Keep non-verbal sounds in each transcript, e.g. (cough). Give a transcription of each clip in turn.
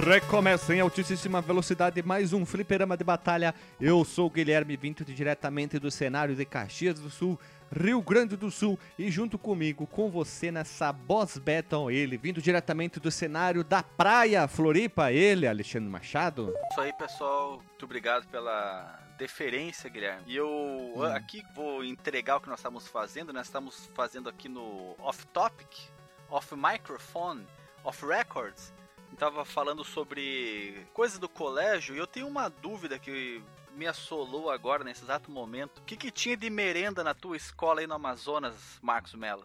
Recomeça em altíssima velocidade mais um fliperama de batalha. Eu sou o Guilherme, vindo diretamente do cenário de Caxias do Sul, Rio Grande do Sul, e junto comigo, com você nessa Boss Battle, ele, vindo diretamente do cenário da Praia Floripa, ele, Alexandre Machado. Isso aí, pessoal. Muito obrigado pela deferência, Guilherme. E eu hum. aqui vou entregar o que nós estamos fazendo. Nós estamos fazendo aqui no Off Topic, Off Microphone, Off Records estava falando sobre coisas do colégio e eu tenho uma dúvida que me assolou agora nesse exato momento. O que, que tinha de merenda na tua escola aí no Amazonas, Marcos Mello?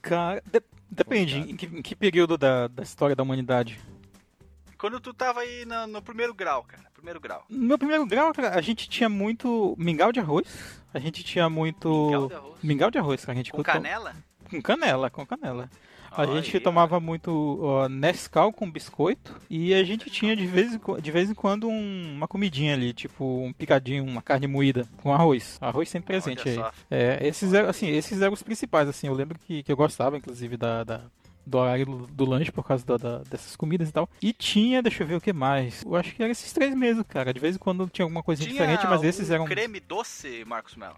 Cara, de depende. Em que, em que, período da, da história da humanidade? Quando tu tava aí no, no, primeiro grau, cara. Primeiro grau. No meu primeiro grau, cara, a gente tinha muito mingau de arroz. A gente tinha muito. Mingau de arroz? Mingau de arroz, cara. A gente com canela? Com canela, com canela. A gente tomava muito ó, Nescau com biscoito e a gente tinha de vez em, de vez em quando um, uma comidinha ali, tipo um picadinho, uma carne moída com arroz. Arroz sempre presente aí. É, esses eram, assim, esses eram os principais, assim. Eu lembro que, que eu gostava, inclusive, da, da do horário do, do, lanche por causa da, da, dessas comidas e tal. E tinha, deixa eu ver o que mais. Eu acho que eram esses três mesmo, cara. De vez em quando tinha alguma coisa diferente, mas esses eram. creme doce, Marcos Mello?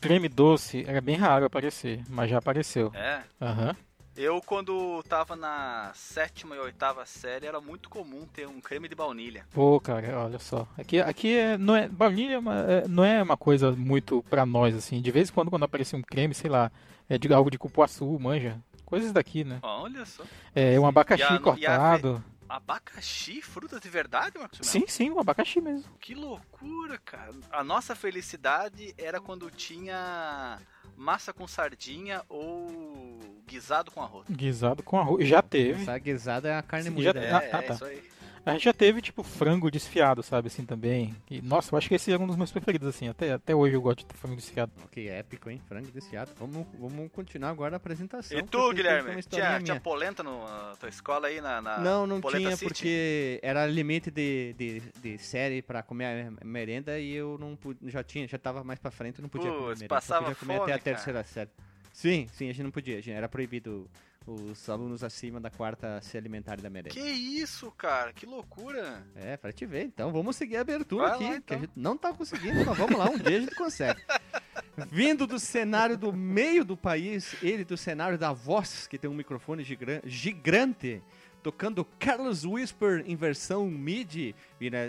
Creme doce era bem raro aparecer, mas já apareceu. É? Aham. Uhum. Eu, quando tava na sétima e oitava série, era muito comum ter um creme de baunilha. Pô, cara, olha só. Aqui, aqui é, não é, baunilha é, é não é uma coisa muito pra nós, assim. De vez em quando, quando aparece um creme, sei lá, é de algo de cupuaçu, manja. Coisas daqui, né? Olha só. É, um abacaxi a, cortado. Abacaxi? Frutas de verdade, Marcos? Sim, sim, um abacaxi mesmo. Que loucura, cara. A nossa felicidade era quando tinha massa com sardinha ou guisado com arroz? Guisado com arroz. Já teve. Essa guisada é a carne moída. Já... É, ah, tá. é isso aí. A gente já teve, tipo, frango desfiado, sabe, assim, também. E, nossa, eu acho que esse é um dos meus preferidos, assim. Até, até hoje eu gosto de frango desfiado. Que épico, hein? Frango desfiado. Vamos, vamos continuar agora a apresentação. E tu, Guilherme? Tinha, tinha polenta na tua escola aí, na, na Não, não tinha, City? porque era limite de, de, de série pra comer a merenda e eu não já tinha, já tava mais pra frente, não podia Puts, comer merenda. Passava podia comer fome, até a terceira cara. série. Sim, sim, a gente não podia, gente, era proibido os alunos acima da quarta se alimentarem da merenda. Que isso, cara? Que loucura! É, pra te ver. Então vamos seguir a abertura Vai aqui, lá, então. que a gente não tá conseguindo, mas vamos lá, um dia a gente consegue. (laughs) Vindo do cenário do meio do país, ele do cenário da voz, que tem um microfone gigante, tocando Carlos Whisper em versão MIDI,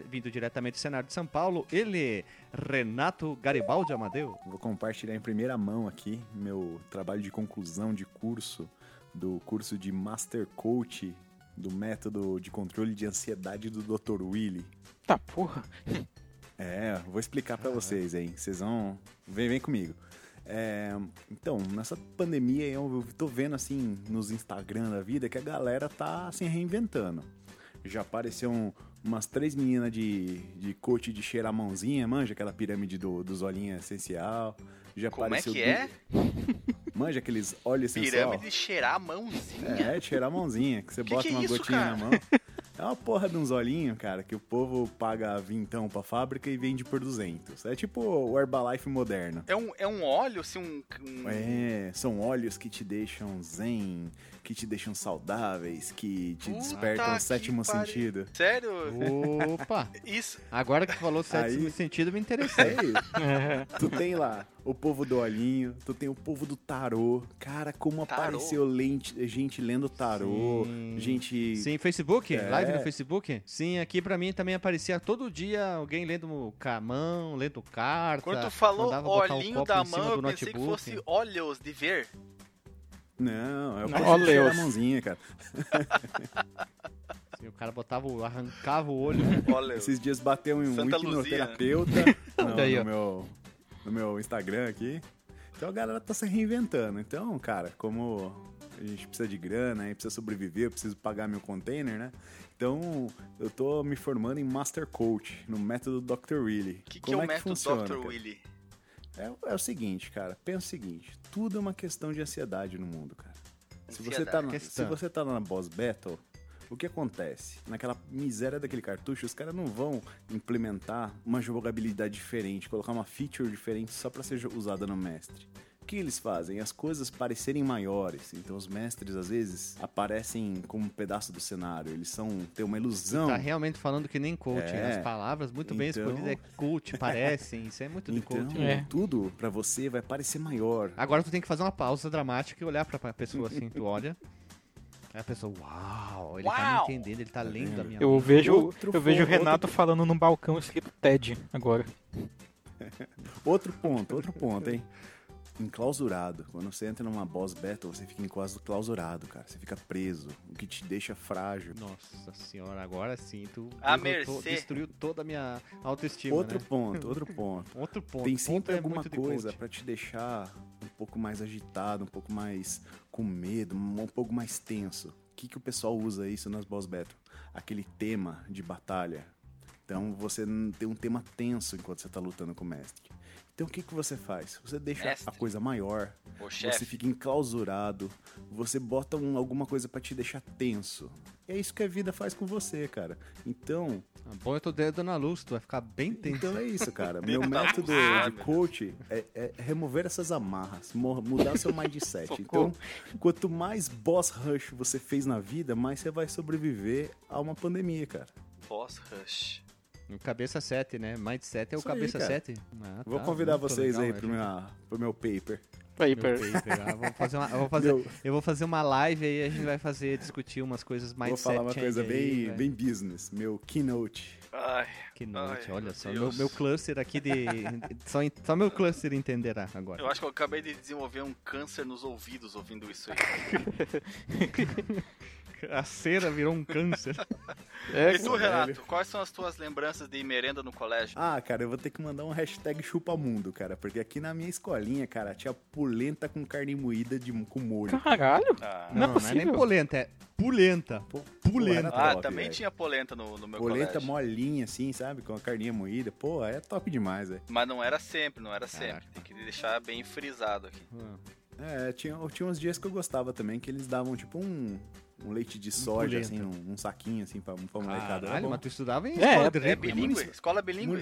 vindo diretamente do cenário de São Paulo, ele, Renato Garibaldi Amadeu. Vou compartilhar em primeira mão aqui meu trabalho de conclusão de curso do curso de Master Coach do método de controle de ansiedade do Dr. Willy. Tá porra. É, vou explicar para vocês, hein. Vocês vão. Vem, vem comigo. É, então, nessa pandemia eu tô vendo assim nos Instagram da vida que a galera tá se reinventando. Já apareceu um, umas três meninas de, de coach de cheirar mãozinha, manja aquela pirâmide do, dos olhinhos essencial. Já Como apareceu é que (laughs) é? Manja aqueles óleos essencial. Pirâmide de cheirar a mãozinha. É, de cheirar a mãozinha, que você Que bota que é uma isso, gotinha cara? na mão. É uma porra de uns olhinhos, cara, que o povo paga vintão pra fábrica e vende por 200. É tipo o Herbalife moderno. É um, é um óleo, assim, um. um- É, são óleos que te deixam zen, que te deixam saudáveis, que te Puta despertam o que sétimo pariu. sentido. Sério? Opa! (laughs) Isso. Agora que falou sétimo Aí- sentido, me interessei. (laughs) É, tu tem lá o povo do olhinho, tu tem o povo do tarô. Cara, como Tarô? apareceu lente, gente lendo tarô, Sim. gente... Sim, Facebook? É. Live no Facebook? Sim, aqui pra mim também aparecia todo dia alguém lendo camão, lendo carta. Quando tu falou olhinho copo da mão, eu pensei que notebook. fosse olhos de ver. Não, é o Não, óleos. a mãozinha, cara. (laughs) Sim, o cara botava, o- arrancava o olho. Olha, Esses dias bateu um Santa hipnoterapeuta (laughs) no, Daí, no meu, no meu Instagram aqui. Então a galera tá se reinventando. Então, cara, como a gente precisa de grana, aí precisa sobreviver, eu preciso pagar meu container, né? Então, eu tô me formando em Master Coach, no método Dr. Willy. o que, que é o que método funciona, Dr. cara? É, é o seguinte, cara, pensa o seguinte, tudo é uma questão de ansiedade no mundo, cara. Se você, tá Ansiedade. na, se você tá na boss battle, o que acontece? Naquela miséria daquele cartucho, os caras não vão implementar uma jogabilidade diferente, colocar uma feature diferente só pra ser usada no mestre. O que eles fazem? As coisas parecerem maiores. Então os mestres às vezes aparecem como um pedaço do cenário. Eles são têm uma ilusão. Tá realmente falando que nem coaching. É. As palavras muito bem Então- escolhidas é coach, (laughs) parecem. Isso é muito de Então coaching. É. tudo pra você vai parecer maior. Agora tu tem que fazer uma pausa dramática e olhar pra, pra pessoa assim, tu olha. Aí a pessoa, uau, ele tá Uau! me entendendo, ele tá lendo a minha Eu mente." vejo, Outro eu vejo o fo- outro- Renato falando num balcão escrito TED agora. (laughs) Outro ponto, outro ponto, hein? Enclausurado. Quando você entra numa boss battle, você fica enclausurado, cara. Você fica preso, o que te deixa frágil. Nossa senhora, agora sim, tu À derrotou- mercê. destruiu toda a minha autoestima, Outro né? ponto, outro (laughs) ponto. Outro ponto. Tem ponto sempre é alguma de coisa pra te deixar um pouco mais agitado, um pouco mais com medo, um pouco mais tenso. O que, que o pessoal usa isso nas boss battle? Aquele tema de batalha. Então você tem um tema tenso enquanto você tá lutando com o mestre. Então o que, que você faz? Você deixa Mestre. a coisa maior, O você fica enclausurado, você bota um- alguma coisa pra te deixar tenso. E é isso que a vida faz com você, cara. Então, Ah, Põe o teu dedo na luz, tu vai ficar bem tenso. então é isso, cara. (laughs) Meu na método. Ah, de coach é, é remover essas amarras, mudar seu mindset. Então, quanto mais boss rush você fez na vida, mais você vai sobreviver a uma pandemia, cara. Boss Rush. Cabeça 7, né? Mindset é o Isso cabeça cara. 7. Ah, Vou tá, convidar vocês legal, aí né, pro, minha, pro meu paper. Aí, Meu per- paper, ah, vou fazer uma, eu, vou fazer, Meu- eu vou fazer uma live aí a gente vai fazer, discutir umas coisas mais Vou falar uma coisa bem, aí, bem business. Meu keynote. Ai, Que noite, Ai, olha meu só. Meu, meu cluster aqui de. só, só meu cluster entenderá agora. eu acho que eu acabei de desenvolver um câncer nos ouvidos ouvindo isso aí. (laughs) (laughs) A cera virou um câncer. É, e tu. Renato, quais são as tuas lembranças de merenda no colégio? Ah, cara, eu vou ter que mandar um hashtag chupamundo, cara. Porque aqui na minha escolinha, cara, tinha polenta com carne moída de, com molho. Caralho! Ah, Não é Não, não é nem polenta, é Pulenta. era Ah, top, também velho. tinha polenta no, no meu Polenta colégio. molinha, assim, sabe? Com a carninha moída. Pô, é top demais, velho. Mas não era sempre, não era sempre. Caraca. Tem que deixar bem frisado aqui. Ah, É, tinha, tinha uns dias que eu gostava também, que eles davam tipo um, um leite de soja, polenta. assim, num, um saquinho, assim, pra, pra molecada. Caralho, bom. mas tu estudava em É, escola de é É rico, né? bilíngue? Escola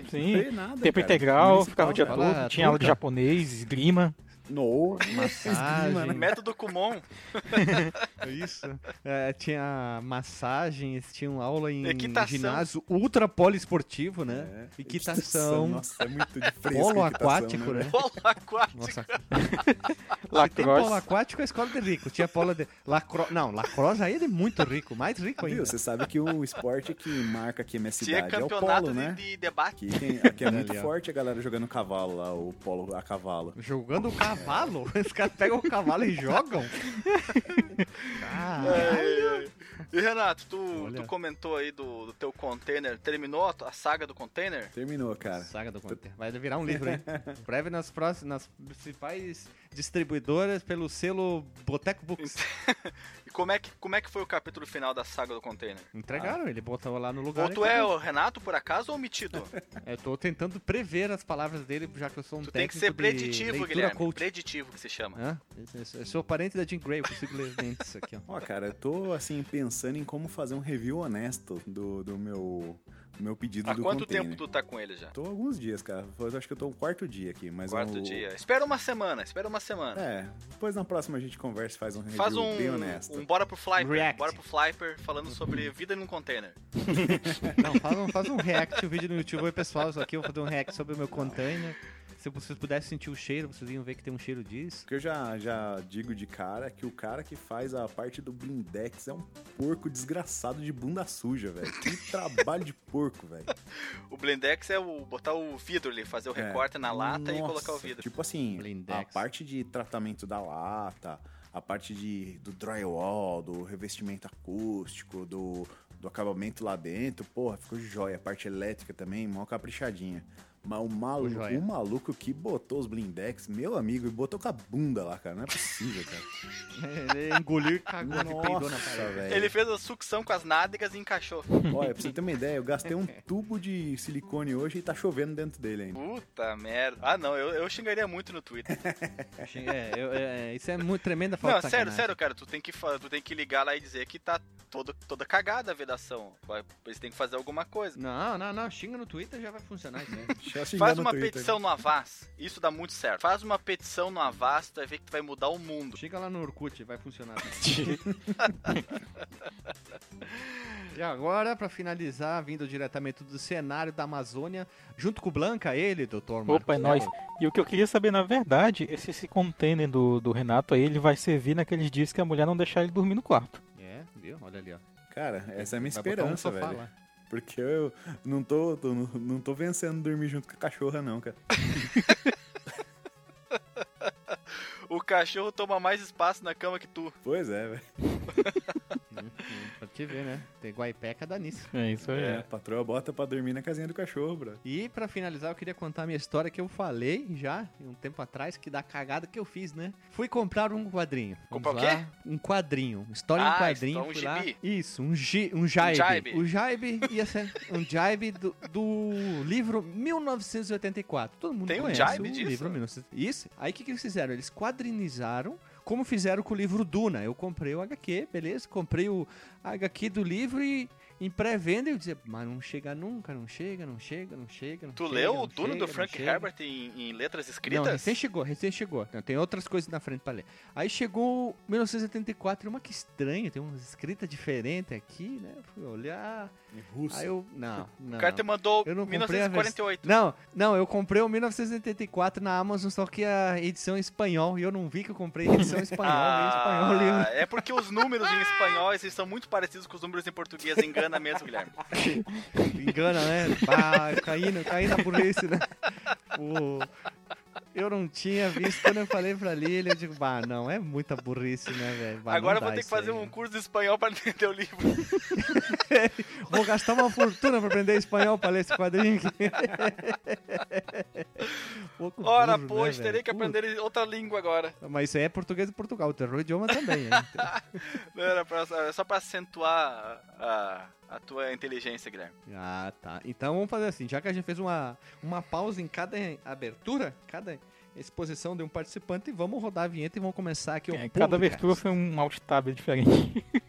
Sim. não sei nada, Tempo cara. integral, ficava o dia todo, tinha aula de japonês, esgrima. No, (laughs) Massagem. esgrima, né? Método Kumon. (laughs) Isso. É, tinha massagens, tinham aula em Equitação. ginásio ultra poliesportivo, né? É. Equitação. Nossa, é muito (laughs) fresco Polo a aquático, né? Polo aquático. Nossa, tem polo Lacrosse. aquático é escola de rico. Tinha polo de. Lacro... Não, lacrosse aí é de muito rico, mais rico ainda. Viu? Você sabe que o esporte que marca aqui a minha Tinha cidade é o campeonato polo, de, né? de debate. Aqui, tem- aqui é muito forte a galera jogando cavalo lá, o polo a cavalo. Jogando o cavalo? (laughs) Os caras pegam o cavalo e jogam? (laughs) Caralho. E Renato, tu, tu comentou aí do, do teu container. Terminou a, a saga do container? Terminou, cara. Saga do Conter. Vai virar um livro, hein? (laughs) Breve nas próximas, nas principais distribuidoras pelo selo Boteco Books. (laughs) E como é, que, como é que foi o capítulo final da saga do container? Entregaram, ele botou lá no lugar. Ou tu é o Renato, por acaso, ou omitido? (laughs) Eu tô tentando prever as palavras dele, já que eu sou um Tu tem que técnico ser preditivo, Guilherme. coach. Preditivo que se chama. Hã? Eu sou parente da Jean Grey, eu consigo ler isso aqui, ó. Ó, cara, eu tô, assim, pensando em como fazer um review honesto do, do meu, meu pedido Há do quanto container. tempo tu tá com ele já? Tô alguns dias, cara. Eu acho que eu tô no quarto dia aqui, mas Quarto o- dia. Espera uma semana, espera uma semana. É, depois na próxima a gente conversa e faz um review Faz um, bem honesto. um Bora pro Flyper. React. Bora pro Flyper falando sobre vida num container. (laughs) Não, faz um, faz um react, um vídeo no YouTube. Oi, pessoal, isso aqui eu vou fazer um react sobre o meu container. Se vocês pudessem sentir o cheiro, vocês iam ver que tem um cheiro disso. Porque eu já, já digo de cara é que o cara que faz a parte do blindex é um porco desgraçado de bunda suja, velho. Que (laughs) trabalho de porco, velho. O Blendex é o botar o vidro ali, fazer o É. recorte na lata e Nossa, colocar o vidro. Tipo assim, Blindex. a parte de tratamento da lata, a parte de, do drywall, do revestimento acústico, do, do acabamento lá dentro, porra, ficou joia. A parte elétrica também, mó caprichadinha. Mas o maluco, o maluco que botou os blindex, meu amigo, e botou com a bunda lá, cara. Não é possível, cara. (laughs) Ele engoliu e cagou e peidou na Nossa, parede. velho. Ele fez a sucção com as nádegas e encaixou. Olha, pra você ter uma ideia, eu gastei um (laughs) tubo de silicone hoje e tá chovendo dentro dele ainda. Puta merda. Ah, não, eu, eu xingaria muito no Twitter. (laughs) É, eu- é, isso é muito tremenda falta Não, sério, sério, cara, tu tem que tu tem que ligar lá e dizer que tá toda, toda cagada a vedação. Eles têm que fazer alguma coisa. Não, não, não, xinga no Twitter já vai funcionar isso aí. Faz uma petição no Avaz. Isso dá muito certo. Faz uma petição no Avaz, tu vai ver que tu vai mudar o mundo. Chega lá no Orkut, vai funcionar. (laughs) e agora, para finalizar, vindo diretamente do cenário da Amazônia, junto com o Blanca, ele, doutor Marcos Opa, é nóis. E o que eu queria saber, na verdade, é se esse container do, do Renato aí, ele vai servir naqueles dias que a mulher não deixar ele dormir no quarto. É, viu? Olha ali, ó. Cara, essa é a minha vai esperança, um velho. Lá. Porque eu não tô, tô, não tô vencendo dormir junto com a cachorra, não, cara. (laughs) o cachorro toma mais espaço na cama que tu. Pois é, velho. pra te ver, né? Tem guaipeca dá nisso. É isso aí. É, a patroa bota pra dormir na casinha do cachorro, bro. E pra finalizar, eu queria contar a minha história que eu falei já, um tempo atrás, que da cagada que eu fiz, né? Fui comprar um quadrinho. Comprar o quê? Um quadrinho. História ah, em quadrinho. Um Lá. Isso, um, gi, um jaibe. Um jaibe. O jaibe ia ser um jaibe do, do livro 1984. Todo mundo Tem conhece um jaibe o disso? livro 1984. Isso. Aí o que, que eles fizeram? Eles quadrinizaram como fizeram com o livro Duna. Eu comprei o HQ, beleza? Comprei o HQ do livro e em pré-venda eu dizia, mas não chega nunca, não chega, não chega, não chega. Não tu chega, leu o Duna do Frank Herbert em, em, letras escritas? Não, recém chegou, recém chegou. tem outras coisas na frente pra ler. Aí chegou 1974, uma que estranha, tem umas escritas diferentes aqui, né? Fui olhar. Russo. Aí eu. Não, (laughs) não. O cara te mandou eu não 1948. Não, não, eu comprei o 1974 na Amazon, só que a edição em espanhol. E eu não vi que eu comprei a edição em espanhol. (laughs) ah, em espanhol É porque os números em espanhol eles são muito parecidos com os números em português. Engana mesmo, Guilherme. (laughs) Engana, né? Bah, caindo, caindo na burrice, né? O, eu não tinha visto. Quando eu falei pra Lili, eu digo, bah, não, é muita burrice, né, velho? Agora eu vou ter que fazer aí, um né? curso de espanhol pra entender o livro. (laughs) vou gastar uma fortuna pra aprender espanhol pra ler esse quadrinho aqui. (laughs) Ora, burro, pois, né, terei que aprender outra língua agora. Mas isso aí é português de Portugal, o terror idioma também. Hein? (laughs) não, era pra, só pra acentuar a a tua inteligência, Guilherme. Ah, tá. Então vamos fazer assim, já que a gente fez uma, uma pausa em cada abertura, cada exposição de um participante, vamos rodar a vinheta e vamos começar aqui é, o Cada abertura foi um alt tab diferente. (laughs)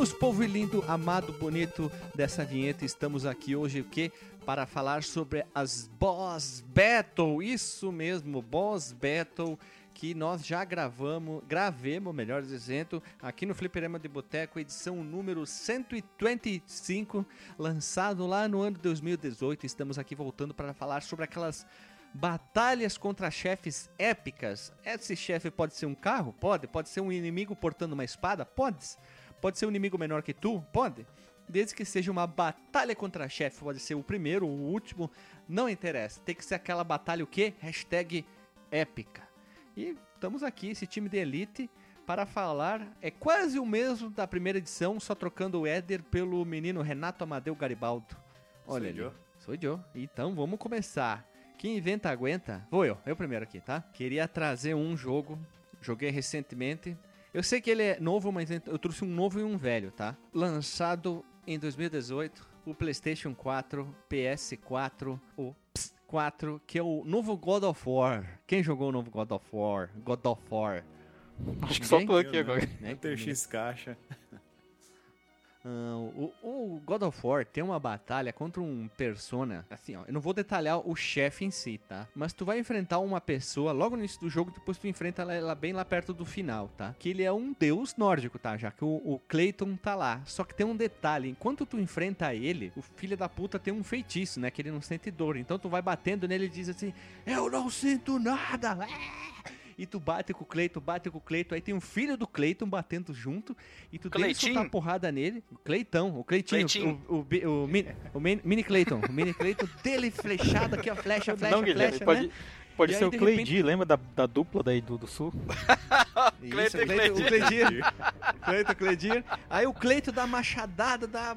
Voltamos, povo lindo, amado, bonito dessa vinheta. Estamos aqui hoje o que? Para falar sobre as Boss Battle. Isso mesmo, Boss Battle que nós já gravamos, gravemos, melhor dizendo, aqui no Fliperama de Boteco, edição número 125, lançado lá no ano de 2018. Estamos aqui voltando para falar sobre aquelas batalhas contra chefes épicas. Esse chefe pode ser um carro? Pode. Pode ser um inimigo portando uma espada? Pode. Pode ser um inimigo menor que tu? Pode. Desde que seja uma batalha contra chefe, pode ser o primeiro, o último, não interessa. Tem que ser aquela batalha o quê? Hashtag épica. E estamos aqui, esse time de elite, para falar. É quase o mesmo da primeira edição, só trocando o Éder pelo menino Renato Amadeu Garibaldo. Olha Sou ali. Sou eu. Então vamos começar. Quem inventa aguenta? Vou eu, eu primeiro aqui, tá? Queria trazer um jogo, joguei recentemente, eu sei que ele é novo, mas eu trouxe um novo e um velho, tá? Lançado em 2018, o PlayStation 4, PS4, o PS4, que é o novo God of War. Quem jogou o novo God of War? God of War. Acho que só tô aqui agora. Né? TX caixa. Uh, o, o, God of War tem uma batalha contra um persona. Assim, ó, eu não vou detalhar o chefe em si, tá? Mas tu vai enfrentar uma pessoa logo no início do jogo, depois tu enfrenta ela, ela, bem lá perto do final, tá? Que ele é um deus nórdico, tá? Já que o, o Clayton tá lá. Só que tem um detalhe: enquanto tu enfrenta ele, o filho da puta tem um feitiço, né? Que ele não sente dor. Então tu vai batendo nele e diz assim: Eu não sinto nada! E tu bate com o Cleiton, bate com o Cleiton, aí tem um filho do Cleiton batendo junto, e tu tem que soltar porrada nele. O Cleitão, o Cleitinho, Cleitinho. o, o, o, mini, o mini, Cleiton, o mini Cleiton (laughs) dele flechado aqui, ó, flecha, flecha, não, Guilherme, flecha, pode, né? pode E ser aí, o de Cleidi, lembra da, da dupla daí do, do Sul? (laughs) Isso, Cleiton e Cleiton, o Cleidir. Cleiton, Cleidir. Aí o Cleiton dá machadada, dá...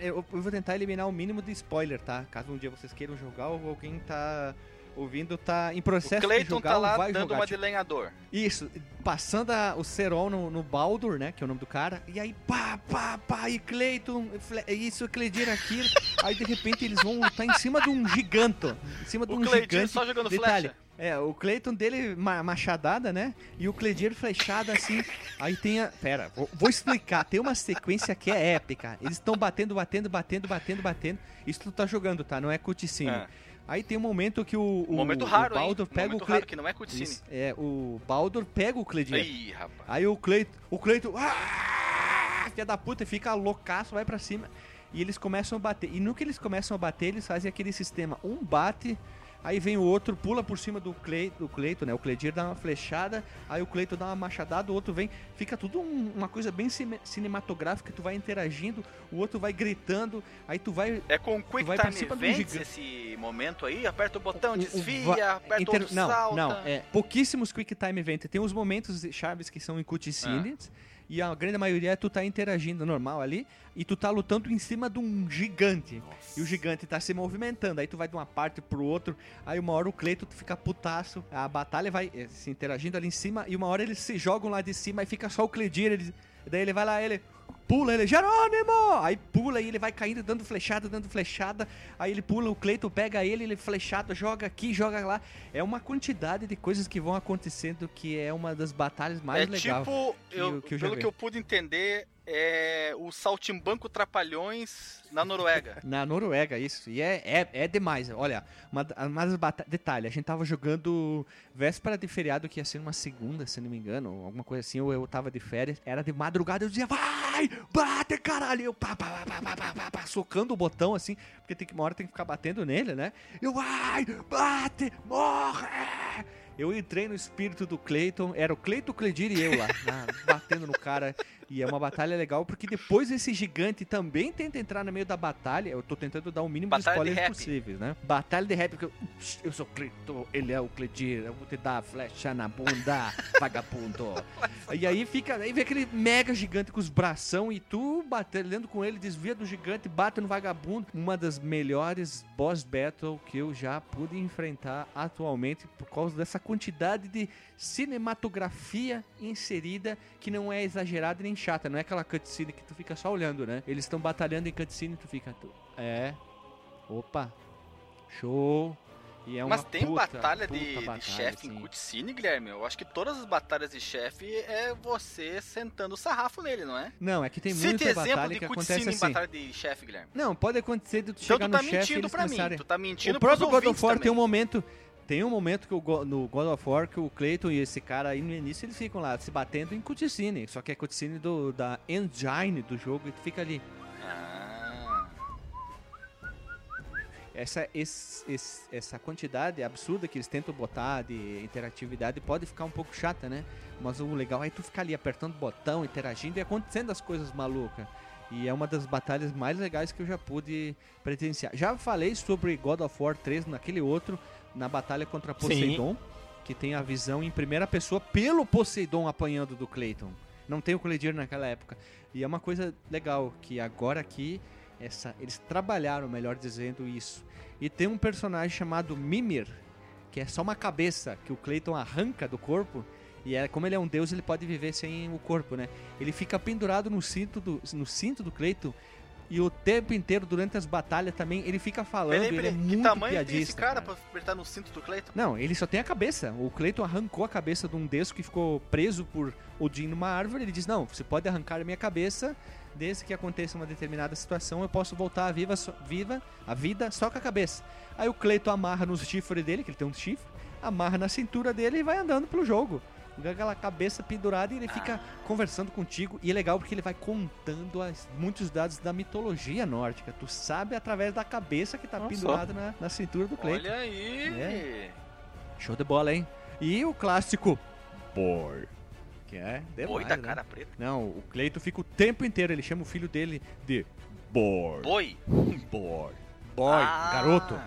Eu eu vou tentar eliminar o mínimo de spoiler, tá? Caso um dia vocês queiram jogar ou alguém tá ouvindo, tá em O processo de Clayton jogar tá ou lá vai dando jogar. uma tipo, de lenhador. Isso, passando a- o Serol no, no Baldur, né? Que é o nome do cara. E aí, pá, pá, pá, e Cleiton, fle- isso, Cleidir aquilo. (laughs) aí de repente eles vão lutar em cima de um giganto. Em cima de O um Cleitinho gigante. só jogando Detalhe, flecha. é, o Cleiton dele ma- machadada, né? E o Cleidir flechada assim. Aí tem a. Pera, vou, vou explicar. Tem uma sequência que é épica. Eles estão batendo, batendo, batendo, batendo, batendo. Isso tu tá jogando, tá? Não é cutscene. É. Aí tem um momento que o. o Momento raro, o hein? Baldur pega Momento o Cle... raro que não é cutscene. Isso, É, o Baldur pega o Cleidir. Ih, rapaz. Aí o Cleito, o Cleito, ah, filha da puta, fica loucaço, vai pra cima. E eles começam a bater. E no que eles começam a bater, eles fazem aquele sistema. Um bate, aí vem o outro, pula por cima do Cleito, do Cleito né? O Cleidir dá uma flechada, aí o Cleito dá uma machadada, o outro vem. Fica tudo um- uma coisa bem cine- cinematográfica, tu vai interagindo, o outro vai gritando, aí tu vai É com Quick vai Time cima Events esse momento aí? Aperta o botão, O- o desvia, va- aperta inter- outro, não, salta. Não, é pouquíssimos Quick Time Event. Tem uns momentos chaves que são em Ah. E a grande maioria é tu tá interagindo normal ali. E tu tá lutando em cima de um gigante. E o gigante tá se movimentando. Aí tu vai de uma parte pro outro. Aí uma hora o Cleito fica putaço. A batalha vai eh, se interagindo ali em cima. E uma hora eles se jogam lá de cima. E fica só o Cleidir. Ele, daí ele vai lá, ele pula, ele, Jerônimo! Aí pula e ele vai caindo, dando flechada, dando flechada. Aí ele pula, o Cleiton pega ele, ele flechado, joga aqui, joga lá. É uma quantidade de coisas que vão acontecendo que é uma das batalhas mais é legais. tipo, que eu- que eu pelo vi. que eu pude entender, é o Saltimbanco Trapalhões na Noruega. (laughs) Na Noruega, isso. E é, é, é demais. Olha, uma. Detalhe, a gente tava jogando véspera de feriado, que ia ser uma segunda, se não me engano, alguma coisa assim, ou eu tava de férias. Era de madrugada, eu dizia, vai! Bate, caralho! Eu pá, pá, pá, pá, pá, pá, pá, socando o botão assim, porque tem que, uma hora tem que ficar batendo nele, né? Eu, vai! Bate! Morre! Eu entrei no espírito do Clayton, era o Clayton, o Cleidir e eu lá, na- batendo no cara. E é uma batalha legal, porque depois esse gigante também tenta entrar no meio da batalha. Eu tô tentando dar o mínimo Batalha de spoilers possíveis, né? Batalha de rap, porque eu, eu sou o Cleiton, ele é o Cleidir, eu vou te dar a flecha na bunda, (laughs) vagabundo. e aí fica, aí vem aquele mega gigante com os bração e tu batalhando com ele, desvia do gigante, bate no vagabundo. Uma das melhores boss battle que eu já pude enfrentar atualmente por causa dessa quantidade de cinematografia inserida que não é exagerada nem chata, não é aquela cutscene que tu fica só olhando, né? Eles estão batalhando em cutscene e tu fica, tu, é, opa, show. E é uma Mas tem puta, batalha puta de, de batalha, chefe assim. em cutscene, Guilherme? Eu acho que todas as batalhas de chefe é você sentando o sarrafo nele, não é? Não, é que tem Cite muita exemplo batalha de que cutscene acontece em assim. batalha de chefe, Guilherme. Não, pode acontecer de tu Então chegar tu tá no chefe e mentindo eles pra mim. Tu tá mentindo O próprio God of War tem um momento. Tem um momento que o no God of War que o Clayton e esse cara aí no início eles ficam lá se batendo em cutscene. Só que é cutscene do, da engine do jogo e tu fica ali. Ah, Essa, esse- esse- essa quantidade absurda que eles tentam botar de interatividade pode ficar um pouco chata, né? Mas o legal é tu ficar ali apertando o botão, interagindo e acontecendo as coisas malucas. E é uma das batalhas mais legais que eu já pude presenciar. Já falei sobre God of War 3 naquele outro, na batalha contra Poseidon, que tem a visão em primeira pessoa pelo Poseidon apanhando do Clayton. Não tem o Cleidir naquela época. E é uma coisa legal, que agora aqui essa, eles trabalharam, melhor dizendo, isso. E tem um personagem chamado Mimir, que é só uma cabeça que o Clayton arranca do corpo. E é, como ele é um deus, ele pode viver sem o corpo, né? Ele fica pendurado no cinto do, no cinto do Clayton. E o tempo inteiro, durante as batalhas também, ele fica falando. peraí, ele é que muito tamanho tem piadista. esse cara, cara. pra apertar no cinto do Cleiton? Não, ele só tem a cabeça. O Clayton arrancou a cabeça de um deus que ficou preso por Odin numa árvore. Ele diz: Não, você pode arrancar a minha cabeça, desde que aconteça uma determinada situação, eu posso voltar viva, viva a vida só com a cabeça. Aí o Clayton amarra nos chifres dele, que ele tem um chifre, amarra na cintura dele e vai andando pelo jogo. Com aquela cabeça pendurada e ele fica conversando contigo. E é legal porque ele vai contando as- muitos dados da mitologia nórdica. Tu sabe através da cabeça que tá só. pendurada na, na cintura do Clayton. Olha aí. É. Show de bola, hein? E o clássico Boy. Que é demais, Boi da né? cara preta. Não, o Cleito fica o tempo inteiro, ele chama o filho dele de Boy. Boi. (laughs) Boy. Boy, Ah. garoto.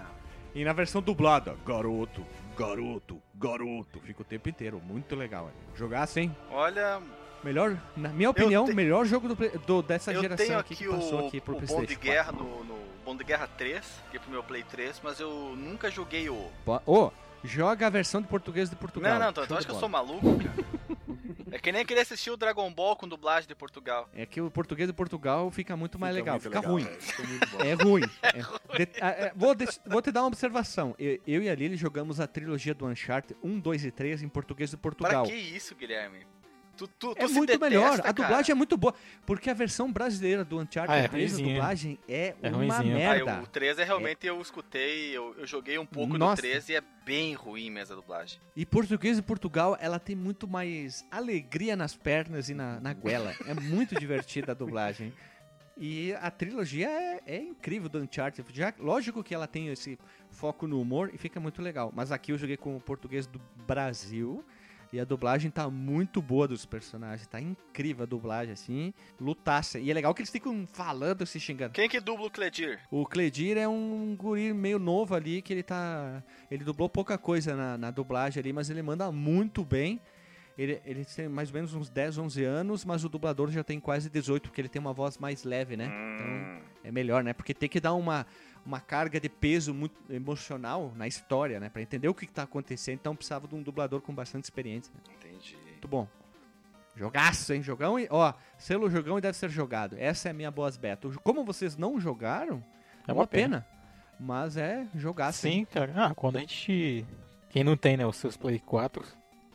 E na versão dublada, garoto, garoto, garoto. Fica o tempo inteiro, muito legal. ali. Jogar assim, Olha, melhor, na minha opinião, te- melhor jogo do, do- dessa eu geração aqui aqui que passou o, aqui pro o Bom PlayStation de Guerra 4. no, no Bom de Guerra 3, que é pro meu Play 3, mas eu nunca joguei o. Ô, joga a versão de português de Portugal. Não, não, tu, tu acha que eu sou maluco, cara? (laughs) É que nem querer assistir o Dragon Ball com dublagem de Portugal. É que o português de Portugal fica muito mais Fica legal, muito fica legal, ruim. velho, Fica muito bom. É ruim. (laughs) É. De- ah, é, vou, de- vou te dar uma observação. Eu, eu e a Lili jogamos a trilogia do Uncharted 1, 2 e 3 em português de Portugal. Pra que isso, Guilherme? Tu, tu, tu É se muito detesta, melhor. A cara. dublagem é muito boa. Porque a versão brasileira do Uncharted Ah, é 3, a ruinzinha. dublagem é, É uma ruinzinha. Ah, merda. eu- o 3 é realmente eu escutei, eu, eu joguei um pouco Nossa. do 3 e é bem ruim mesmo a dublagem. E português de Portugal, ela tem muito mais alegria nas pernas e na, na goela. É muito (laughs) divertida a dublagem. E a trilogia é, é incrível do Uncharted. Já, lógico que ela tem esse foco no humor e fica muito legal. Mas aqui eu joguei com o português do Brasil. E a dublagem tá muito boa dos personagens. Tá incrível a dublagem, assim. Lutaça. E é legal que eles ficam falando, se xingando. Quem que dubla o Cledir? O Cledir é um guri meio novo ali, que ele tá. Ele dublou pouca coisa na, na dublagem ali, mas ele manda muito bem. Ele, ele tem mais ou menos uns 10, 11 anos, mas o dublador já tem quase 18, porque ele tem uma voz mais leve, né? Então Hum, é melhor, né? Porque tem que dar uma, uma carga de peso muito emocional na história, né? Pra entender o que, que tá acontecendo. Então precisava de um dublador com bastante experiência. né? entendi. Muito bom. Jogaço, hein? Jogão e. Ó, selo jogão e deve ser jogado. Essa é a minha boas beta. Como vocês não jogaram, é uma pena. Mas é jogaço. hein? Sim, cara. Ah, quando a gente. Quem não tem, né, os seus Play 4,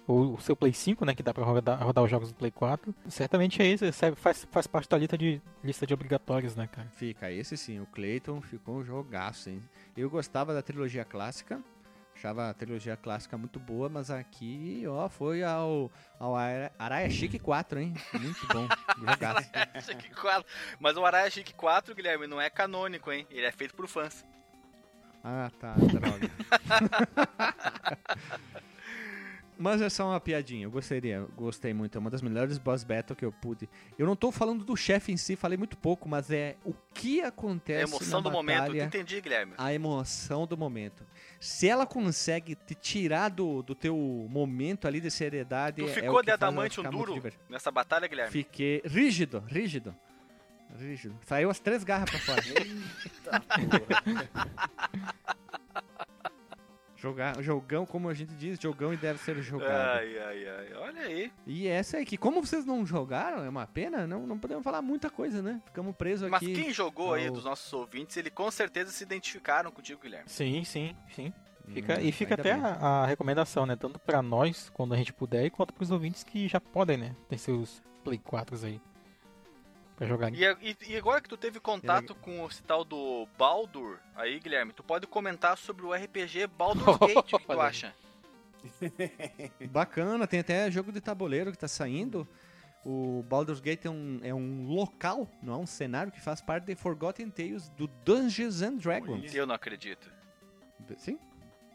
ou o seu Play 5, né, que dá pra rodar, rodar os jogos do Play 4, certamente é isso, serve, faz, faz parte da lista de, lista de obrigatórios, né, cara? Fica, esse sim, o Clayton ficou um jogaço, hein? Eu gostava da trilogia clássica, achava a trilogia clássica muito boa, mas aqui, ó, foi ao, ao Ara- Araia Chique 4, hein? Muito bom, (laughs) jogaço. Chique 4. Mas o Araya Chique 4, Guilherme, não é canônico, hein? Ele é feito por fãs. Ah, tá, droga. (laughs) Mas é só uma piadinha, eu gostaria, gostei muito, é uma das melhores boss battle que eu pude. Eu não tô falando do chefe em si, falei muito pouco, mas é o que É acontece a emoção na do momento. batalha. Tu entendi, Guilherme? a emoção do momento. Se ela consegue te tirar do, do teu momento ali de seriedade, Tu é ficou o de ficar muito duro nessa batalha, Guilherme? Fiquei rígido, rígido. Rígido. Saiu as três garras pra fora. (laughs) Jogar, jogão, como a gente diz, jogão e deve ser jogado. Ai, ai, ai. Olha aí. E essa é que, como vocês não jogaram, é uma pena, não, não podemos falar muita coisa, né? Ficamos presos Mas aqui. quem jogou aí ao- dos nossos ouvintes, ele com certeza se identificaram contigo, Guilherme. Sim, sim, sim. Fica, Hum, e fica até a, a recomendação, né? Tanto pra nós, quando a gente puder, quanto pros ouvintes que já podem, né? Tem seus Play 4 aí. Pra jogar. E, a- e- e agora que tu teve contato com esse tal do Baldur, aí, Guilherme, tu pode comentar sobre o RPG Baldur's (laughs) Gate, o que tu acha? (laughs) Bacana, tem até jogo de tabuleiro que tá saindo. O Baldur's Gate é um, é um local, não é um cenário que faz parte de Forgotten Tales do Dungeons and Dragons. Eu não acredito. Sim?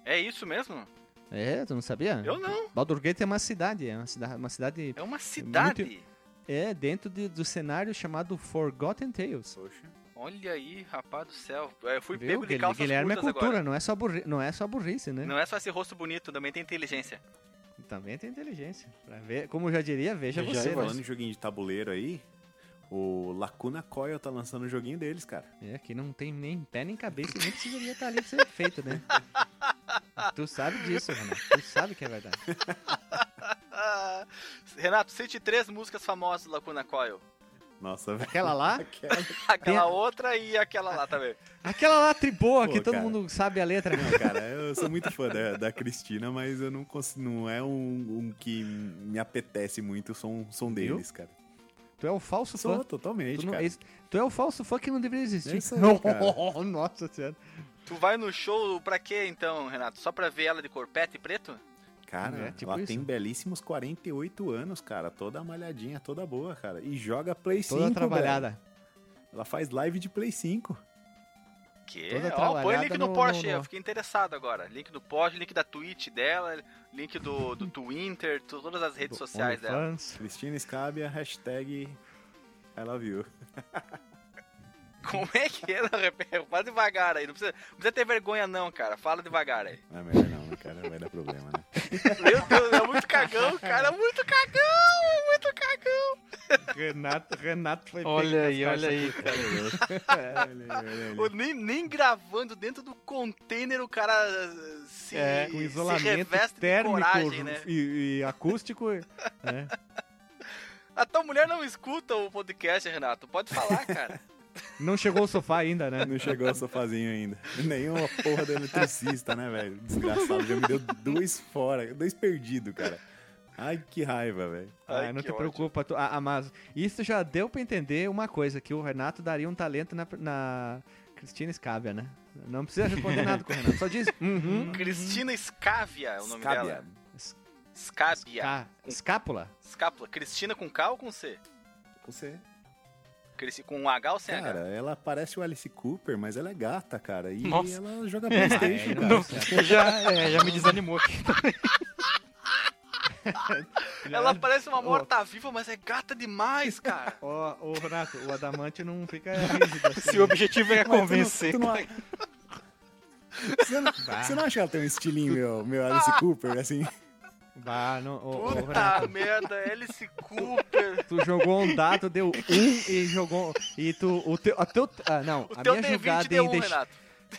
É isso mesmo? É, tu não sabia? Eu não. Baldur's Gate é uma cidade, é uma cidade, uma cidade É uma cidade. É dentro de- do cenário chamado Forgotten Tales. Poxa. Olha aí, rapaz do céu. É, Eu fui Viu? pego de calças Guilherme é cultura, agora. não é só burri, não é só burrice, né? Não é só esse rosto bonito, também tem inteligência. Também tem inteligência. Pra ver, como eu já diria, veja Veja você, aí, né? Falando em joguinho de tabuleiro aí, o Lacuna Coil tá lançando o joguinho deles, cara. É, que não tem nem pé nem cabeça nem precisaria estar ali pra ser feito, né? (laughs) tu sabe disso, Renato. Tu sabe que é verdade. (laughs) Renato, cite três músicas famosas do Lacuna Coil. Nossa, velho. Aquela lá, Aquela- (laughs) Aquela outra e aquela lá também. aquela lá triboa, Pô, que todo cara. mundo sabe a letra, né? Não, cara, eu sou muito fã da, da Cristina, mas eu não consigo. Não é um, um que me apetece muito o som, som Viu? deles, cara. Tu é o falso Sou fã. totalmente, Tu, não- cara. esse- tu é o falso fã que não deveria existir. É isso aí, (laughs) cara. Nossa senhora. Tu vai no show pra quê então, Renato? Só pra ver ela de corpete e preto? Cara, É, tipo ela isso. tem belíssimos 48 anos, cara. Toda malhadinha, toda boa, cara. E joga Play 5. Toda velho. trabalhada. Ela faz live de Play 5. Que? Ó, põe link no, no Porsche, no, no... eu fiquei interessado agora. Link do Porsche, link da Twitch dela, link do, do (laughs) Twitter, todas as redes do sociais dela. Fans. Cristina Scabia, hashtag I love you. (laughs) Como é que é? Fala devagar aí. Não precisa, não precisa ter vergonha, não, cara. Fala devagar aí. Não é melhor não, né, cara. Vai dar problema, né? (laughs) Meu Deus, é muito cagão, cara. É muito cagão, é muito cagão. Renato, Renato foi Olha aí, olha aí, cara. (laughs) nem, nem gravando dentro do container o cara se, é, com isolamento térmico coragem, né? e, e acústico. né? (laughs) A tua mulher não escuta o podcast, Renato. Pode falar, cara. Não chegou o sofá ainda, né? Não chegou o sofazinho ainda. Nenhuma porra do eletricista, né, velho? Desgraçado. Já me deu dois fora, dois perdidos, cara. Ai, que raiva, velho. Ah, não te ódio. preocupa. Tu, ah, mas isso já deu pra entender uma coisa, que o Renato daria um talento na, na Cristina Scávia, né? Não precisa responder nada com o Renato, só diz... (laughs) Uhum, Cristina Scávia é o nome Scávia. dela. Scávia. Escápula? Escápula. Cristina com K ou com C? Com C. Cresci com um H ou sem cara, H? Cara, ela parece o Alice Cooper, mas ela é gata, cara. E Nossa. ela joga Playstation, (laughs) é, cara. Não, já, é, já me desanimou aqui também. (laughs) ela parece uma morta-viva, mas é gata demais, cara. (laughs) Ó, oh, oh, Renato, o Adamante não fica rígido assim. Se o objetivo é convencer. Tu não, tu não... Você, não, você não acha que ela tem um estilinho, meu, meu Alice Cooper, assim? Bah, não, oh, Puta oh, merda, Alice Cooper. Tu jogou um dado, deu um e jogou. E tu. O teu. A teu, ah, não, o a teu minha jogada deu um, Renato.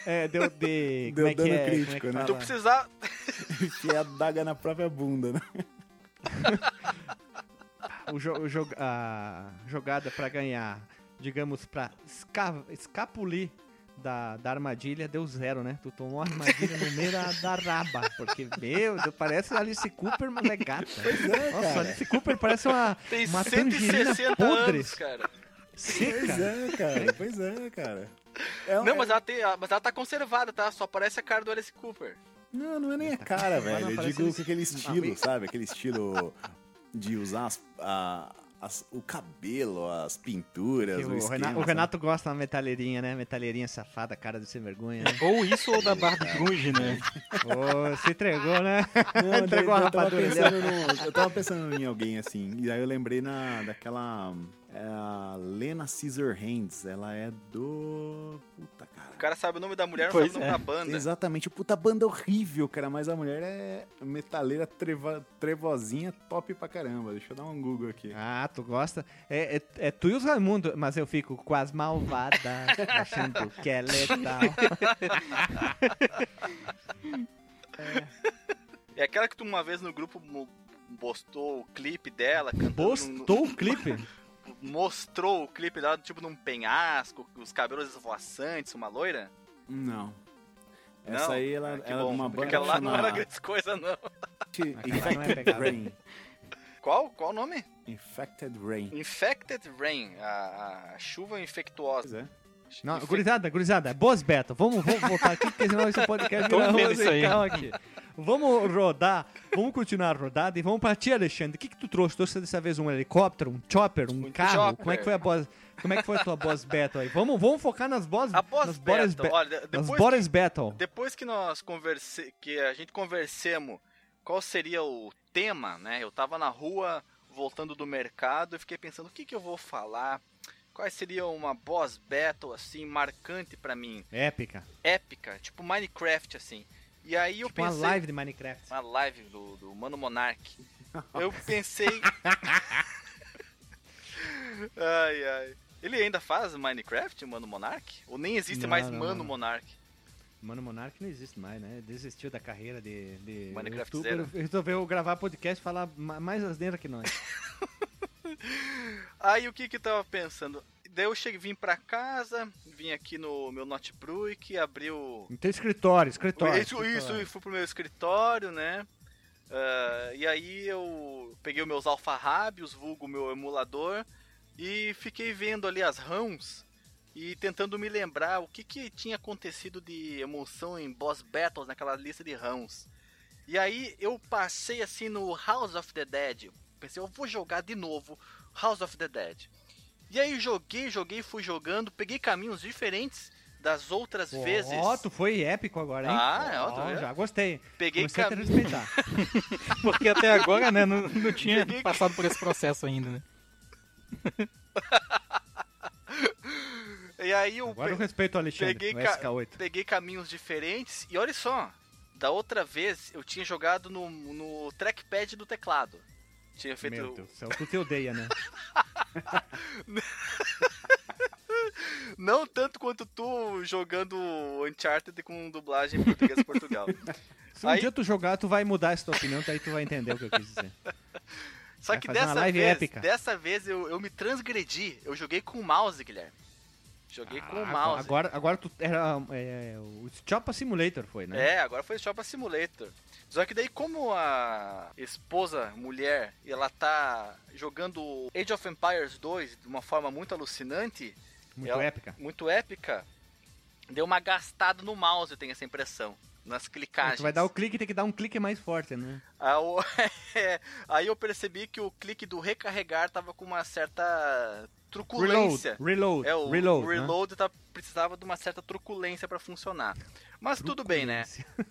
É, deu de. Deu como é dano que é, crítico, como é né? Tu precisar. (laughs) Enfiar a daga na própria bunda, né? o, jo, o jo, a jogada pra ganhar, digamos, pra esca, escapulir da, da armadilha deu zero, né? Tu tomou a armadilha no meio da, da raba. Porque, meu, parece Alice Cooper, mas é gata. Pois é, Nossa, cara. Alice Cooper parece uma, Tem uma 160 podre. anos, cara. Seca. Pois é, cara. Pois é, cara. É, não, é... Mas, ela tem, mas ela tá conservada, tá? Só parece a cara do Alice Cooper. Não, não é nem a cara, velho. Eu digo com aquele estilo, sabe? Aquele estilo de usar as, a, as, o cabelo, as pinturas, o, o, esquema, Renato, o, Renato, gosta da metaleirinha, né? Metaleirinha safada, cara de sem vergonha. Né? Ou isso ou da Barbie Grunge, né? oh, se entregou, né? Não, (laughs) entregou eu, a rapadura. Eu tava, no, eu tava pensando em alguém assim, e aí eu lembrei na, daquela é a Lena Hands, Ela é do. Puta, cara. O cara sabe o nome da mulher, não pois sabe o nome é. da banda. Exatamente. Puta banda horrível, cara. Mas a mulher é metaleira treva, trevozinha top pra caramba. Deixa eu dar um Google aqui. Ah, tu gosta? É, é, é tu e os Raimundo, mas eu fico com as malvadas, (laughs) achando que é letal. é. (laughs) é aquela que tu uma vez no grupo postou o clipe dela cantando. Postou no... o clipe? (laughs) mostrou o clipe dela, tipo, num penhasco, os cabelos esvoaçantes, uma loira? Não. Essa não? aí, ela, ah, ela é uma banda Porque ela não era grande coisa, não. Infected (laughs) Rain. Qual? Qual o nome? Infected Rain. Infected Rain, a, a chuva infectuosa. É. Não, Infe... gurizada, gurizada, boas beta. Vamos, vamos voltar aqui, porque senão esse podcast vira musical aqui. Vamos rodar, vamos continuar a rodada e vamos pra ti, Alexandre. O que, que tu trouxe? Trouxe dessa vez um helicóptero, um chopper, um, um carro? Chopper. Como é que foi a boss? Como é que foi a tua boss battle aí? Vamos, vamos focar nas boss, a boss nas battle. Ba Olha, nas boss battle. Depois que nós converse, que a gente conversemos qual seria o tema, né? Eu tava na rua voltando do mercado e fiquei pensando o que que eu vou falar. Qual seria uma boss battle assim marcante para mim? Épica. Épica, tipo Minecraft assim. E aí tipo eu pensei. Uma live de Minecraft. Uma live do, do Mano Monark. (laughs) eu pensei. (laughs) ai, ai. Ele ainda faz Minecraft, Mano Monark? Ou nem existe não, mais não, Mano não. Monark? Mano Monark não existe mais, né? Desistiu da carreira de, de Minecraft YouTuber. Resolveu gravar podcast e falar mais asneira que nós. (laughs) Aí o que que eu tava pensando? Daí eu cheguei, vim pra casa, vim aqui no meu notebook, abri o. No teu escritório, escritório. Isso, escritório. isso, fui pro meu escritório, né? Uh, e aí eu peguei os meus alfarrábios, vulgo meu emulador, e fiquei vendo ali as ROMs e tentando me lembrar o que, que tinha acontecido de emoção em boss battles naquela lista de ROMs. E aí eu passei assim no House of the Dead. Pensei, eu vou jogar de novo House of the Dead. E aí joguei, joguei, fui jogando, peguei caminhos diferentes das outras Ó, vezes. Ó, tu foi épico agora, hein? Ah, é, ó, vê? já gostei. Peguei Comecei a cam- respeitar. (laughs) Porque até agora, né, não, não tinha Peguei- passado por esse processo ainda, né? (laughs) E aí eu Agora eu pe- respeito o Alexandre, peguei, o ca- SK8. peguei caminhos diferentes. E olha só, da outra vez eu tinha jogado no, no trackpad do teclado. Tinha feito. Meu Deus do céu, tu te odeia, né? (laughs) Não tanto quanto tu jogando Uncharted com dublagem em português de Portugal. Se um Aí- dia tu jogar, tu vai mudar essa tua opinião, daí tu vai entender o que eu quis dizer. Só Vai que dessa vez, épica. dessa vez eu, eu me transgredi. Eu joguei com o mouse, Guilherme. Joguei com o Ah, mouse. Agora, agora tu era é, o Chopa Simulator foi, né? É, agora foi Shopa Simulator. Só que daí, como a esposa, mulher, ela tá jogando Age of Empires 2 de uma forma muito alucinante, Muito ela- épica. muito épica, deu uma gastada no mouse, eu tenho essa impressão. Nas clicagens. Tu vai dar o clique tem que dar um clique mais forte, né? Aí eu- (laughs) é, Aí eu percebi que o clique do recarregar tava com uma certa truculência. reload, É, o reload. o né? reload tá- precisava de uma certa truculência pra funcionar. Mas tudo bem, né? (laughs)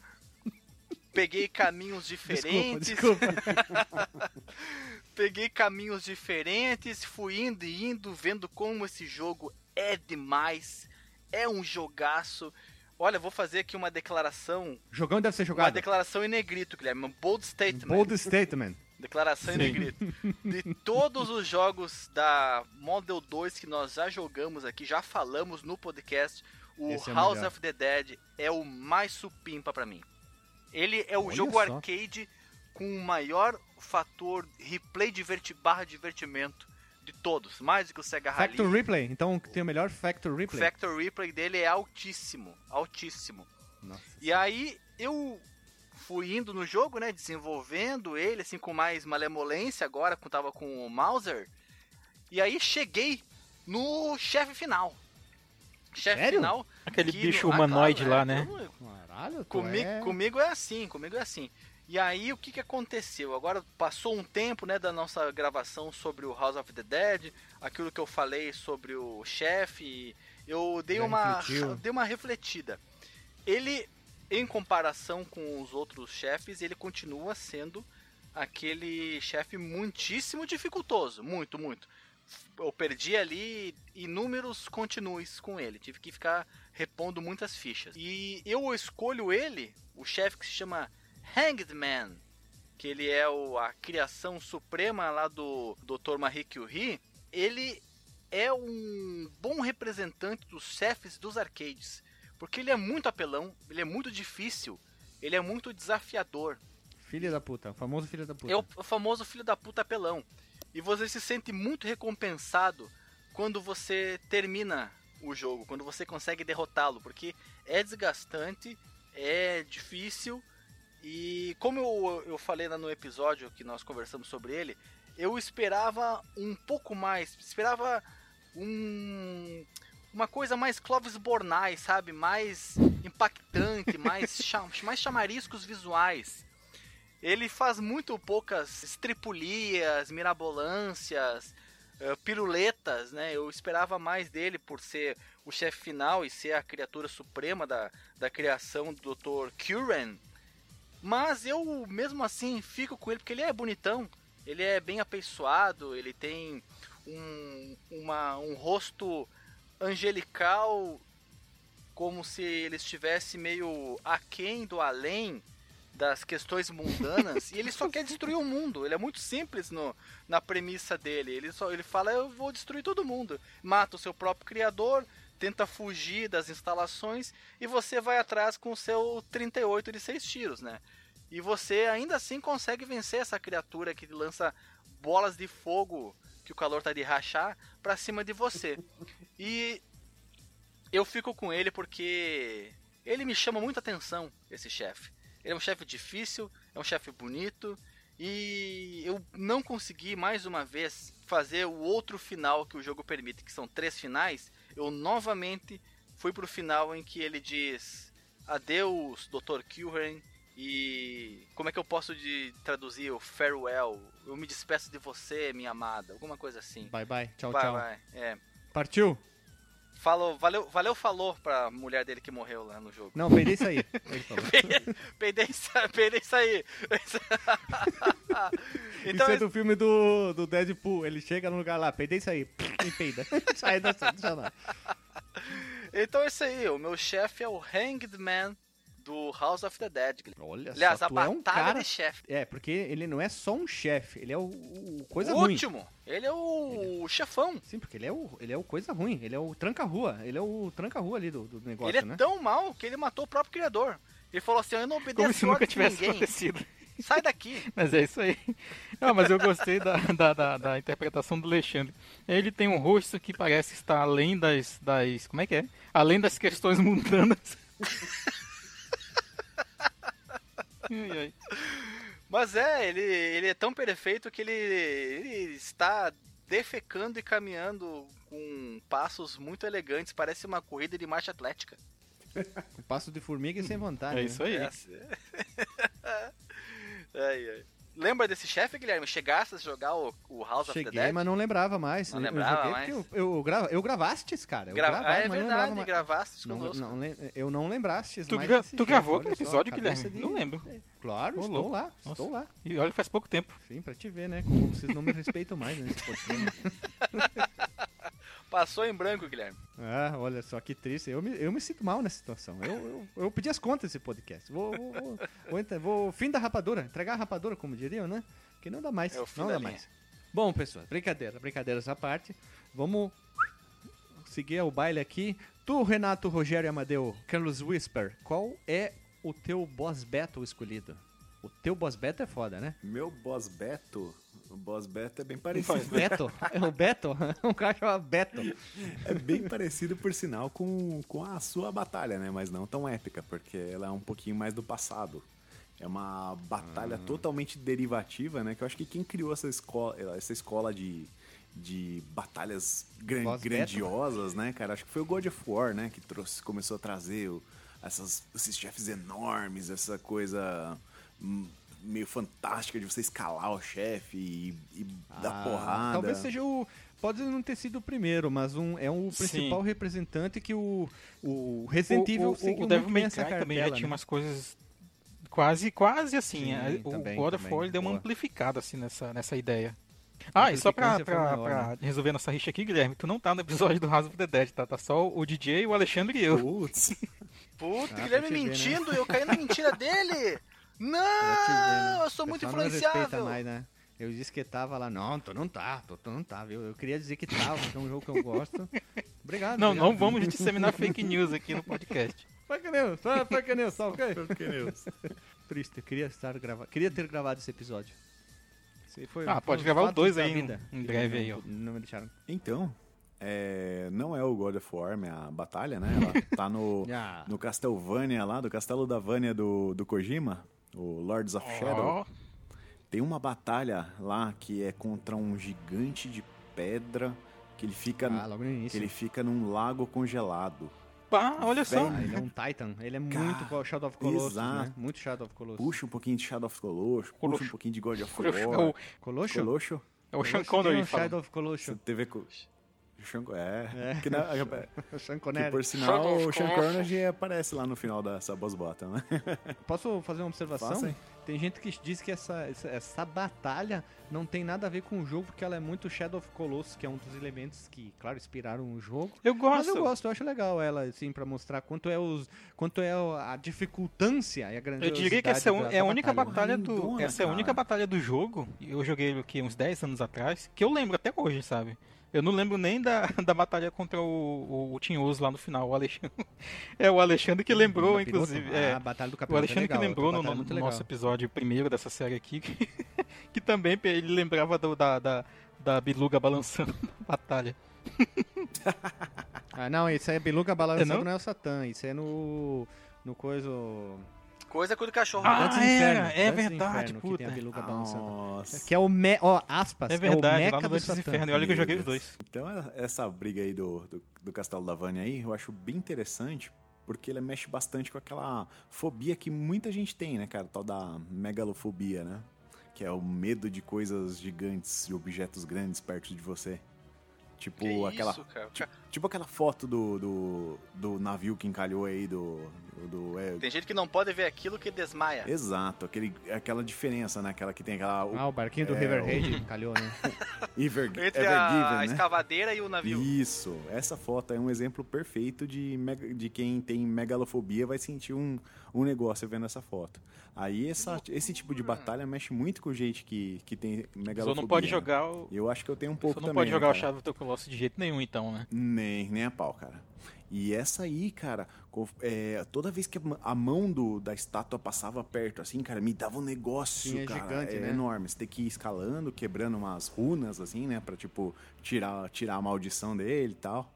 Peguei caminhos Desculpa, diferentes, desculpa. (laughs) peguei caminhos diferentes, fui indo e indo, vendo como esse jogo é demais, é um jogaço. Olha, vou fazer aqui uma declaração, Jogão deve ser uma jogado. declaração em negrito, Guilherme, um bold statement. Bold statement. Declaração em Sim. negrito. (laughs) De todos os jogos da Model 2 que nós já jogamos aqui, já falamos no podcast, o Esse é o House melhor. of the Dead é o mais supimpa pra mim. Ele é o Olha jogo só. arcade com o maior fator replay diverti barra divertimento de todos, mais do que o Sega Rally. Factor Replay. Então tem o melhor Factor O Replay. Factor replay dele é altíssimo, altíssimo. Nossa. E aí eu fui indo no jogo, né, desenvolvendo ele assim com mais malemolência agora, quando tava com o Mauser. E aí cheguei no chefe final. Chefe Sério? final. Aquele que bicho no- ah, humanoide claro, lá, né? eu- Caralho, tu Comigo, é... comigo é assim, comigo é assim. E aí o que, que aconteceu? Agora passou um tempo né, da nossa gravação sobre o House of the Dead, aquilo que eu falei sobre o chefe, eu dei Já uma, refletiu. dei uma refletida. Ele, em comparação com os outros chefes, ele continua sendo aquele chefe muitíssimo dificultoso, muito, muito. Eu perdi ali inúmeros continues com ele, tive que ficar repondo muitas fichas. E eu escolho ele, o chefe que se chama Hanged Man, que ele é o, a criação suprema lá do Dr. Marie Curie, ele é um bom representante dos chefes dos arcades, porque ele é muito apelão, ele é muito difícil, ele é muito desafiador. Filho da puta, o famoso filho da puta. É o famoso filho da puta apelão. E você se sente muito recompensado quando você termina o jogo, quando você consegue derrotá-lo, porque é desgastante, é difícil e como eu, eu falei no episódio que nós conversamos sobre ele, eu esperava um pouco mais, esperava um, uma coisa mais Clovis Bornai, sabe? Mais impactante, (laughs) mais, mais chamariscos visuais. Ele faz muito poucas estripulias, mirabolâncias, eh, piruletas, né? Eu esperava mais dele por ser o chefe final e ser a criatura suprema da, da criação do Dr. Curran. Mas eu, mesmo assim, fico com ele porque ele é bonitão. Ele é bem apeiçoado, ele tem um, uma, um rosto angelical, como se ele estivesse meio aquém do além das questões mundanas e ele só quer destruir o mundo. Ele é muito simples no, na premissa dele. Ele só ele fala eu vou destruir todo mundo. Mata o seu próprio criador, tenta fugir das instalações e você vai atrás com o seu 38 de seis tiros, né? E você ainda assim consegue vencer essa criatura que lança bolas de fogo que o calor tá de rachar pra cima de você. E eu fico com ele porque ele me chama muita atenção, esse chefe. Ele é um chefe difícil, é um chefe bonito e eu não consegui mais uma vez fazer o outro final que o jogo permite, que são três finais. Eu novamente fui pro final em que ele diz adeus, Dr. Kilren, e como é que eu posso de traduzir o farewell? Eu me despeço de você, minha amada, alguma coisa assim. Bye bye, tchau, vai, tchau. vai. É. Partiu? Falou, valeu, valeu, falou pra mulher dele que morreu lá no jogo. Não, peidei isso aí. (laughs) peidei, peidei isso aí. (laughs) então, isso é do filme do, do Deadpool. Ele chega no lugar lá, peidei isso aí. E peida. (laughs) Sai da sala. Então é isso aí. O meu chefe é o Hanged Man do House of the Dead. Olha Aliás, só, a batalha é um cara... de chefe. É, porque ele não é só um chefe, ele é o, o coisa o ruim. último. Ele é o ele... chefão. Sim, porque ele é o, ele é o coisa ruim, ele é o tranca-rua, ele é o tranca-rua ali do, do negócio, Ele é né? tão mal que ele matou o próprio criador. Ele falou assim, eu não obedeço Como se nunca tivesse ninguém. acontecido. Sai daqui. (laughs) Mas é isso aí. Não, mas eu gostei da, da, da, da, interpretação do Alexandre. Ele tem um rosto que parece estar além das, das. Como é que é? Além das questões mundanas. (laughs) ai, ai. Mas é, ele, ele é tão perfeito que ele, ele está defecando e caminhando com passos muito elegantes. Parece uma corrida de marcha atlética. Com (laughs) passo de formiga e sem vontade. É né? isso aí. É. (laughs) ai, ai. Lembra desse chefe, Guilherme? Chegasse a jogar o, o House Cheguei, of the Dead? mas não lembrava mais. Não lembrava eu mais? Eu, eu, grava, eu gravaste, cara. Eu Gra gravava, ah, é mas verdade, não gravaste não, conosco. Não, eu não lembraste Tu, mais gra tu gravou aquele só, episódio, Guilherme? de... Não lembro. Claro, Ô, estou louco. lá, Nossa. estou lá. E olha, faz pouco tempo. Sim, pra te ver, né? Como vocês não me respeitam mais nesse podcast. (laughs) Passou em branco, Guilherme. Ah, olha só que triste. Eu me, eu me sinto mal nessa situação. Eu, eu, eu pedi as contas desse podcast. Vou, vou, vou, vou, entrar- vou- fim da rapadura, entregar a rapadura, como diriam, né? Que não dá mais. É o fim não da dá linha. mais. Bom, pessoal, brincadeira, brincadeiras à parte. Vamos seguir o baile aqui. Tu, Renato, Rogério e Amadeu, Carlos Whisper, qual é o teu boss battle escolhido? O teu boss battle é foda, né? Meu boss Beto, o boss Beto é bem O parecido. (laughs) Beto? É o Beto? (laughs) Um cara chama Beto. É bem parecido, por sinal, com, com a sua batalha, né? Mas não tão épica, porque ela é um pouquinho mais do passado. É uma batalha Ah. totalmente derivativa, né? Que eu acho que quem criou essa escola, essa escola de, de batalhas gran- grandiosas, né, cara? Acho que foi o God of War, né? Que trouxe, começou a trazer o- essas, esses chefes enormes, essa coisa hum, meio fantástica de você escalar o chefe e, e dar Ah, porrada. Talvez seja o. Pode não ter sido o primeiro, mas um, é um Sim. principal representante que o, o Resident Evil o, o, o Devil muito May bem essa Cry também já cartela, tinha né? umas coisas quase, quase assim. Sim, é, o também, God of War deu uma boa. amplificada assim nessa, nessa ideia. Ah, e só pra, pra, maior, pra né? resolver nossa rixa aqui, Guilherme, tu não tá no episódio do House of the Dead, tá? Tá só o DJ, o Alexandre e eu. Putz. (laughs) Puta, Ah, Guilherme ver, né? mentindo, eu caí na mentira dele. (laughs) Ver, Não, né? eu sou muito influenciável. mais, né? Eu disse que tava lá. Não, tu não tá, tu, tu não tá, viu? Eu queria dizer que tava, porque é um jogo que eu gosto. Obrigado. Não, obrigado. não vamos disseminar fake news aqui no podcast. Fake news, fake news, tá ok? Triste, eu queria, estar grava... queria ter gravado esse episódio. Foi Ah, um pode gravar o dois aí, vida. em breve aí, ó. Não me deixaram. Então, é, não é o God of War, minha batalha, né? Ela (laughs) tá no, Ah. no Castlevania lá, do Castelo da Vânia do, do Kojima, o Lords of Shadow. Ó, Tem uma batalha lá que é contra um gigante de pedra que ele fica, Ah, logo no que início. ele fica num lago congelado. pá, olha só. Ah, ele é um Titan. Ele é Cara, muito Shadow of Colossus, né? exato. Muito Shadow of Colossus. Puxa um pouquinho de Shadow of Colossus, puxa Colossus. um pouquinho de God of É War. o, Colossus? Colossus? é o tem um falando. Shadow of Colossus. Você teve. Sean- É, É. Que, na- (laughs) Sean que Connery. por sinal o Sean. Connery aparece lá no final dessa boss bottom, né? (laughs) Posso fazer uma observação? Faça. Tem gente que diz que essa, essa, essa batalha não tem nada a ver com o jogo, porque ela é muito Shadow of Colossus, que é um dos elementos que, claro, inspiraram o jogo. Eu Mas gosto. eu gosto, eu acho legal ela, assim, pra mostrar quanto é, os, quanto é a dificultância e a Eu grandiosidade diria que essa é, da- da é a única batalha, do. Lindona, Essa é a cara. única batalha do jogo. Eu joguei ele aqui uns 10 anos atrás, que eu lembro até hoje, sabe? Eu não lembro nem da, (laughs) da batalha contra o, o, o Tinhoso lá no final, o Alexandre. (laughs) É o Alexandre que lembrou, Capiroto? inclusive. Ah, é, a batalha do o Capiroto Alexandre é legal, que lembrou no, no nosso episódio primeiro dessa série aqui, que, (laughs) que também ele lembrava do- da, da, da biluga balançando na batalha. Ah, não, isso aí é Beluga balançando, É, não? não? é o Satã, isso é no... no coisa... Coisa com o cachorro. Ah, Dantes Inferno, é do verdade, Inferno, que tem a puta. Beluga balançando. Nossa. Que é o me... ó, aspas, É é, o verdade, meca lá no do. Inferno. E olha que eu joguei os dois. Então é- essa briga aí do, do, do Castelo da Vânia aí, eu acho bem interessante, porque ele mexe bastante com aquela fobia que muita gente tem, né, cara? Tal da megalofobia, né? Que é o medo de coisas gigantes e objetos grandes perto de você. Tipo Que aquela. isso, cara? Tipo, tipo aquela foto do, do, do navio que encalhou aí do. do é, Tem gente que não pode ver aquilo que desmaia. Exato, aquele, aquela diferença, né? Aquela que tem aquela. Ah, o barquinho do É, River o- Raid calhou, né? (laughs) Ever, Entre Ever a, né? escavadeira e o navio. Isso, essa foto é um exemplo perfeito de, de quem tem megalofobia vai sentir um, um negócio vendo essa foto. Aí essa, esse tipo de batalha mexe muito com gente que, que tem megalofobia. Só não pode né? jogar o. Eu acho que eu tenho um Só pouco não também. pode jogar né, o cara? Shadow of the Colossus de jeito nenhum, então, né? Nem, nem a pau, cara. E essa aí, cara, é, toda vez que a mão do, da estátua passava perto, assim, cara, me dava um negócio, Sim, é cara. gigante, é né? enorme. Você tem que ir escalando, quebrando umas runas, assim, né? Pra, tipo, tirar, tirar a maldição dele e tal.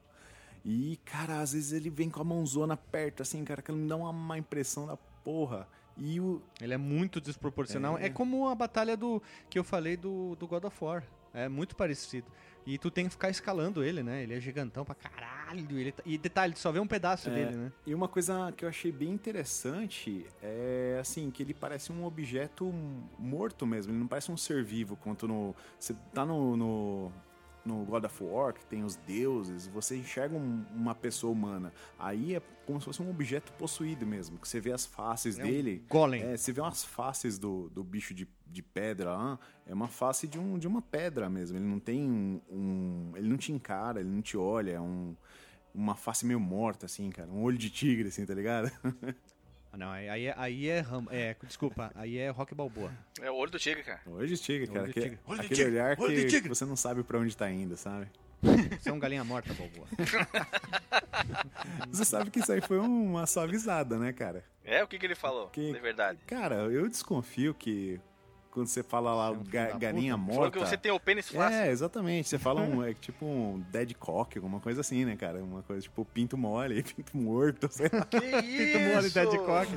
E, cara, às vezes ele vem com a mãozona perto, assim, cara, que ele me dá uma má impressão da porra. E o. Ele é muito desproporcional. É, É. como a batalha do que eu falei do, do God of War. É muito parecido. E tu tem que ficar escalando ele, né? Ele é gigantão pra caralho. Ele tá- E detalhe, tu só vê um pedaço É. dele, né? E uma coisa que eu achei bem interessante é assim, que ele parece um objeto morto mesmo, ele não parece um ser vivo, quanto no. Você tá no, no, no God of War, que tem os deuses, você enxerga um- uma pessoa humana. Aí é como se fosse um objeto possuído mesmo, que você vê as faces É um dele. Golem. É, você vê umas faces do, do bicho de, de pedra lá, é uma face de, um, de uma pedra mesmo. Ele não tem um, um- Ele não te encara, ele não te olha, é um, uma face meio morta, assim, cara. Um olho de tigre, assim, tá ligado? (laughs) Ah, não, aí, aí é, aí é, Ram- é. Desculpa, aí é Rock Balboa. É o olho do tigre, cara. Olho de tigre, cara. Olho de aquele tigre. Olho de aquele tigre, olhar olho de que, tigre. você não sabe pra onde tá indo, sabe? Você é um galinha morta, Balboa. Você sabe que isso aí foi uma suavizada, né, cara? É o que, que ele falou, Que- de verdade. Cara, eu desconfio que quando você fala lá é um ga- galinha puta. Morta... que você tem o pênis fácil. É, exatamente. Você fala um, (laughs) é tipo um dead cock, alguma coisa assim, né, cara? Uma coisa tipo pinto mole, (laughs) pinto morto, sei lá. Que Pinto mole, isso? dead cock.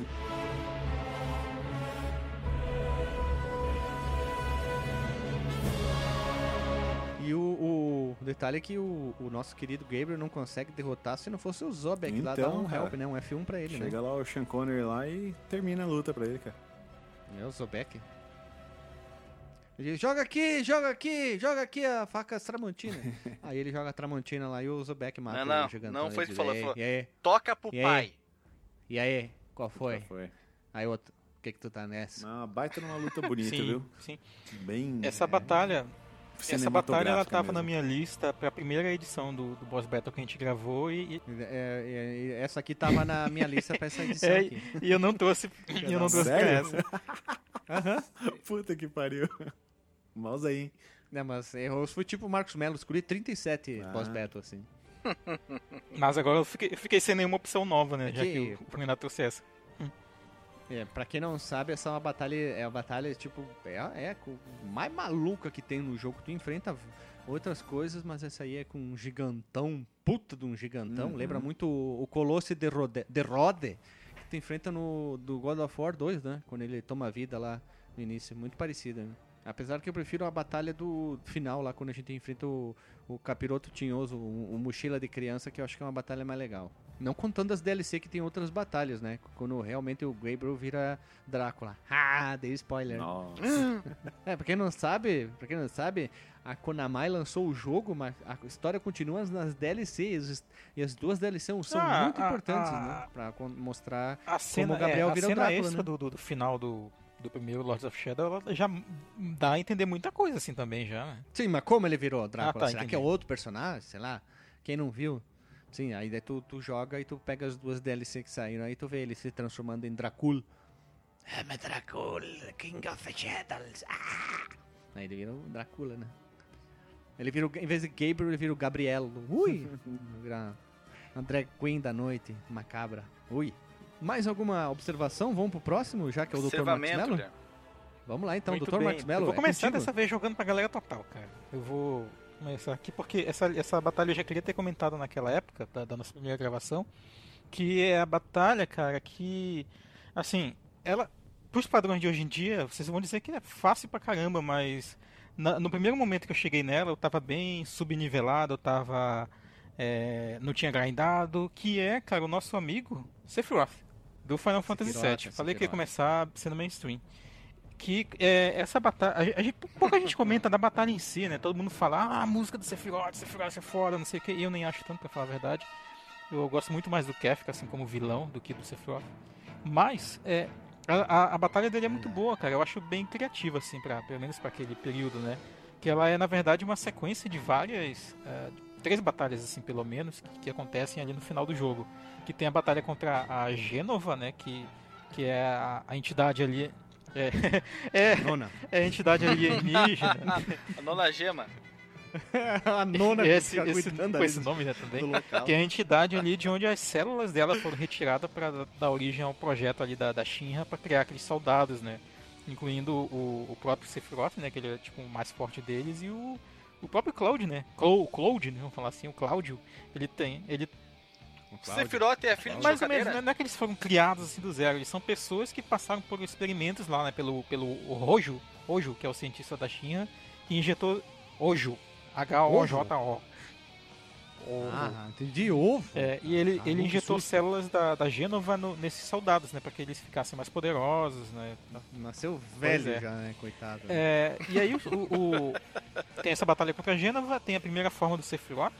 E o, o detalhe é que o, o nosso querido Gabriel não consegue derrotar se não fosse o Zobek lá dar Então, um cara. help, né? Um F1 pra ele, Chega né? lá o Sean Connery lá e termina a luta pra ele, cara. É o Zobek. Ele joga aqui, joga aqui, joga aqui a faca Tramontina. (laughs) aí ele joga a Tramontina lá e o Zobek mata Não, não, não foi Ele isso que falou, "E aí, aí, Toca pro E aí? pai. e aí, qual foi? Já foi. Aí outro, o que que tu tá nessa? Uma baita numa luta bonita, sim, viu? sim. Bem. Essa é, batalha, essa batalha ela tava na mesmo. minha lista pra primeira edição do, do Boss Battle que a gente gravou e, É, é, é, essa aqui tava na minha lista pra essa edição (laughs) É, aqui. e eu não trouxe, e eu não trouxe pra essa. (laughs) Puta que pariu. Mouse aí, hein? Né, mas eu fui tipo o Marcos Melo, escolhi 37 Ah. pós-battle, assim. (laughs) Mas agora eu fiquei, eu fiquei sem nenhuma opção nova, né? É já que- que o Renato trouxe essa. É, pra quem não sabe, essa é uma batalha, é uma batalha, tipo, é, é a co- mais maluca que tem no jogo. Tu enfrenta outras coisas, mas essa aí é com um gigantão, puta de um gigantão. Uhum. Lembra muito o, o Colosse de Rode, de Rode, que tu enfrenta no do God of War 2, né? Quando ele toma vida lá no início. Muito parecida, né? Apesar que eu prefiro a batalha do final, lá quando a gente enfrenta o, o capiroto tinhoso, o, o mochila de criança, que eu acho que é uma batalha mais legal. Não contando as DLC que tem outras batalhas, né? Quando realmente o Gabriel vira Drácula. Ah, dei spoiler. Nossa. (laughs) É, pra quem não sabe, pra quem não sabe, a Konami lançou o jogo, mas a história continua nas DLCs. E as duas DLCs são Ah, muito a- importantes, a- né? Pra mostrar A cena, o Gabriel é, a vira o cena Drácula, extra né? do, do final do, do primeiro Lords of Shadow, ela já dá a entender muita coisa assim também já, né? Sim, mas como ele virou Drácula? Ah, tá, Será entendi. que é outro personagem? Sei lá. Quem não viu? Sim, aí daí tu, tu joga e tu pega as duas DLC que saíram, aí tu vê ele se transformando em Dracul. I'm Dracul, King of Shadows. Ah! Aí ele vira o Drácula, né? Ele vira, o, em vez de Gabriel, ele vira o Gabriel. Ui! (laughs) drag queen da noite, macabra. Ui! Mais alguma observação? Vamos pro próximo, já que é o Dr. Max Observamento, Mello? Guilherme. Vamos lá então, Muito Dr. Mello. Eu vou é começar contigo. dessa vez jogando pra galera total, cara. Eu vou começar aqui porque essa, essa batalha eu já queria ter comentado naquela época, da, da nossa primeira gravação, que é a batalha, cara, que, assim, ela, pros padrões de hoje em dia, vocês vão dizer que é fácil pra caramba, mas na- no primeiro momento que eu cheguei nela, eu tava bem subnivelado, eu tava, é, não tinha grindado, que é, cara, o nosso amigo Sephiroth, do Final Fantasy VII. Falei que ia começar sendo mainstream. que é, essa batalha. A gente, pouca gente comenta da batalha em si, né? Todo mundo fala, ah, a música do Sephiroth, Sephiroth é foda, não sei o que. E eu nem acho tanto, pra falar a verdade. Eu gosto muito mais do Kefka, assim, como vilão, do que do Sephiroth. Mas, é, a, a, a, batalha dele é muito boa, cara. Eu acho bem criativa, assim, pra, pelo menos para aquele período, né? Que ela é, na verdade, uma sequência de várias. Uh, três batalhas, assim, pelo menos, que, que, acontecem ali no final do jogo. Que tem a batalha contra a Gênova, né? Que, que é a, a entidade ali é, (laughs) é, nona. é a entidade alienígena. (laughs) a nona gema. (laughs) a nona esse, esse, com esse nome né, também. Que é a entidade ali de onde as células dela foram retiradas para dar origem ao projeto ali da, da Shinra para criar aqueles soldados, né? Incluindo o, o próprio Sephiroth, né? Que ele é tipo o mais forte deles, e o, o próprio Cloud, né? Cloud, Cloud, né? Vamos falar assim, o Cláudio. Ele tem. Ele Sephiroth é filho de Mais ou menos, não é que eles foram criados assim do zero, eles são pessoas que passaram por experimentos lá, né, pelo, pelo Rojo, Rojo, que é o cientista da China, que injetou Ojo, H-O-J-O. Ah, entendi, ovo. É, e ele, ah, ele injetou células da, da Gênova no, nesses soldados, né, para que eles ficassem mais poderosos, né. Nasceu velho é. já, né, coitado. É, e aí o, o, o, tem essa batalha contra a Gênova, tem a primeira forma do Sephiroth,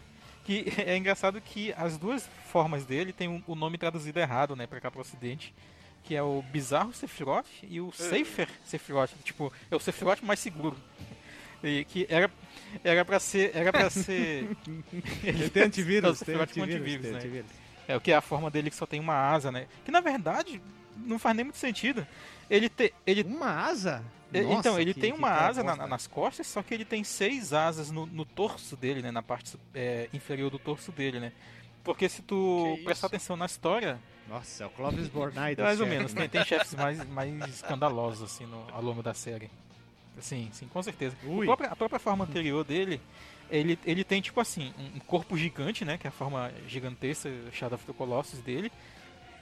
que (laughs) é engraçado que as duas formas dele tem o nome traduzido errado, né, pra cá pro ocidente. Que é o Bizarro Sephiroth e o Safer Sephiroth. Tipo, é o Sephiroth mais seguro. E que era, era pra ser. Era pra (laughs) ser. Ele tem antivírus, (laughs) tem antivírus, antivírus, né? antivírus. É o que é a forma dele que só tem uma asa, né? Que na verdade não faz nem muito sentido. Ele tem. Ele... Uma asa? Nossa, então, ele que, tem uma asa na, nas costas, só que ele tem seis asas no, no torso dele, né? Na parte é, inferior do torso dele, né? Porque se tu prestar atenção na história. Nossa, é o Clovis Bornai da Mais ou menos, tem, tem chefes mais, mais escandalosos, assim, no, ao longo da série. Sim, sim, com certeza. A própria, a própria forma anterior dele, ele, ele tem, tipo assim, um corpo gigante, né? Que é a forma gigantesca, Shadow of the Colossus dele.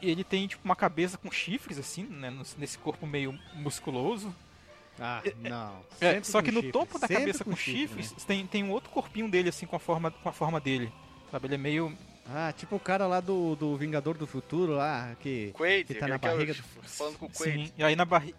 E ele tem, tipo, uma cabeça com chifres, assim, né? Nesse corpo meio musculoso. Ah, não. É, só que no chifres. topo da Sempre cabeça com, com chifres, né? tem, tem um outro corpinho dele, assim, com a forma, com a forma dele. Sabe? Ele é meio. Ah, tipo o cara lá do, do Vingador do Futuro lá, que, Quaid, que tá na barriga. do... Falando com o Quaid. Sim, e aí na barriga.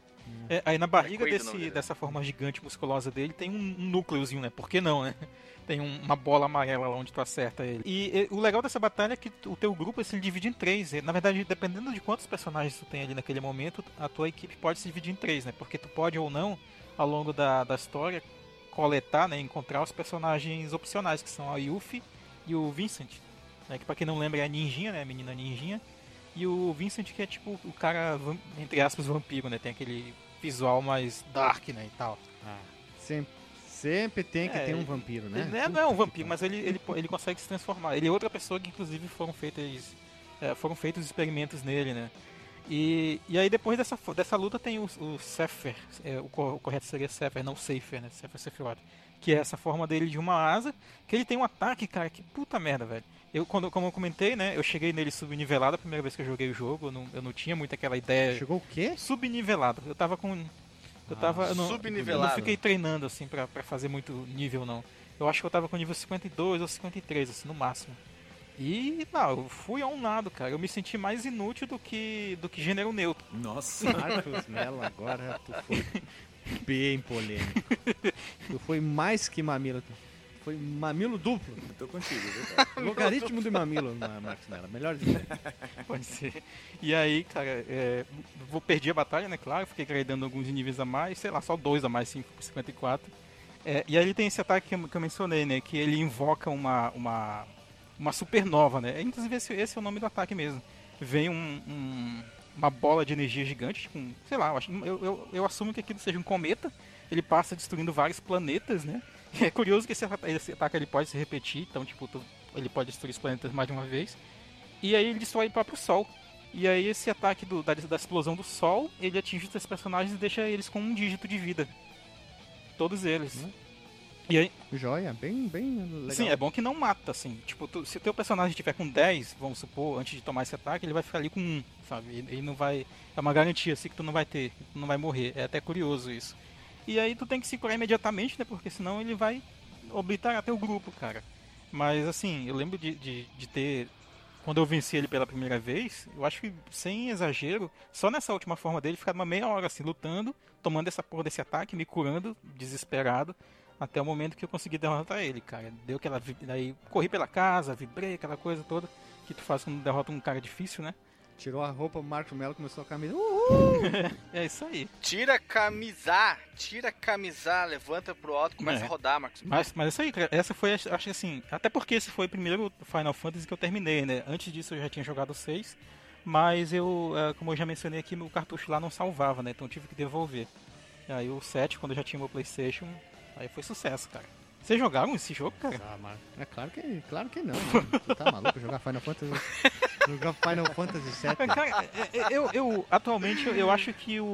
É, aí na barriga é desse, dessa forma gigante musculosa dele tem um, um núcleozinho, né? Por que não, né? (laughs) Tem um, uma bola amarela lá onde tu acerta ele. E, e, o legal dessa batalha é que o teu grupo se divide em três. Na verdade, dependendo de quantos personagens tu tem ali naquele momento, a tua equipe pode se dividir em três, né? Porque tu pode ou não, ao longo da, da história, coletar, né? Encontrar os personagens opcionais, que são a Yuffie e o Vincent. Né? Que pra quem não lembra é a ninjinha, né? A menina ninjinha. E o Vincent que é tipo o cara, entre aspas, vampiro, né? Tem aquele visual mais dark, né? E tal. Ah, sempre Sempre tem que é, ter um vampiro, né? Ele não é um vampiro, mas ele, ele, ele consegue se transformar. Ele é outra pessoa que, inclusive, foram feitos, é, foram feitos experimentos nele, né? E, e aí, depois dessa, dessa luta, tem o, o Sepher. É, o, correto seria Sepher, não Safer, né? Sepher Sephiroth. Que é essa forma dele de uma asa. Que ele tem um ataque, cara, que puta merda, velho. Eu, quando, como eu comentei, né? Eu cheguei nele subnivelado a primeira vez que eu joguei o jogo. Eu não, eu não tinha muito aquela ideia. Chegou o quê? Subnivelado. Eu tava com eu tava. Ah, eu não, eu não fiquei treinando assim pra, pra fazer muito nível, não. Eu acho que eu tava com nível 52 ou 53, assim, no máximo. E, não, eu fui a um lado, cara. Eu me senti mais inútil do que, do que gênero neutro. Nossa, Marcos Mello, agora tu foi (laughs) bem polêmico. Tu foi mais que mamilo. Foi mamilo duplo. Tô contigo, (laughs) Logaritmo de mamilo, Marcos Mello. Melhor dizer. (laughs) Pode ser. E aí, cara, é, vou perder a batalha, né? Claro, fiquei gradando alguns níveis a mais, sei lá, só dois a mais, 5 54. É, e aí ele tem esse ataque que eu, que eu, mencionei, né? Que ele invoca uma, uma, uma supernova, né? Inclusive esse, esse é o nome do ataque mesmo. Vem um, um, uma bola de energia gigante, tipo, sei lá, eu, eu, eu assumo que aquilo seja um cometa. Ele passa destruindo vários planetas, né? (laughs) É curioso que esse, esse ataque ele pode se repetir, então tipo, ele pode destruir os planetas mais de uma vez. E aí ele destrói o próprio Sol. E aí esse ataque do, da, da explosão do Sol, ele atinge esses personagens e deixa eles com um dígito de vida. Todos eles. Hum. E aí... Joia, bem, bem legal. Sim, é bom que não mata, assim. Tipo, tu, se o teu personagem tiver com 10, vamos supor, antes de tomar esse ataque, ele vai ficar ali com 1, sabe? Ele não vai... É uma garantia, assim, que tu não vai ter, tu não vai morrer. É até curioso isso. E aí tu tem que se curar imediatamente, né? Porque senão ele vai obliterar teu grupo, cara. Mas assim, eu lembro de, de, de ter quando eu venci ele pela primeira vez, eu acho que, sem exagero, só nessa última forma dele, ficar uma meia hora assim, lutando, tomando essa porra desse ataque, me curando, desesperado, até o momento que eu consegui derrotar ele, cara. Deu aquela. Daí corri pela casa, vibrei, aquela coisa toda que tu faz quando derrota um cara difícil, né? Tirou a roupa, o Marco Melo começou a camisa. (laughs) Uhul! é isso aí. Tira a camisa, tira a camisa, levanta pro alto, começa é. a rodar, Marcos. Mas, mas isso aí, essa foi, acho assim, até porque esse foi o primeiro Final Fantasy que eu terminei, né? Antes disso eu já tinha jogado seis, mas eu, é, como eu já mencionei aqui, meu cartucho lá não salvava, né? Então eu tive que devolver. E aí o 7, quando eu já tinha meu Playstation, aí foi sucesso, cara. Vocês jogaram esse jogo, cara? Ah, é claro que, claro que não. Você tá maluco jogar Final Fantasy? jogar Final Fantasy VII? Cara, é, é, eu, eu, atualmente eu acho que o,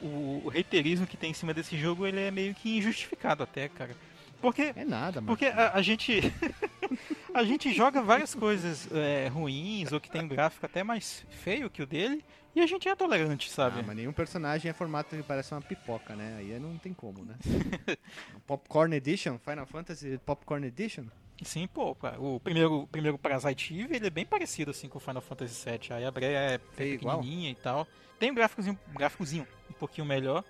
o, o reiterismo que tem em cima desse jogo ele é meio que injustificado até, cara. Porque, é nada, mano. Porque a, a gente (laughs) a gente joga várias coisas é, ruins ou que tem um gráfico até mais feio que o dele e a gente é tolerante, sabe? Ah, mas nenhum personagem é formato que parece uma pipoca, né? Aí não tem como, né? (laughs) Popcorn Edition, Final Fantasy Popcorn Edition? Sim, pô, o primeiro, primeiro Parasite Eve, ele é bem parecido assim com o Final Fantasy VII. Aí a Breia é pequenininha igual? e tal. Tem um gráficozinho, gráficozinho pouquinho melhor.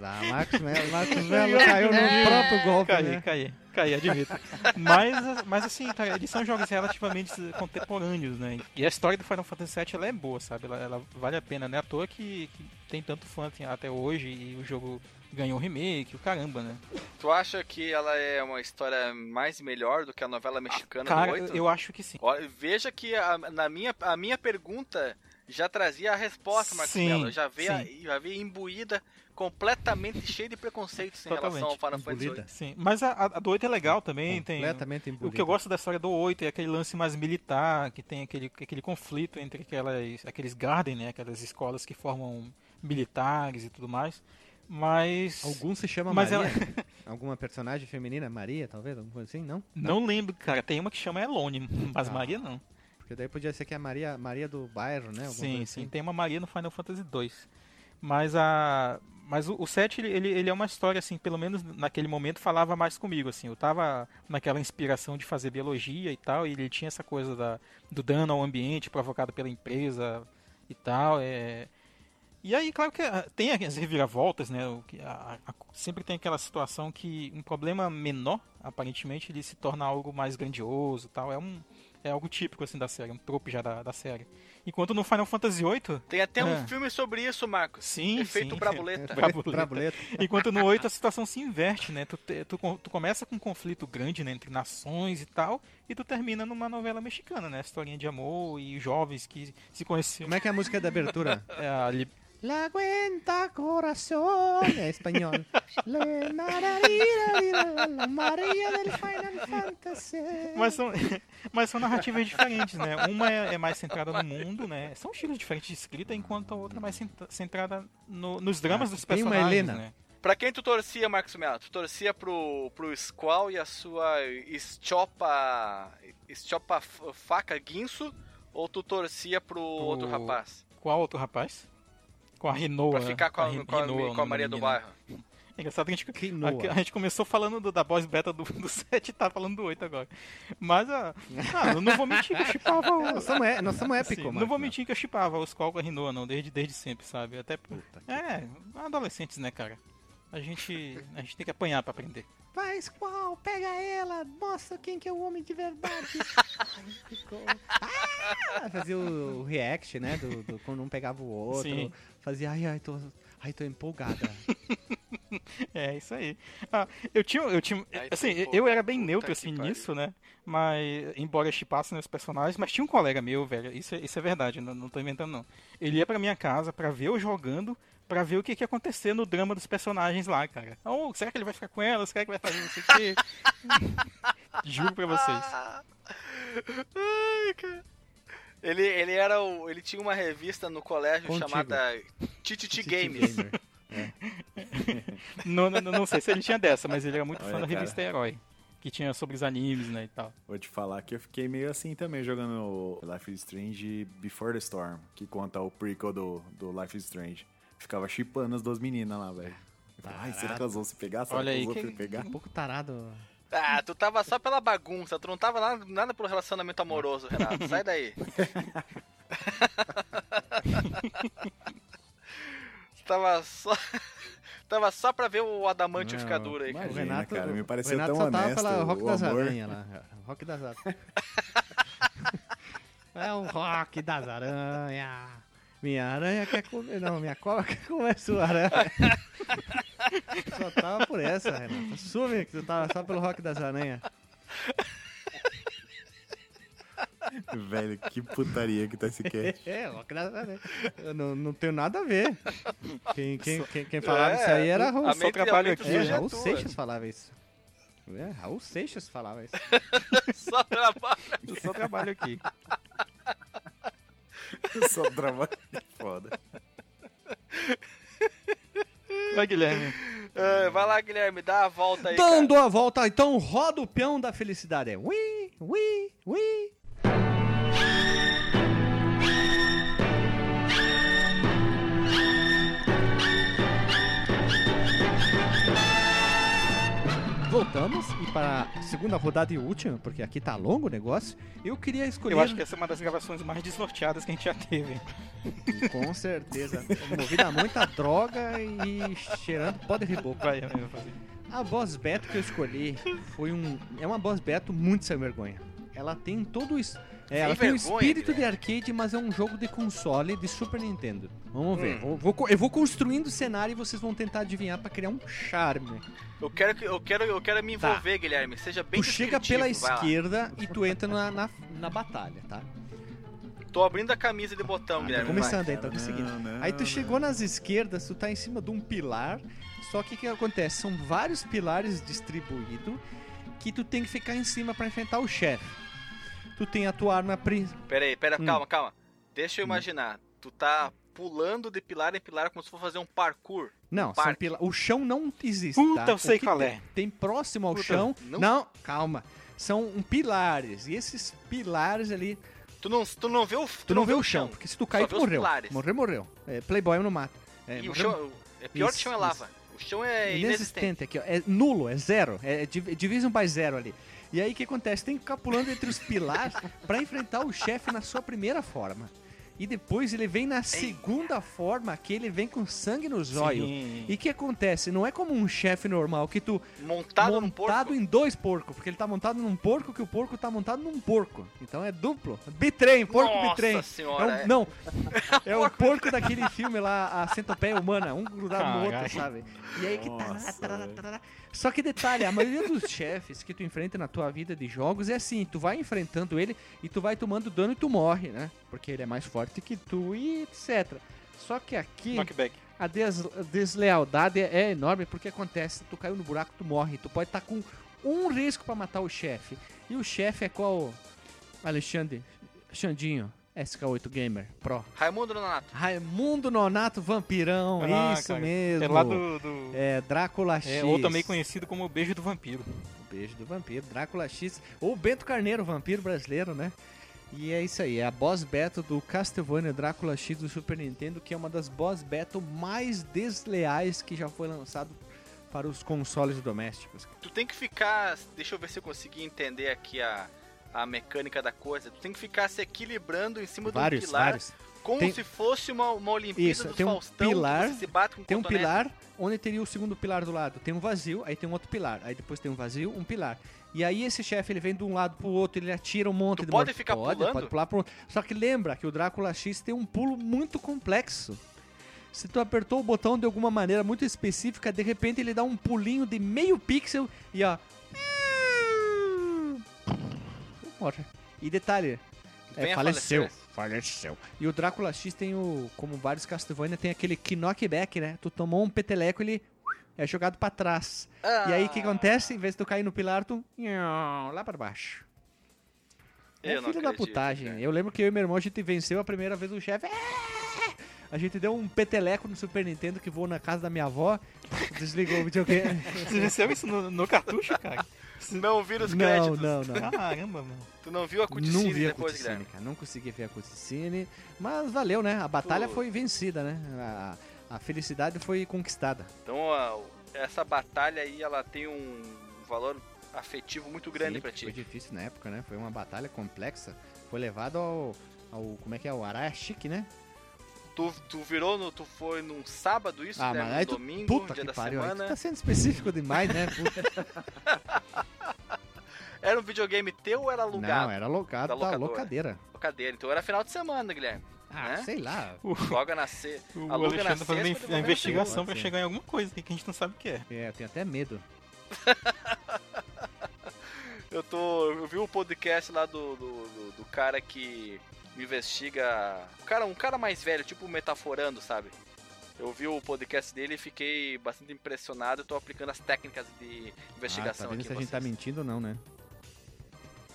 Ah, Marcos (laughs) Melo, Marcos Melo caiu no próprio golpe, caí, né? Caí, caí, admito. mas, mas assim, cara, eles são jogos relativamente contemporâneos, né? E a história do Final Fantasy VII, ela é boa, sabe? Ela, ela vale a pena, né? À toa que, que tem tanto fã assim, até hoje e o jogo ganhou remake, o caramba, né? Tu acha que ela é uma história mais melhor do que a novela mexicana Cara, do 8? eu acho que sim. Olha, veja que a, na minha, a minha pergunta já trazia a resposta, Marcos sim, Mello. Já veio, já veio imbuída completamente cheia de preconceitos em Totalmente. relação ao Final Fantasy VIII. Sim, mas a, a do 8 é legal também. Completamente tem, imbuída. O que eu gosto da história do 8 é aquele lance mais militar, que tem aquele, aquele conflito entre aquelas, aqueles Garden, né, aquelas escolas que formam militares e tudo mais. Mas. Algum se chama mas Maria? Ela... (laughs) Alguma personagem feminina? Maria, talvez? Alguma coisa assim? Não? Não, não lembro, cara. Tem uma que chama Elone, mas ah. Maria não. Porque daí podia ser que é a Maria, Maria do bairro, né? Alguma sim, assim. sim. Tem uma Maria no Final Fantasy 2. Mas a. Mas o, o 7, ele, ele, ele, é uma história, assim, pelo menos naquele momento falava mais comigo, assim. Eu tava naquela inspiração de fazer biologia e tal, e ele tinha essa coisa da, do dano ao ambiente provocado pela empresa e tal. É, e aí, claro que ah, tem as reviravoltas, né? A, a, sempre tem aquela situação que um problema menor, aparentemente, ele se torna algo mais grandioso tal. É, um, é algo típico, assim, da série, um trope já da, da série. Enquanto no Final Fantasy VIII... Tem até é. um filme sobre isso, Marcos. Sim, Efeito sim. Brabuleta. (laughs) Brabuleta. Brabuleta. Enquanto no 8 a situação se inverte, né? Tu, te, tu, tu, começa com um conflito grande né, entre nações e tal, e tu termina numa novela mexicana, né? Historinha de amor e jovens que se conheciam. Como é que é a música da abertura? é a... La cuenta corazón é espanhol. Maria del Final Fantasy. Mas são, (laughs) mas são narrativas diferentes, né? Uma é, é, mais centrada no mundo, né? São estilos diferentes de escrita, enquanto a outra é mais centrada no, nos dramas ah, dos personagens, uma Helena. né? Pra quem tu torcia, Marcos Melo? Tu torcia pro, pro Squall e a sua Estiopa. Estiopa faca guinso? Ou tu torcia pro, pro... outro rapaz? Qual outro rapaz? Com a Rinoa. Pra ficar com a, a, com a, Rinoa, com a Maria do Bairro. É engraçado que a gente, a, a, gente começou falando do, da boss beta do, do (laughs) 7 e tá falando do 8 agora. Mas, ah, ah eu não vou mentir que eu chipava o... Nós somos, é, nós somos épico, mano. Não vou mentir que eu chipava o Skull com a Rinoa, não, desde, desde sempre, sabe? Até... Puta é, adolescentes, né, cara? A gente, a gente tem que apanhar pra aprender. Vai, Squall, pega ela, mostra quem que é o homem de verdade. ficou... ah, fazia o, o, react, né, do, do, quando um pegava o outro. Sim. Fazia, ai, ai, tô, ai, tô empolgada. (laughs) é, isso aí. Ah, eu tinha, eu tinha, assim, eu era bem neutro, assim, nisso, né, mas, embora eu chipasse nos personagens, mas tinha um colega meu, velho, isso, é, isso é verdade, não, não tô inventando não. Ele ia pra minha casa pra ver eu jogando, pra ver o que, que ia acontecer no drama dos personagens lá, cara. Oh, será que ele vai ficar com ela? Será que vai fazer não sei o quê? (laughs) Juro pra vocês. Ai, cara. Ele, ele era o, ele tinha uma revista no colégio Contigo. chamada Tititi Games. É. (laughs) não, não, não sei se ele tinha dessa, mas ele era muito Olha, fã da revista cara. Herói. Que tinha sobre os animes, né, e tal. Vou te falar que eu fiquei meio assim também jogando Life is Strange Before the Storm, que conta o prequel do, do Life is Strange. Ficava chipando as duas meninas lá, velho. Ai, será que elas vão se pegar? Será Olha que aí, vão se pegar? Um pouco tarado. Ah, tu tava só pela bagunça, tu não tava nada, nada pelo relacionamento amoroso, Renato. Sai daí. (laughs) tava só. Tava só pra ver o adamantio ficar duro aí, Imagina, O Renato- cara, me o pareceu Renato tão só tava honesto. pela Rock das amor. Aranhas (laughs) lá. Rock das Aranhas. é um rock das aranhas. Minha aranha quer comer. Não, minha cobra (laughs) quer comer sua aranha. (laughs) só tava por essa, Renato. Assume que tu tava só pelo rock das aranhas. Velho, que putaria que tá esse cast. (laughs) É, rock das aranhas. Eu não, não tenho nada a ver. Quem, quem, quem, quem falava isso aí É, era Raul. só trabalho aqui, É, a Raul tua. Seixas falava isso. É, Raul Seixas falava isso. Só trabalho. Só trabalho aqui. Só trabalho foda. Vai, Guilherme. Ah, vai lá, Guilherme, dá a volta aí. Dando cara. a volta, então roda o peão da felicidade. É ui, ui, ui. Voltamos e para a segunda rodada e última, porque aqui tá longo o negócio, eu queria escolher. Eu acho que essa é uma das gravações mais desnorteadas que a gente já teve. (laughs) Com certeza. Movida a muita droga e cheirando pó de reboco. Vai, fazer. A boss battle que eu escolhi foi um. É uma boss battle muito sem vergonha. Ela tem todo isso. É, ela tem um espírito de arcade, mas é um jogo de console de Super Nintendo. Vamos ver. Hum. Eu, vou, eu vou construindo o cenário e vocês vão tentar adivinhar pra criar um charme. Eu quero, que- eu quero, eu quero me Tá. envolver, Guilherme. Seja bem tu chega pela lá. esquerda e tu entra na, na, na batalha, tá? Tô abrindo a camisa de botão, Tá Guilherme. começando vai. aí, então é o seguinte. Não, não, Aí tu chegou nas esquerdas, tu tá em cima de um pilar, só que o que acontece? São vários pilares distribuídos que tu tem que ficar em cima pra enfrentar o chefe. Tu tem a tua arma pri... Pera aí, pera, Hum. calma, calma. Deixa eu imaginar. Tu tá pulando de pilar em pilar como se for fazer um parkour. Não, Um pila... o chão não existe, Puta, tá? eu sei O que qual tem, é. Tem próximo ao Puta, chão... não- Não... calma. São um pilares, e esses pilares ali... Tu não, tu não vê o Tu, não vê o chão, porque se tu cair, tu morreu. pilares. Morreu, morreu. É, Playboy não mata. É, E o morreu- chão. É pior que o Isso, chão é lava. O chão é inexistente. inexistente aqui, ó. É nulo, é zero. É div- division by zero ali. E aí o que acontece? Tem que ficar pulando entre os pilares pra enfrentar o chefe na sua primeira forma. E depois ele vem na segunda forma, que ele vem com sangue nos olhos. E o que acontece? Não é como um chefe normal, que tu Montado, num montado em dois porcos, porque ele tá montado num porco que o porco tá montado num porco. Então é duplo. Bitrem, porco Nossa bitrem. É senhora. um- é- não, é o (laughs) porco daquele filme lá, a centopeia humana, um grudado no outro, Caralho. sabe? E aí que tarará, Só que detalhe, a maioria dos (laughs) chefes que tu enfrenta na tua vida de jogos é assim, tu vai enfrentando ele e tu vai tomando dano e tu morre, né? Porque ele é mais forte que tu e etc. Só que aqui Knockback. a des- deslealdade é enorme porque acontece, tu caiu no buraco, tu morre, tu pode estar com um risco pra matar o chefe. E o chefe é qual? Alexandre Xandinho, SK8 Gamer Pro. Raimundo Nonato. Raimundo Nonato Vampirão, Ah, isso cara. mesmo. É lá do. do- É, Drácula X. é, ou também conhecido como o Beijo do Vampiro. O beijo do vampiro, Drácula X. Ou Bento Carneiro, vampiro brasileiro, né? E é isso aí, é a boss battle do Castlevania Drácula X do Super Nintendo, que é uma das boss battle mais desleais que já foi lançado para os consoles domésticos. Tu tem que ficar. Deixa eu ver se eu consegui entender aqui a, a mecânica da coisa. Tu tem que ficar se equilibrando em cima Vários, um pilar. vários. Como Tem- se fosse uma, uma Olimpíada Isso, do tem um Faustão. pilar, se bate com Tem um cotonete. pilar, onde teria o segundo pilar do lado. Tem um vazio, aí tem um outro pilar. Aí depois tem um vazio, um pilar. E aí esse chefe, ele vem de um lado pro outro, ele atira um monte Tu de pode morte. ficar pode, pulando? Pode pular pro outro. Só que lembra que o Drácula X tem um pulo muito complexo. Se tu apertou o botão de alguma maneira muito específica, de repente ele dá um pulinho de meio pixel e ó... Morre. E detalhe, é, faleceu. falecer. Faleceu. E o Drácula X tem o, como vários Castlevania, tem aquele knockback, né? Tu tomou um peteleco, ele é jogado pra trás. E aí o que Ah, acontece? Em vez de tu cair no pilar, tu lá pra baixo. É Eu não filho da acredito, putagem. cara. Eu lembro que eu e meu irmão a gente venceu a primeira vez o chefe. É! A gente deu um peteleco no Super Nintendo que voou na casa da minha avó, desligou o videogame. (laughs) Você venceu isso no, no cartucho, cara? Não vira os não, créditos. não, não. Caramba, mano. Tu não viu a Não cutscene vi a depois, cutscene, cara. Não consegui ver a cutscene. Mas valeu, né? A batalha Pô. foi vencida, né? A, a felicidade foi conquistada. Então, a- essa batalha aí, ela tem um valor afetivo muito grande Sim, pra ti. Foi difícil na época, né? Foi uma batalha complexa. Foi levado ao. ao como é que é? O Araia Chique, né? Tu, tu virou no. Tu foi num sábado isso, Ah, né? mas No aí tu- domingo, Puta dia que da pariu. aí tu semana. tá sendo específico demais, né? Puta. (laughs) Era um videogame teu ou era alugado? Não, era alugado Da da locadora. locadeira. Locadeira. Então era final de semana, Guilherme. Ah, Né? sei lá. Joga na C. (laughs) O na Alexandre tá fazendo a na investigação pra chegar em alguma coisa aqui que a gente não sabe o que é. É, eu tenho até medo. (laughs) Eu tô. Eu vi o podcast lá do, do, do, do cara que investiga. Um cara, um cara mais velho, tipo metaforando, sabe? Eu vi o podcast dele e fiquei bastante impressionado. Tô aplicando as técnicas de Ah, investigação tá vendo aqui. se a gente tá mentindo ou não, né?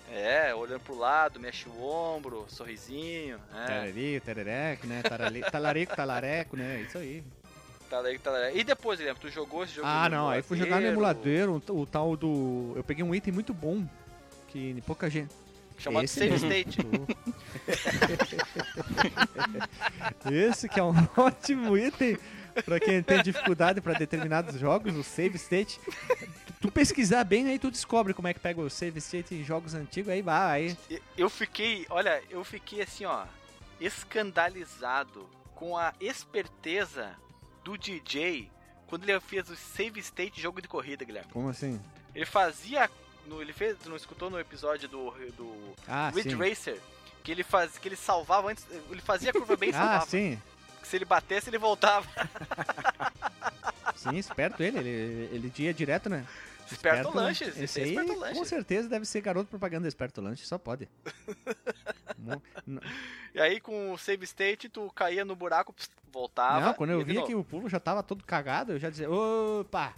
É, olhando pro lado, mexe o ombro, sorrisinho. É, Tarari, terereco, né? Tarali, talarico, talareco, né? Isso aí. aí. E depois, Guilherme, tu jogou esse jogo Ah, não. Aí fui jogar no emulador, emulador, o, o tal do. Eu peguei um item muito bom. Que pouca gente. Chamado Esse Save mesmo. State. (laughs) Esse que é um (laughs) ótimo item pra quem tem dificuldade pra determinados jogos, o save state. Tu, pesquisar bem aí tu descobre como é que pega o save state em jogos antigos, aí vai, aí. Eu fiquei, olha, eu fiquei assim, ó, escandalizado com a esperteza do DJ quando ele fez o save state jogo de corrida, Guilherme. Como assim? Ele fazia, no, ele fez, não escutou no episódio do, do Ah, Ridge sim. Racer, que ele faz, que ele salvava antes, ele fazia a curva bem (laughs) e Ah, salvava. sim. Que se ele batesse ele voltava. (laughs) Sim, esperto ele, ele, ele ia direto, né? Esperto lanches, Esse esse é aí, esperto com lanches. certeza deve ser garoto propaganda esperto lanche, só pode. (laughs) Mo- n- E aí com o save state tu caía no buraco, pss, voltava. Não, quando eu via que o pulo já tava todo cagado, eu já dizia, opa,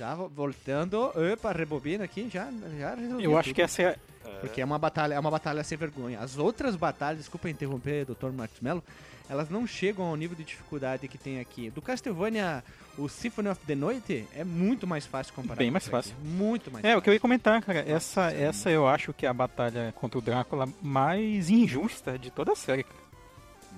já vo- voltando, opa, rebobina aqui, já, já resolvi Eu acho tudo. que essa é. Porque é uma batalha, é uma batalha sem vergonha. As outras batalhas, desculpa interromper, Dr. Marcos Mello, elas não chegam ao nível de dificuldade que tem aqui. Do Castlevania, o Symphony of the Night é muito mais fácil comparado. Bem com mais isso aqui. fácil. Muito mais É, o fácil. que eu ia comentar, cara. Essa, essa eu acho que é a batalha contra o Drácula mais injusta de toda a série. cara.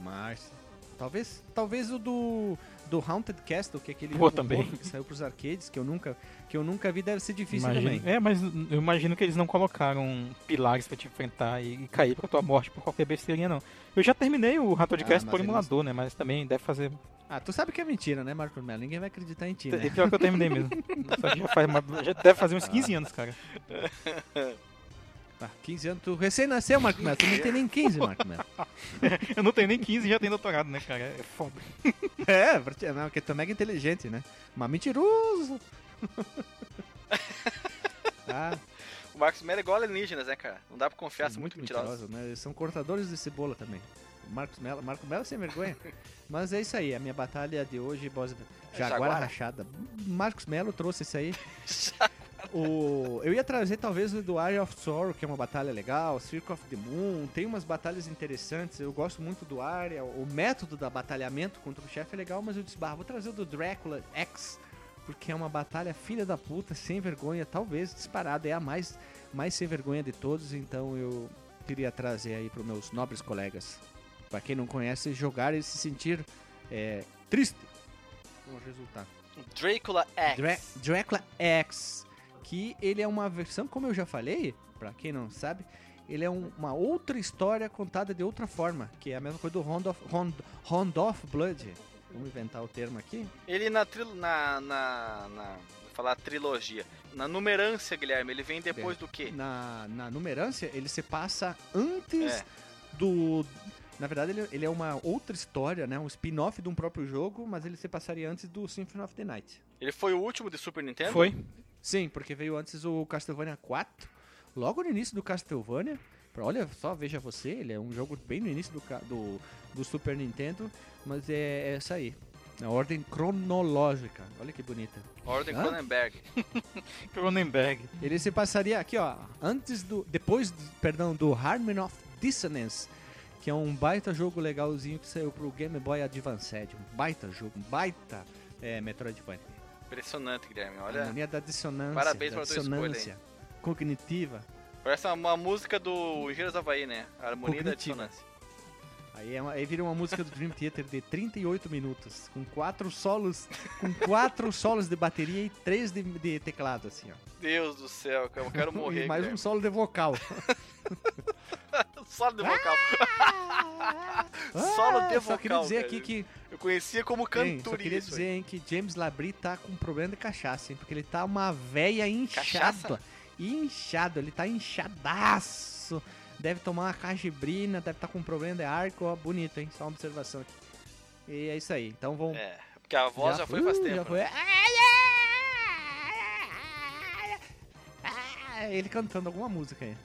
Mas talvez, talvez o do do Haunted Castle, que é aquele Pô, jogo também. que saiu pros arcades, que eu nunca que eu nunca vi, deve ser difícil Imagino- também. É, mas eu imagino que eles não colocaram pilares pra te enfrentar e, e cair pra tua morte por qualquer besteirinha, não. Eu já terminei o Rato de Ah, Cast mas por eles- emulador, né? Mas também deve fazer. Ah, tu sabe que é mentira, né, Marcos Mello? Ninguém vai acreditar em ti, É né? pior que eu terminei mesmo. (laughs) Só que já, faz já deve fazer uns 15 anos, cara. (laughs) Tá, 15 anos, tu recém nasceu, Marcos Mello. Tu não tem nem 15, Marcos Mello. (laughs) Eu não tenho nem 15 e já tenho doutorado, né, cara? É foda. (laughs) É, porque tu é mega inteligente, né? Mas mentiroso. (laughs) ah, O Marcos Mello é igual alienígenas, né, cara? Não dá pra confiar, são muito, mentirosos. mentirosos, né? Eles são cortadores de cebola também. O Marcos Mello, Marcos Mello sem vergonha. Mas é isso aí, a minha batalha de hoje, boss, Jaguar Jaguar? Rachada. Marcos Mello trouxe isso aí. O, eu ia trazer talvez o do Area of Sorrow, que é uma batalha legal, Circle of the Moon, tem umas batalhas interessantes, eu gosto muito do Area, o método da batalhamento contra o chefe é legal, mas eu disse, bah, vou trazer o do Drácula X, porque é uma batalha filha da puta, sem vergonha, talvez disparada, é a mais, mais sem vergonha de todos, então eu queria trazer aí para meus nobres colegas, para quem não conhece, jogar e se sentir é, triste com o resultado. Dracula X. Dra Dracula X, que ele é uma versão, como eu já falei, pra quem não sabe, ele é um- uma outra história contada de outra forma, que é a mesma coisa do Round of, Round, Round of Blood. Vamos inventar o termo aqui. Ele na, tril- na, na, na vou falar trilogia. Na numerância, Guilherme, ele vem depois do quê? Na, na numerância, ele se passa antes É. do... Na verdade, ele, ele é uma outra história, né? Um spin-off de um próprio jogo, mas ele se passaria antes do Symphony of the Night. Ele foi o último de Super Nintendo? Foi? Sim, porque veio antes o Castlevania 4. Logo no início do Castlevania. Olha só, veja você, ele é um jogo bem no início do, do, do Super Nintendo, mas é, é essa aí. Na ordem cronológica. Olha que bonita. Ordem Hã? Cronenberg. (laughs) Cronenberg. Ele se passaria aqui, ó, antes do. Depois, do- perdão, do Harmony of Dissonance, que é um baita jogo legalzinho que saiu pro Game Boy Advance. Um baita jogo, um baita é, Metroidvania. Impressionante, Guilherme. A Olha, harmonia da dissonância. Parabéns da pela tua escolha, cognitiva. parece uma, uma música do Engenheiros Havaí, né? A harmonia da Cognitiva. dissonância. Aí, é uma, aí vira uma música do Dream Theater de 38 minutos, com quatro solos, com quatro solos de bateria e três de, de teclado, assim, ó. Deus do céu, cara, eu quero morrer. e mais um solo de vocal. (laughs) Solo de vocal. (laughs) Solo de Ah, vocal. Só queria dizer cara. aqui que Eu conhecia como Hein, só queria dizer hein, que James Labrie tá com problema de cachaça, hein? Porque ele tá uma véia Cachaça? inchado. Inchado, ele tá inchadaço. Deve tomar uma cajibrina, deve estar tá com problema de arco, ó, bonito, hein? Só uma observação aqui. E é isso aí. Então vamos. É, porque a voz já, foi faz tempo. Já né? foi. Ele cantando alguma música aí.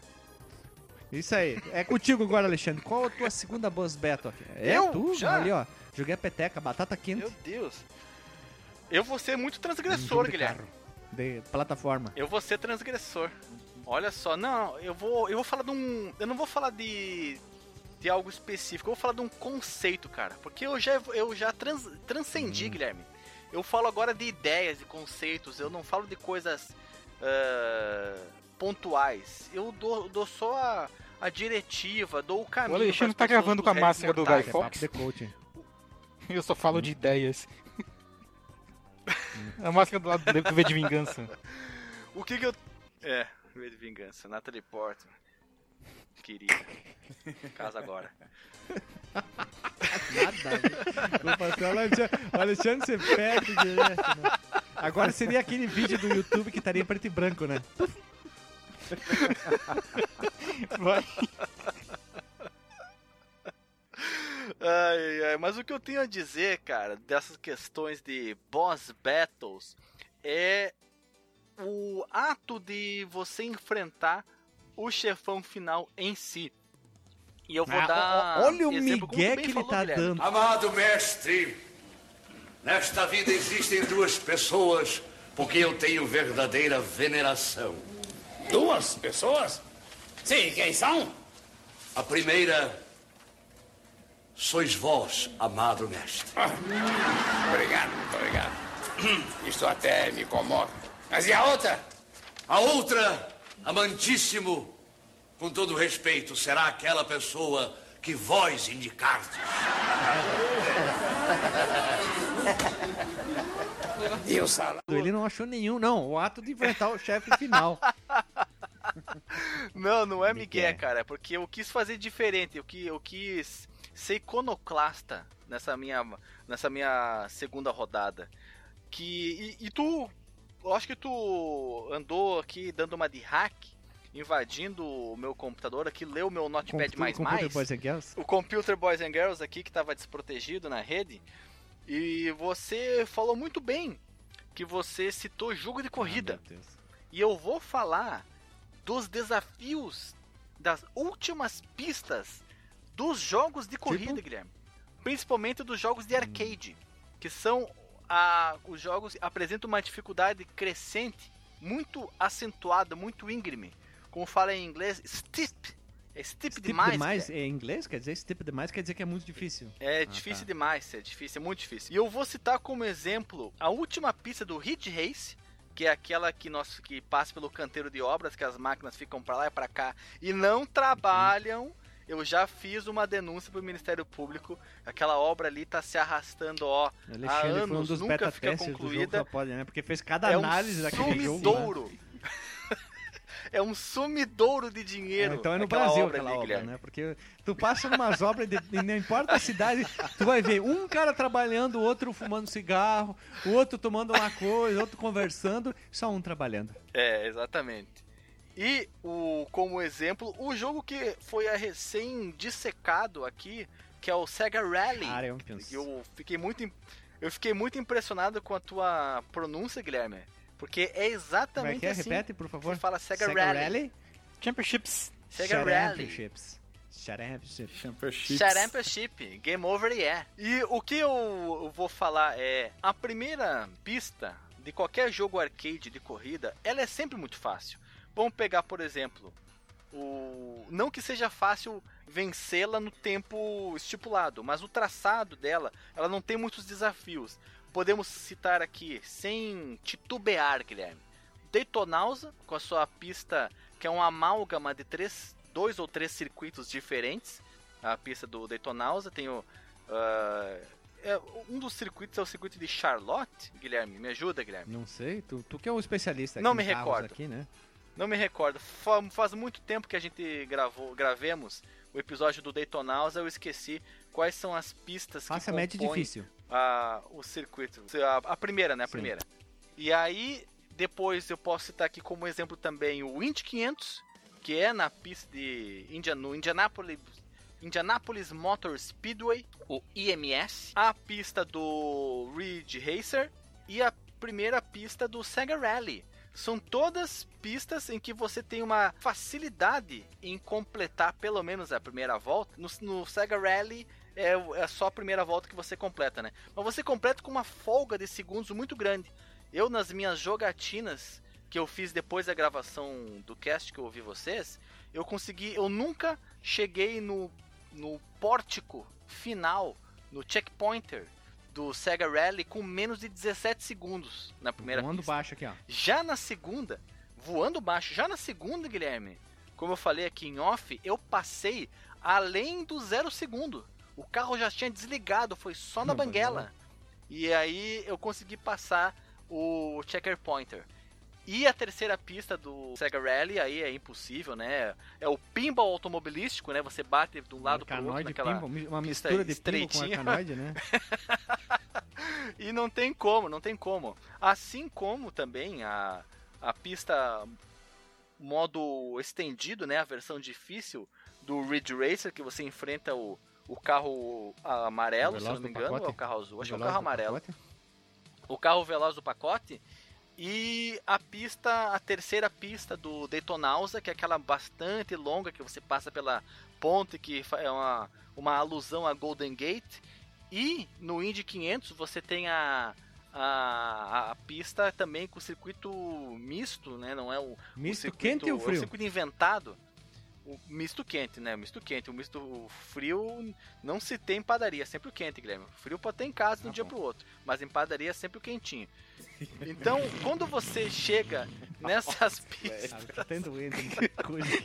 Isso aí. É contigo agora, Alexandre. Qual a tua segunda boss battle aqui? É Eu? tu? Já? Ali, ó. Joguei a peteca, batata quente. Meu Deus. Eu vou ser muito Um transgressor, de Guilherme. carro, De plataforma. Eu vou ser transgressor. Olha só, não, eu vou, eu vou falar de um, eu não vou falar de de algo específico, eu vou falar de um conceito, cara, porque eu já eu já trans, transcendi, Hum. Guilherme. Eu falo agora de ideias e conceitos, eu não falo de coisas ah, pontuais. Eu dou, dou só a, a diretiva, dou o caminho. O Alexandre tá gravando com a máscara do. Guy É Fox? coaching. Eu só falo de ideias. (laughs) A máscara do lado dele que vê de vingança. O que que eu. É, V de vingança. Natalie Portman. Querida. Casa agora. Nada. O Alexandre, você perde direto, né? Agora seria aquele vídeo do YouTube que estaria em preto e branco, né? Vai. Ai, ai, ai, mas o que eu tenho a dizer, cara, dessas questões de boss battles é o ato de você enfrentar o chefão final em si. E eu vou Ah, dar. olha o migué que ele falou, tá Guilherme. dando. Amado mestre, nesta vida existem duas pessoas por quem eu tenho verdadeira veneração. Duas pessoas? Sim, quem são? A primeira sois vós, amado mestre. Ah, obrigado, muito obrigado. (clears throat) Isto até me comove. Mas e a outra? A outra, amantíssimo, com todo respeito, será aquela pessoa que vós indicardes. (laughs) E o salário? Ele não achou nenhum, não. O ato de enfrentar o chefe final. (laughs) Não, não é Migué. Miguel, cara, porque eu quis fazer diferente, eu, qui- eu quis ser iconoclasta nessa minha, nessa minha segunda rodada. Que. E, e tu. Eu acho que tu andou aqui dando uma de hack, invadindo o meu computador aqui, leu meu Notepad Com- mais com mais. Computer Boys and Girls. o Computer Boys and Girls aqui que estava desprotegido na rede. E você falou muito bem que você citou jogo de corrida. Ah. E eu vou falar dos desafios das últimas pistas dos jogos de corrida, Tipo? Guilherme. Principalmente dos jogos de arcade, que são a, os jogos apresentam uma dificuldade crescente, muito acentuada, muito íngreme. Como fala em inglês, steep. É steep, Steep demais. demais, é em inglês? Quer dizer, steep demais quer dizer que é muito difícil. É Ah, difícil tá. demais, é difícil, é muito difícil. E eu vou citar como exemplo a última pista do Hit Race, que é aquela que nós que passa pelo canteiro de obras, que as máquinas ficam pra lá e pra cá e não trabalham. Eu já fiz uma denúncia pro Ministério Público. Aquela obra ali tá se arrastando, ó, há Alexandre um anos, dos nunca fica concluída. da Pod, né? Porque fez cada É um análise daquele jogo. né? sumidouro. (laughs) é um sumidouro de dinheiro. É, então é no aquela Brasil obra aquela ali, obra, Guilherme. né? Porque tu passa numas obras, de, e não importa a cidade, tu vai ver um cara trabalhando, outro fumando cigarro, o outro tomando uma coisa, outro conversando, só um trabalhando. É, exatamente. E o, como exemplo, o jogo que foi a recém dissecado aqui, que é o Sega Rally. Champions. Eu fiquei muito eu fiquei muito impressionado com a tua pronúncia, Guilherme, porque é Como é exatamente que é? assim. Repete, por favor. Você fala Sega, Rally. Championships. Sega Rally. Championships. Championships. Championships. Championship, Game Over yeah. E o que eu vou falar é a primeira pista de qualquer jogo arcade de corrida, ela é sempre muito fácil. Vamos pegar, por exemplo, o não que seja fácil vencê-la no tempo estipulado, mas o traçado dela, ela não tem muitos desafios. Podemos citar aqui, sem titubear, Guilherme, Daytonausa, com a sua pista que é uma amálgama de três, dois ou três circuitos diferentes, a pista do Daytonausa, tem o. Uh, é, um dos circuitos é o circuito de Charlotte, Guilherme. Me ajuda, Guilherme. Não sei, tu, tu que é um especialista aqui Não me recordo. aqui, né? Não me recordo. Fa faz muito tempo que a gente gravou, gravemos o episódio do Daytonausa, eu esqueci quais são as pistas que compõem difícil. A, o circuito. A, a primeira, né? A Sim. primeira. E aí, depois eu posso citar aqui como exemplo também o Indy 500, que é na pista de Indian, no Indianapolis, Indianapolis Motor Speedway, o IMS, a pista do Ridge Racer e a primeira pista do Sega Rally. São todas pistas em que você tem uma facilidade em completar pelo menos a primeira volta. No, no Sega Rally é, é só a primeira volta que você completa, né? Mas você completa com uma folga de segundos muito grande. Eu, nas minhas jogatinas que eu fiz depois da gravação do cast que eu ouvi vocês, eu consegui. Eu nunca cheguei no, no pórtico final, no checkpointer do Sega Rally com menos de 17 segundos na primeira voando pista. baixo aqui, ó. Já na segunda, voando baixo, já na segunda, Guilherme, como eu falei aqui em off, eu passei além do zero segundo. O carro já tinha desligado, foi só na banguela. E aí eu consegui passar o checker pointer. E a terceira pista do Sega Rally, aí é impossível, né? É o pinball automobilístico, né? Você bate de um lado para o outro naquela pinball, uma mistura de pinball com arcanoide, né? (laughs) e não tem como, não tem como. Assim como também a, a pista modo estendido, né? A versão difícil do Ridge Racer, que você enfrenta o, o carro amarelo, se não me engano, ou é o carro azul? Acho que é o carro amarelo. O carro veloz do pacote e a pista, a terceira pista do Daytonausa, que é aquela bastante longa que você passa pela ponte que é uma, uma alusão a Golden Gate. E no Indy 500 você tem a, a, a, pista também com o circuito misto, né? Não é o, misto o circuito, quente ou frio? É o circuito inventado o misto quente, né? O misto quente. O misto frio não se tem em padaria, é sempre o quente, Guilherme. O frio pode ter em casa de um ah, dia bom. pro outro, mas em padaria é sempre o quentinho. Então, quando você chega nessas pistas. Tá tendo coisa (laughs)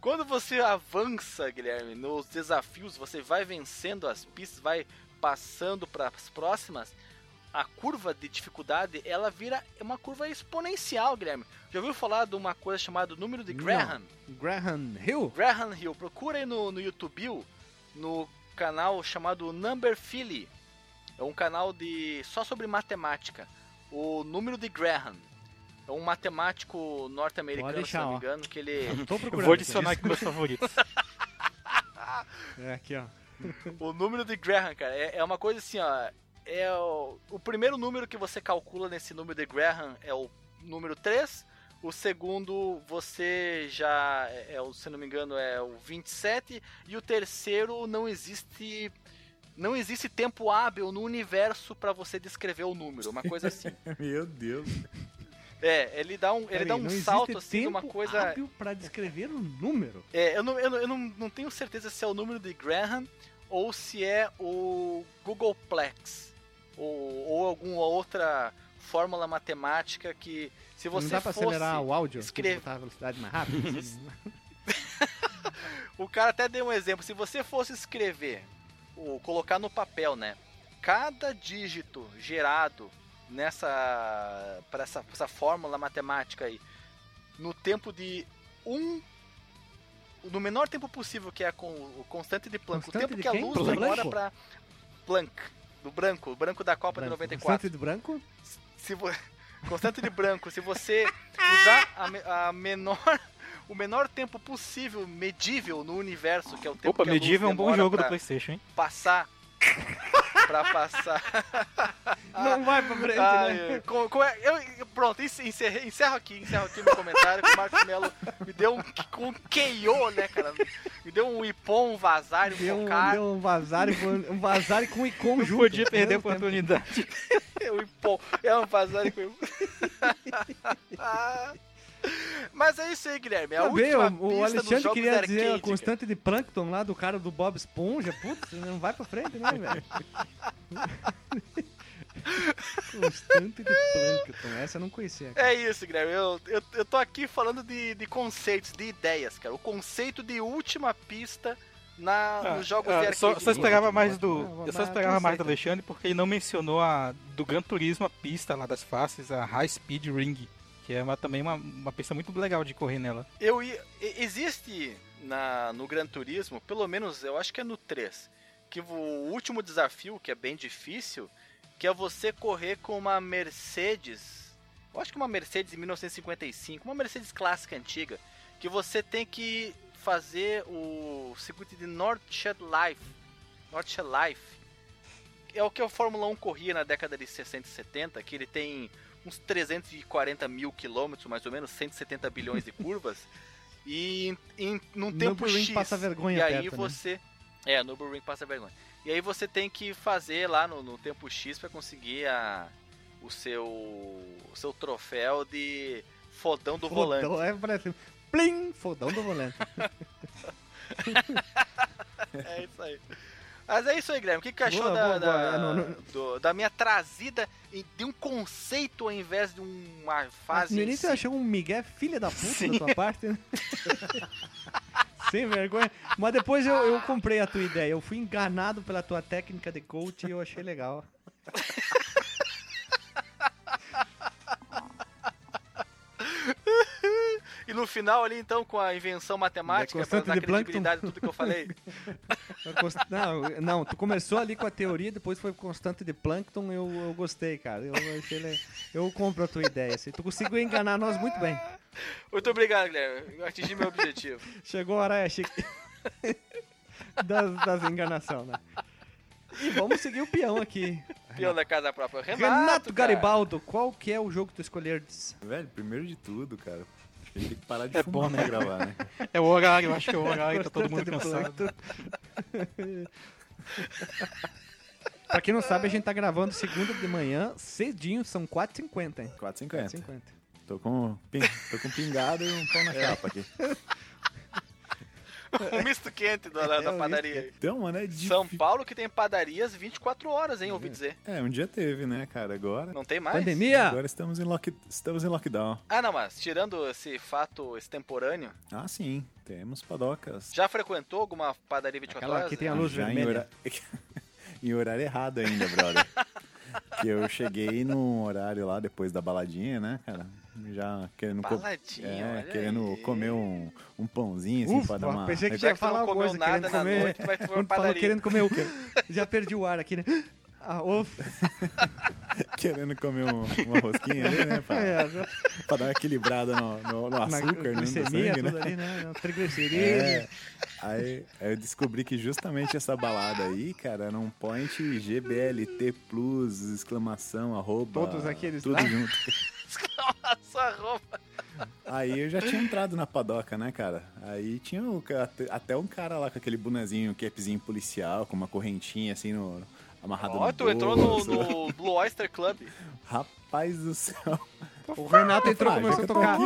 Quando você avança, Guilherme, nos desafios, você vai vencendo as pistas, vai passando para as próximas a curva de dificuldade, ela vira uma curva exponencial, Guilherme. Já ouviu falar de uma coisa chamada número de Graham? Não. Graham Hill? Graham Hill. Procura aí no, no YouTube, no canal chamado Number Philly. É um canal de só sobre matemática. O número de Graham. É um matemático norte-americano, se não me engano, que ele... Eu (laughs) vou adicionar aqui meus favoritos. (laughs) é, aqui, ó. o número de Graham, cara, é, é uma coisa assim, ó é o, o primeiro número que você calcula nesse número de Graham é o número 3. O segundo você já é, é se não me engano é o 27 e o terceiro não existe não existe tempo hábil no universo para você descrever o número, uma coisa assim. (laughs) Meu Deus. É, ele dá um, ele dá um salto assim de uma coisa hábil para descrever o número. É, eu não, eu, não, eu não, não tenho certeza se é o número de Graham ou se é o Googleplex ou, ou alguma outra fórmula matemática que se você não dá pra fosse acelerar o áudio? escrever a velocidade mais rápida? (laughs) O cara até deu um exemplo. Se você fosse escrever ou colocar no papel né cada dígito gerado nessa para essa, essa fórmula matemática aí no tempo de um no menor tempo possível que é com o constante de Planck constante o tempo que a luz demora para Planck do branco, o branco da Copa branco. de 94. Constante de branco? Se vo... (laughs) Constante de branco. Se você usar a, me... a, menor. O menor tempo possível, medível no universo, que é o tempo Opa, que medível é um bom jogo do PlayStation, hein? Passar pra passar. (laughs) Não vai pra frente, ah, né? Com, com, eu, pronto, encerro, encerro aqui, encerro aqui meu comentário, que o Marcos Melo me deu um, um KO, né, cara? Me deu um ipom, um vazar, um deu, focar. Deu um vazar, um vazar com icon junto. podia perder a oportunidade. o (laughs) ipom, é um vazar com (laughs) Mas é isso aí, Guilherme. A Também, última o, o Alexandre queria dizer a constante de Plankton lá do cara do Bob Esponja. Putz, não vai pra frente, né, velho? (laughs) Constante de Plankton. Essa eu não conhecia. Cara. É isso, Guilherme. Eu, eu, eu tô aqui falando de, de conceitos, de ideias, cara. O conceito de última pista na, ah, nos jogos ah, de arcade. Só, só esperava mais do. Eu só esperava mais do Alexandre porque ele não mencionou a do Gran Turismo, a pista lá das faces, a High Speed Ring. Que é uma, também uma, uma pista muito legal de correr nela. Eu Existe na, no Gran Turismo, pelo menos eu acho que é no 3, que o último desafio, que é bem difícil, que é você correr com uma Mercedes. Eu acho que uma Mercedes de 1955, uma Mercedes clássica antiga, que você tem que fazer o circuito de Nordschleife. Nordschleife. É o que a Fórmula 1 corria na década de 60 e 70, que ele tem uns 340 mil quilômetros, mais ou menos, 170 bilhões de curvas. (laughs) e em, num tempo X. passa vergonha E aí perto, né? você. Né? É, Nürburgring passa vergonha. E aí você tem que fazer lá no, no tempo X para conseguir a, o seu o seu troféu de fodão do fodão, volante. É, parece plim, fodão do volante. (laughs) é isso aí. Mas é isso aí, Guilherme. O que, que achou boa, da, boa, da, boa. Não, não... Do, da minha trazida de um conceito ao invés de uma fase? No início você achou um migué filha da puta Sim. da tua parte, né? (laughs) Sem vergonha. Mas depois eu, eu comprei a tua ideia. Eu fui enganado pela tua técnica de coach e eu achei legal. (laughs) E no final ali, então, com a invenção matemática, pra dar credibilidade a tudo que eu falei. (laughs) não, não, tu começou ali com a teoria, depois foi constante de Plankton, eu, eu gostei, cara. Eu, achei, eu compro a tua ideia. Assim, tu conseguiu enganar nós muito bem. Muito obrigado, Guilherme. Eu atingi meu objetivo. (laughs) Chegou a hora, é, chique. (laughs) das, das enganações, né? E vamos seguir o peão aqui. Peão da casa própria. Renato, Renato Garibaldo, qual que é o jogo que tu escolheres? Velho, primeiro de tudo, cara, a gente tem que parar de é fumar bom, né? pra gravar, né? (laughs) É o horário, eu acho que é o horário, tá todo mundo cansado. (laughs) pra quem não sabe, a gente tá gravando segunda de manhã, cedinho, são 4h50, hein? 4h50. Tô com, tô com pingado e um pão na é. capa aqui. (laughs) um (laughs) misto quente da, da é, padaria. Então, mano, é difícil. São Paulo que tem padarias 24 horas, hein, ouvi dizer. É, um dia teve, né, cara? Agora. Não tem mais? Pandemia? Agora estamos em, lock... estamos em lockdown. Ah, não, mas tirando esse fato extemporâneo. Ah, sim. Temos padocas. Já frequentou alguma padaria 24 Aquela horas? que tem a luz Já vermelha. Em, hora... (laughs) em horário errado ainda, brother. (laughs) que eu cheguei num horário lá depois da baladinha, né, cara? Já querendo, co é, querendo aí. comer um, um pãozinho assim Ufa, pra dar uma. Pensei que já ia falar alguma coisa, querendo comer. Noite, vai falou querendo comer o. (laughs) já perdi o ar aqui, né? Ah, (laughs) Querendo comer um, uma rosquinha ali, né? Pra, é, pra dar uma equilibrada no, no, no açúcar, Na, no sangue, né? Ali, né? Triglicerídeo. É, aí, aí, eu descobri que justamente essa balada aí, cara, era um point GBLT Plus, exclamação, arroba. Todos aqueles Tudo lá? junto. Exclamação, arroba. Aí eu já tinha entrado na padoca, né, cara? Aí tinha o, até um cara lá com aquele bonezinho, capzinho policial, com uma correntinha assim no, amarrado oh, no tu entrou no, no Blue Oyster Club. Rapaz do céu. O Renato entrou e começou a tocar. Aqui,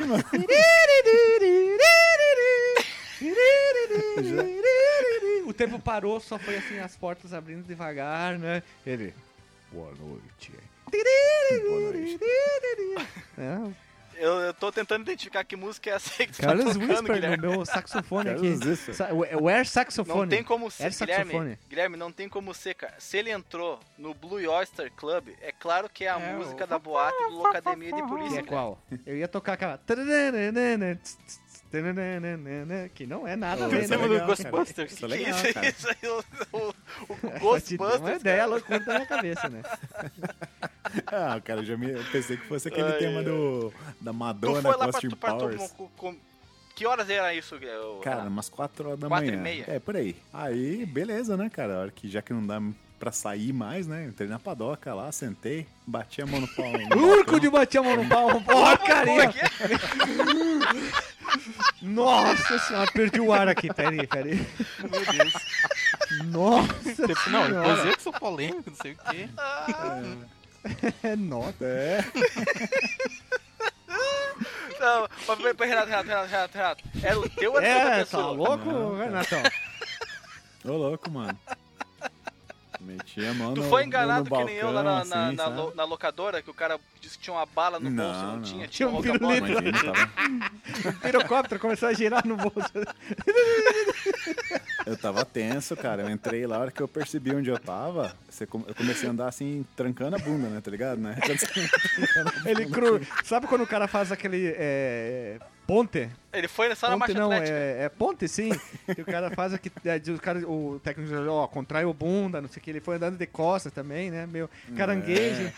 (laughs) o tempo parou, só foi assim, as portas abrindo devagar, né? Ele. Boa noite. Boa noite. É, eu, eu tô tentando identificar que música é essa aí que tu Carlos tá tocando, Whisper, Guilherme. meu saxofone aqui. O air saxofone. Não tem como ser, Guilherme, Guilherme, não tem como ser, cara. Se ele entrou no Blue Oyster Club, é claro que é a é, música o... da boate do Locademia de Polícia. Que é qual? Eu ia tocar aquela... Que não é nada. Oh, é legal, Ghostbusters. Que, legal, isso, cara. isso aí, o, o, o (laughs) Ghostbusters. Uma ideia loucura na minha cabeça, né? (laughs) ah, cara, eu já me, eu pensei que fosse aquele Ai, tema do, da Madonna Costume Powers. Com, com, que horas era isso? Eu, cara, umas 4 horas da 4 manhã. E meia. É, por aí. Aí, beleza, né, cara? A hora que já que não dá pra sair mais, né? Entrei na padoca lá, sentei, bati a mão no pau. (laughs) Urco de bater a mão no pau, (laughs) porcaria! (laughs) Nossa senhora, perdi o ar aqui, peraí, peraí. Meu Deus. Nossa tipo, Não, depois eu que sou polêmico, não sei o quê. É, nota. É. Não, mas Renato, Renato, Renato, Renato, Renato. Era o teu ou era é, tá louco, não, Renatão? Ô louco, mano. Meti a mão Tu no, foi no enganado que nem eu lá na, na, assim, na lo- na locadora, que o cara disse que tinha uma bala no Não, bolso, não, não. tinha, Tinha tinha um um pirulito. Imagina, tava, (laughs) O pirocóptero começou a girar no bolso. eu tava tenso, cara. Eu entrei lá, a hora que eu percebi onde eu tava, eu comecei a andar assim, trancando a bunda, né? Tá ligado? Né? (laughs) Ele cru. Sabe quando o cara faz aquele. É, ponte? Ele foi só na Ponte marcha não, atlética. é, é ponte sim. (laughs) que o cara faz aqui. é, o, cara, o técnico ó, contraiu bunda, não sei o que. Ele foi andando de costas também, né? Meu caranguejo. É,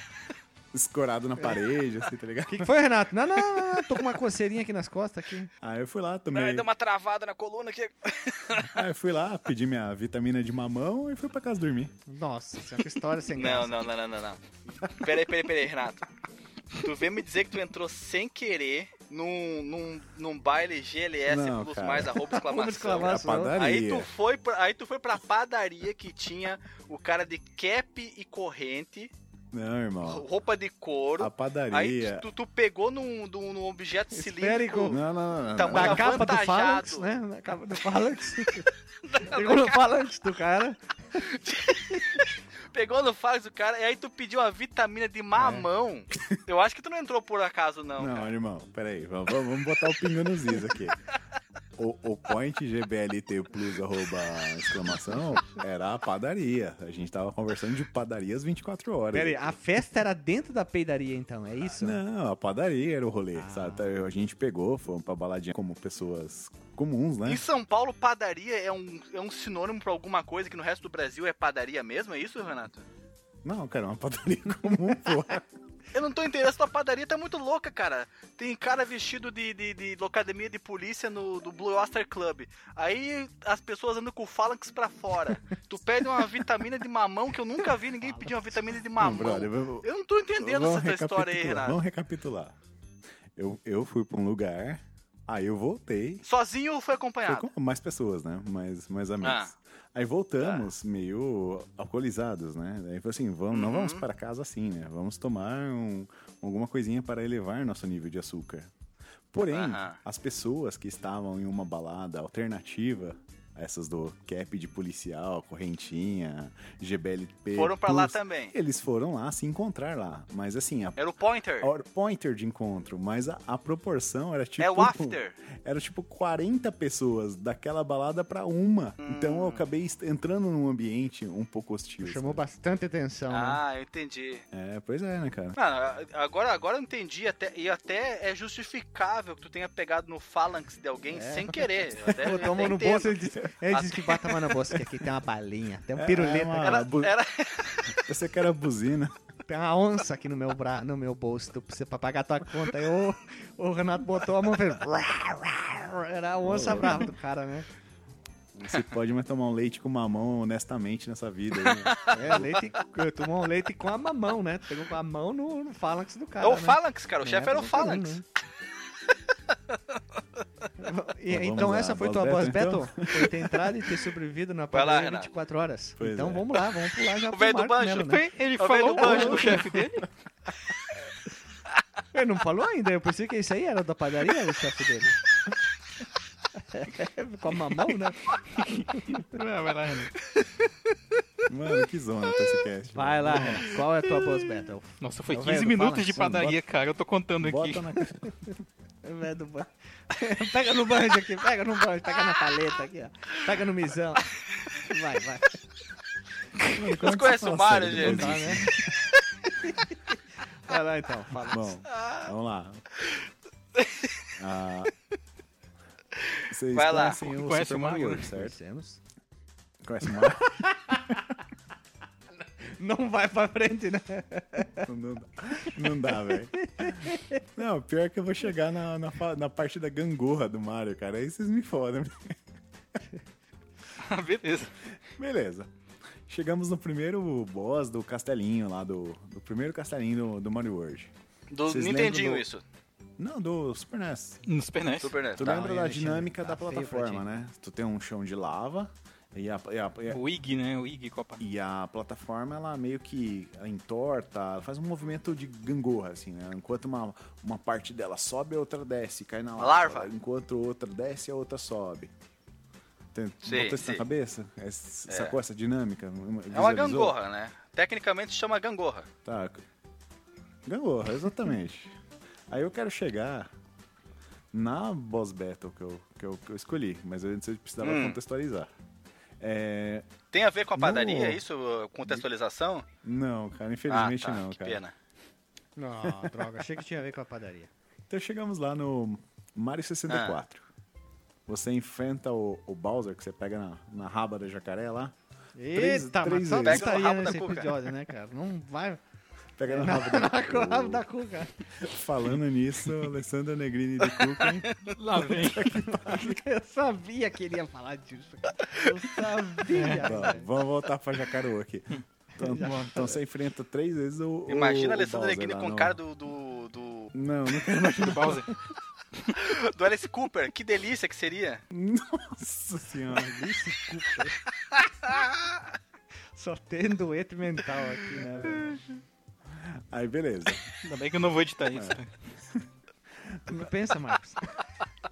escorado na parede, assim, tá ligado? O que, que foi, Renato? Não, não, não, não, tô com uma coceirinha aqui nas costas aqui. Aí eu fui lá, Não, tomei. ele deu uma travada na coluna aqui. Aí (laughs) eu fui lá, pedi minha vitamina de mamão e fui pra casa dormir. Nossa, isso é história sem Não, graça. não, não, não, não, não. Peraí, peraí, peraí, Renato. Tu vem me dizer que tu entrou sem querer num, num, num baile GLS Não, plus cara. mais arroba exclamação. exclamação. Aí tu, foi pra, aí tu foi pra padaria que tinha o cara de cap e corrente, Não, irmão. roupa de couro. A Aí padaria. tu, tu pegou num, num, num objeto Esférico. cilíndrico. Não, não, não. Tamanho Na capa do. Phalanx, né? Na capa do (laughs) Phalanx. Pegou no Phalanx do cara. (laughs) Pegou no fax do cara e aí tu pediu uma vitamina de mamão. Eu acho que tu não entrou por acaso, não. Não, cara. irmão, peraí, vamos, vamos botar o pingo nos is aqui. O, o point GBLT Plus arroba exclamação era a padaria. A gente tava conversando de padarias 24 horas. Pera aí, a festa era dentro da peidaria, então, é isso? Não, a padaria era o rolê, Ah. sabe? Tá, A gente pegou, fomos pra baladinha como pessoas comuns, né? Em São Paulo, padaria é um, é um sinônimo pra alguma coisa que no resto do Brasil é padaria mesmo? É isso, Renato? Não, cara, é uma padaria (laughs) comum, pô. Eu não tô entendendo, essa padaria tá muito louca, cara. Tem cara vestido de, de, de locademia de polícia no do Blue Oyster Club. Aí as pessoas andam com o phalanx pra fora. Tu pede uma vitamina de mamão, que eu nunca vi ninguém pedir uma vitamina de Não, mamão. brother, vamos- Eu não tô entendendo essa história aí, recapitular, Renato. Vamos recapitular. Eu, eu fui pra um lugar, aí eu voltei, Sozinho ou foi Foi acompanhado? com mais pessoas, né? Mais, mais amigos. Ah. Aí voltamos meio alcoolizados, né? Aí foi assim, vamos, não Uhum. vamos para casa assim, né? Vamos tomar um- alguma coisinha para elevar nosso nível de açúcar. Porém, Aham. as pessoas que estavam em uma balada alternativa, essas do cap de policial, correntinha, GBLP... Foram pra lá também. Eles foram lá se encontrar lá. Mas assim, a Era o Pointer. a hora- pointer de encontro, mas a, a proporção era tipo. É o after. (laughs) Era tipo 40 pessoas daquela balada pra uma. Então Hum. eu acabei est- entrando num ambiente um pouco hostil. Chamou sabe? bastante atenção, né? Ah, eu entendi. É, pois é, né, cara? Mano, agora, agora eu entendi até, e até é justificável que tu tenha pegado no phalanx de alguém sem querer. (laughs) Eu até, até no bolso e disse, ele disse que bota a mão no bolso, que aqui tem uma balinha, tem um pirulito, É uma- aqui, Era, bu- era, Pensei que era buzina. tem uma onça aqui no meu, bra... no meu bolso, tu precisa pra pagar tua conta. Aí o, o Renato botou a mão e fez... Era a onça brava do cara, né? Você pode mais tomar um leite com mamão honestamente nessa vida. aí, né? É, leite, tomou um leite com a mamão, né? Pegou com a mão no, no phalanx do cara, é o né? phalanx, cara. O É, chefe era o phalanx. né? E- Vamos então lá, essa foi tua boss battle, battle? Foi ter entrado e ter sobrevivido na lá, padaria Renato. 24 horas. Pois então é. vamos lá, vamos pular já O velho do banjo. Melo, né? Ele Tá falou vendo o o banjo? do chefe dele? (laughs) Ele não falou ainda, eu pensei que isso aí era da padaria, o chefe dele. (laughs) Com a mamão, né? Ah, vai lá, Renan. (laughs) Mano, que zona pra esse cast. Vai lá, Renato. Qual é a tua boss battle? Nossa, foi É o 15 velho do minutos de Phalanx, padaria, cara. Eu tô contando aqui. Bota na (laughs) O velho do banjo. (laughs) pega no banjo aqui, pega no banjo, pega na paleta aqui, ó. Pega no misão. Vai, vai. Mano, é Vocês conhecem o fala sério gente? Tá, né? (laughs) Vai lá então, fala. Bom, vamos lá. Ah, vocês Vai lá. conhecem o Conhece Super o Mario Mario? Certo? Conhecemos. Conhece? (laughs) Não vai pra frente, né? Não dá, não dá velho. Não, pior que eu vou chegar na, na, na parte da gangorra do Mario, cara. Aí vocês me fodem. Ah, Beleza. Beleza. Chegamos no primeiro boss do castelinho lá, do, do primeiro castelinho do, do Mario World. Do Vocês Nintendinho do- isso. Não, do Super NES. No Super NES. Super NES. Tu Tá, lembra da dinâmica tá da pra plataforma, né? Tu tem um chão de lava e a, e a- e a- O IG, né? O IG Copa. E a plataforma, ela meio que entorta, ela faz um movimento de gangorra, assim, né? Enquanto uma, uma parte dela sobe, a outra desce, cai na lava. Larva. Enquanto outra desce, a outra sobe. Tem, Sim, botou isso sim. na cabeça? É, Sacou essa dinâmica? É uma Visualizou? gangorra, né? Tecnicamente chama gangorra. Tá. Gangorra, exatamente. Aí eu quero chegar na boss battle que eu, que eu, que eu escolhi, mas antes eu precisava Hum. contextualizar. É, Tem a ver com a No- padaria, é isso? Contextualização? não, cara, infelizmente ah, tá. não, que cara. pena. Não, droga, achei que tinha a ver com a padaria. Então chegamos lá no Mario 64. Você enfrenta o, o Bowser, que você pega na, na raba da jacaré lá. Três- Eita, três mas só vezes. Pega no estaria rabo da nesse cuca. episódio, né, cara? Não vai Pega (laughs) na raba da com o rabo da (laughs) cuca. Falando nisso, Alessandra Negrini de Cuca, hein? (laughs) Lá vem. Eu sabia que ele ia falar disso. Eu sabia. Velho. vamos voltar pra Jacareú aqui. Então, então você enfrenta três vezes o. Imagina o, a Alessandra Bowser Negrini lá com no- cara do, do, do, Não, não quero imaginar. Do Bowser. do Alice Cooper. Que delícia que seria. Nossa senhora. Só tem dueto mental aqui, né, velho? Aí, beleza. Ainda bem que eu não vou editar isso. né? Não Pensa, Marcos.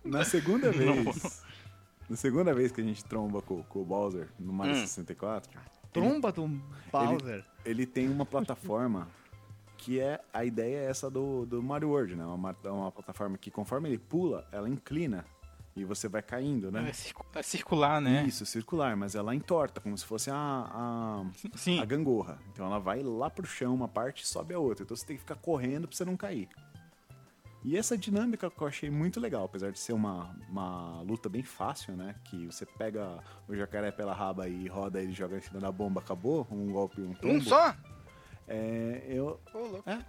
Na segunda vez. Na segunda vez que a gente tromba com, com o Bowser no Mario Hum. 64, Tromba do Bowser. ele tem uma plataforma que é. A ideia é essa do, do Mario World, né? Uma, uma plataforma que conforme ele pula, ela inclina. E você vai caindo, né? É, circu- é circular, né? Isso, circular, mas ela entorta, como se fosse a, a, Sim. a gangorra. Então ela vai lá pro chão uma parte e sobe a outra. Então você tem que ficar correndo pra você não cair. E essa dinâmica que eu achei muito legal, apesar de ser uma, uma luta bem fácil, né? Que você pega o jacaré pela raba e roda ele joga em cima da bomba, acabou, um golpe, um tombo. Um só? É, eu, louco. é,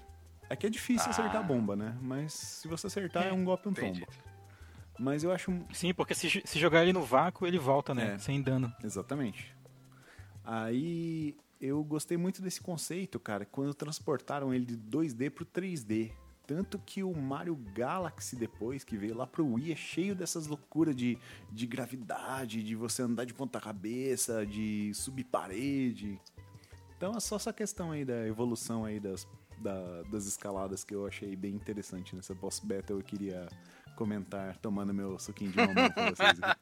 é que é difícil Ah. acertar a bomba, né? Mas se você acertar é, um golpe, um Entendi. Mas eu acho Sim, porque se, se jogar ele no vácuo, ele volta, né? É. Sem dano. Exatamente. Aí eu gostei muito desse conceito, cara, quando transportaram ele de 2D pro 3D. Tanto que o Mario Galaxy depois, que veio lá pro Wii, é cheio dessas loucuras de, de gravidade, de você andar de ponta cabeça, de subir parede. Então é só essa questão aí da evolução aí das, da- das escaladas que eu achei bem interessante nessa boss battle. Eu queria comentar tomando meu suquinho de mamão com vocês aqui.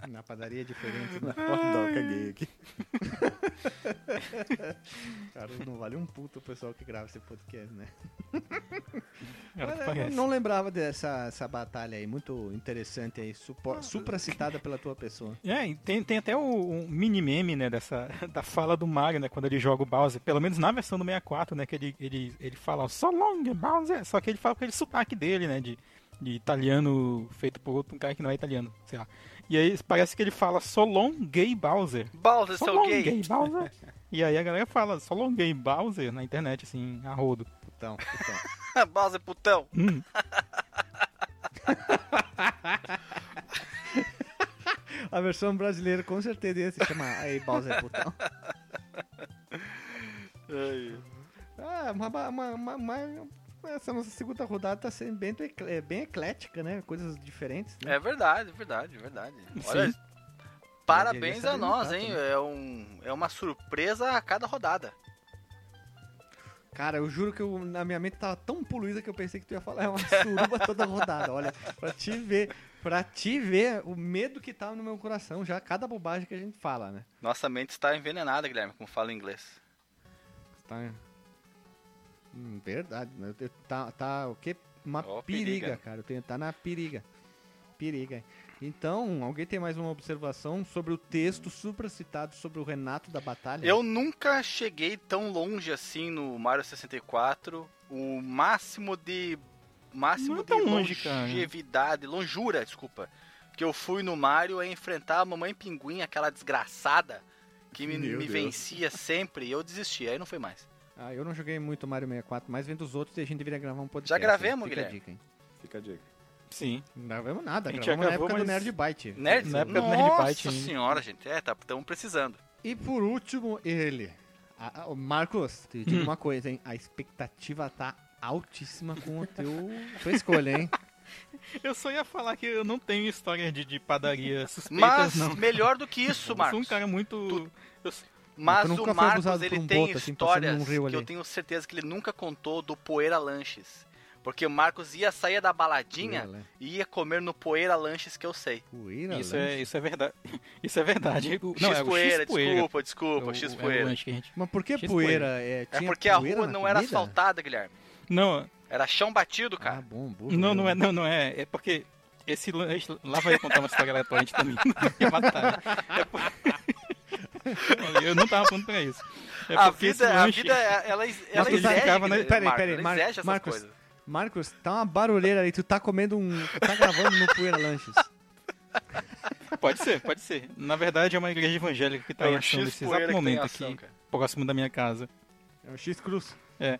(laughs) Na padaria é diferente. Né? (laughs) Ó, caguei aqui. (laughs) Cara, não vale um puto o pessoal que grava esse podcast, né? Cara, Olha, não lembrava dessa essa batalha aí, muito interessante aí, supo- supracitada pela tua pessoa. É, e tem, tem até o, um mini meme, né, dessa, da fala do Mario, né, quando ele joga o Bowser, pelo menos na versão do 64, né, que ele, ele, ele fala so long, Bowser, só que ele fala com aquele sotaque dele, né, de, de italiano feito por outro cara que não é italiano, sei lá. E aí parece que ele fala so long, gay Bowser. Bowser, So seu long, gay. gay Bowser. e aí a galera fala so long, gay Bowser na internet, assim, a rodo. Putão, (laughs) putão. Bowser putão. Hum, (laughs) A versão brasileira com certeza ia se chamar aí Bowser Putão. Ah, uma, uma, uma, uma- essa nossa segunda rodada tá sendo bem, bem eclética, né? Coisas diferentes. Né? É verdade, verdade, verdade. Sim. Olha, parabéns a nós, hein? limitado, É, um, é uma surpresa a cada rodada. Cara, eu juro que eu, na minha mente tava tão poluída que eu pensei que tu ia falar é uma suruba (laughs) toda rodada. Olha, pra te ver, pra te ver o medo que tava no meu coração já, cada bobagem que a gente fala, né? Nossa mente está envenenada, Guilherme, como fala em inglês. Tá. Hum, verdade, né? Eu- Tá, tá o quê? Uma Ó, periga, periga. cara. Eu tenho, tá na periga. Periga. Então, alguém tem mais uma observação sobre o texto supracitado sobre o Renato da Batalha? Eu nunca cheguei tão longe assim no Mario 64. O máximo de. Máximo Não é de tão longe, cara. longevidade, longura, desculpa. Que eu fui no Mario é enfrentar a mamãe pinguim, aquela desgraçada que me, me vencia sempre. E eu desisti, aí não foi mais. Ah, eu não joguei muito Mario 64, mas vendo os outros a gente deveria gravar um podcast. Já gravemos? Fica a Guilherme? dica, hein? Fica a dica. sim. Não gravamos nada, A gente gravamos já na gravou, época do mas- Nerd Byte. Nerd? Na época do Nossa Nerd Byte ainda. senhora, gente. É, tá, estamos precisando. E por último, ele. A- a- o Marcos, te digo Hum. uma coisa, hein? A expectativa tá altíssima com o teu tua escolha, hein? (laughs) Eu só ia falar que eu não tenho história de, de padaria suspeitas, Mas não. melhor do que isso, Eu sou um Marcos. cara muito... eu- Mas o Marcos, ele um tem boto, assim, histórias rio que ali. eu tenho certeza que ele nunca contou do Poeira Lanches. Porque o Marcos ia sair da baladinha Poeira, né? e ia comer no Poeira Lanches que eu sei. Poeira, Isso lanche. é, isso é verdade. (laughs) Isso é verdade. O- Não, é o X-Poeira, X-Poeira. desculpa, desculpa, É o- X é o Poeira. lanche que a gente- Mas por que poeira? É, É porque a poeira rua não era comida? asfaltada, Guilherme. Não, Era chão batido, Ah, cara. bom, burro. não, não é, não, não é. É porque esse lanche. Lá vai eu contar uma história aleatória também. (laughs) Não ia matar. É por- (laughs) Eu não tava falando pra isso. É a vida, a lanche- vida, ela, ela ele exige, né? Peraí, Marcos, peraí, ela Mar- Marcos. coisas. Marcos, tá uma barulheira aí. Tu tá comendo um. Tu tá gravando no Poeira Lanches. (laughs) Pode ser, pode ser. Na verdade, é uma igreja evangélica que tá É em ação nesse exato momento ação, aqui, cara. próximo da minha casa. É o X-Cruz. É,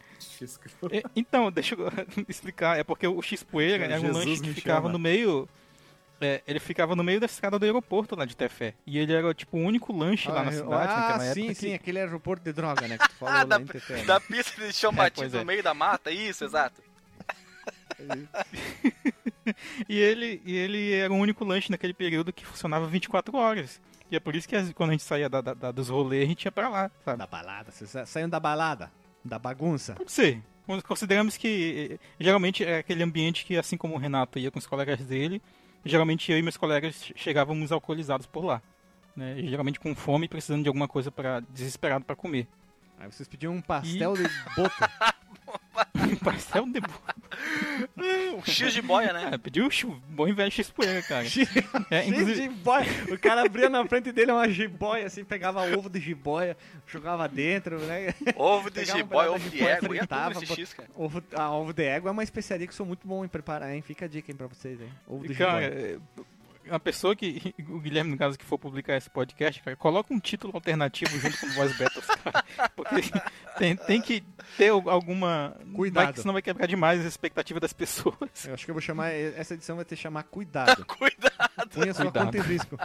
Então, deixa eu (laughs) explicar. É porque o X-Poeira É, era um Jesus lanche que ficava chama. no meio. É, ele ficava no meio da estrada do aeroporto lá de Tefé. E ele era tipo o único lanche lá na cidade ah, naquela sim, época. sim, que- aquele aeroporto de droga, né? Que tu (laughs) falou Ah, lá da, em Tefé, né? da pista de chão É, batido pois é. no meio da mata, isso, exato. (laughs) E ele, e ele era o único lanche naquele período que funcionava 24 horas. E é por isso que as- quando a gente saía da- da- da- dos rolês, a gente ia pra lá, sabe? Da balada. Vocês sa- saíram da balada. Da bagunça. Pode ser. Con- Consideramos que eh, geralmente é aquele ambiente que, assim como o Renato ia com os colegas dele, geralmente eu e meus colegas che- chegávamos alcoolizados por lá. Né? E Geralmente com fome e precisando de alguma coisa para desesperado para comer. Aí vocês pediam um pastel de boca. (laughs) (laughs) Um pastel de bo... Um X de boia, né? Ah, pediu o chu- bom e velho X-Poeira, cara. É, inclusive- jiboia. O cara abria na frente dele uma jiboia, assim, pegava ovo de jiboia, jogava dentro, né? Ovo de um jiboia, ovo de égua, ia fritava, tudo nesse X, cara. Ovo, a ovo de égua é uma especiaria que eu sou muito bom em preparar, hein? Fica a dica, hein, pra vocês, hein? Ovo de jiboia. É, uma pessoa que. (laughs) O Guilherme, no caso, que for publicar esse podcast, cara, coloca um título alternativo junto com voz Battles, cara. (laughs) Porque tem, tem que ter alguma. Cuidado. Vai, que senão vai quebrar demais a expectativa das pessoas. Eu acho que eu vou chamar, essa edição vai ter que chamar (laughs) Cuidado. Cuidado. Põe a sua Cuidado. conta em risco.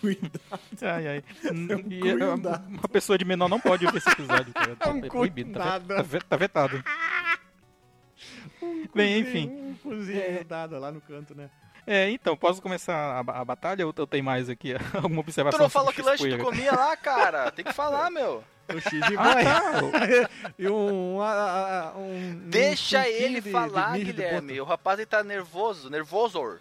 Cuidado. Ai, ai. um E, é, cuidado. uma pessoa de menor não pode ouvir esse episódio, cara. Tá, Um é proibido, tá, tá ve- tá vetado. Bem, enfim. Um cozinho dado lá no canto, né? É, então, posso começar a, a batalha ou eu tenho mais aqui (laughs) alguma observação? Tu não falou que lanche tu comia lá, cara. Tem que falar, meu. (laughs) O X de Ah, tá. (laughs) e um, a- a- um... Deixa um ele de- falar, de Guilherme. O rapaz ele tá nervoso, nervoso.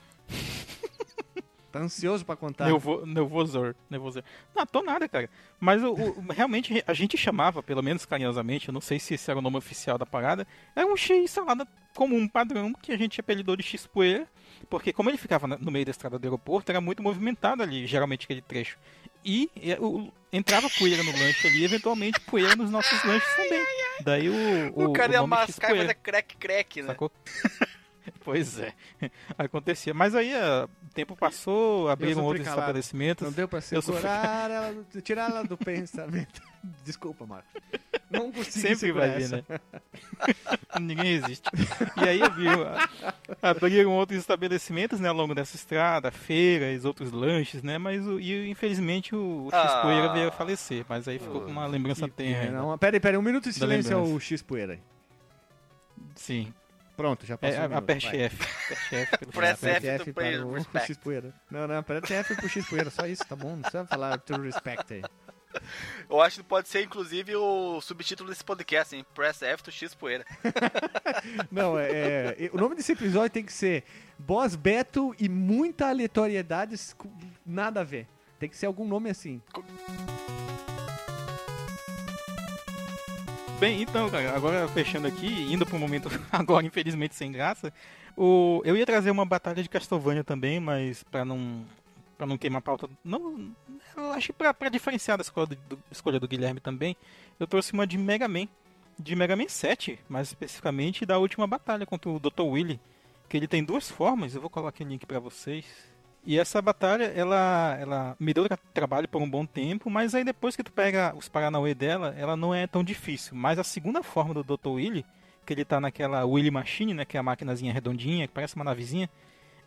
Tá ansioso pra contar. Nervo, nervosor, nervosor. Não, tô nada, cara. Mas o, o- realmente a gente chamava, pelo menos carinhosamente, eu não sei se esse era o nome oficial da parada, era um X salada comum, padrão, que a gente apelidou de X poeira, porque como ele ficava no meio da estrada do aeroporto, era muito movimentado ali, geralmente aquele trecho. E, o- entrava poeira no lanche ali, eventualmente poeira nos nossos lanches também. Daí o, O, cara ia nome mascar e fazer crack crack, né? Sacou? (laughs) pois é, (laughs) acontecia. Mas aí ah, o tempo passou, abriram outros calado. estabelecimentos. Não deu pra segurar ela, (laughs) tirar ela do pensamento. Desculpa, Marcos. Não consegui Sempre vai vir, né? Ninguém existe. E aí abriram, abriram outros estabelecimentos né, ao longo dessa estrada, feiras, outros lanches, né? Mas o, e infelizmente o, o X-Poeira Ah. veio a falecer. Mas aí ficou com uma lembrança tenra. É, ainda. não, pera aí, pera aí, um minuto de silêncio ao lembrança. X poeira aí. Sim. Pronto, já passou É, um aperte. F. Press. F. Para o. X poeira. Não, não, aperte F pro X poeira, só isso, tá bom? Não precisa falar to respect aí. Eu acho que pode ser, inclusive, o subtítulo desse podcast, hein? Press F to X poeira. (laughs) Não, é, é, o nome desse episódio tem que ser Boss Battle e muita aleatoriedade, com nada a ver. Tem que ser algum nome assim. Bem, então, cara, agora fechando aqui, indo para um momento (laughs) agora, infelizmente, sem graça, o... eu ia trazer uma batalha de Castlevania também, mas para não para não queimar a pauta, não, eu acho que pra diferenciar da escolha do, escolha do Guilherme também, eu trouxe uma de Mega Man, de Mega Man 7, mais especificamente da última batalha contra o Dr. Willy, que ele tem duas formas, eu vou colocar o link para vocês. E essa batalha, ela, ela me deu tra- trabalho por um bom tempo, mas aí depois que tu pega os Paranauê dela, ela não é tão difícil. Mas a segunda forma do Dr. Willy, que ele tá naquela Willy Machine, né, que é a maquinazinha redondinha, que parece uma navezinha,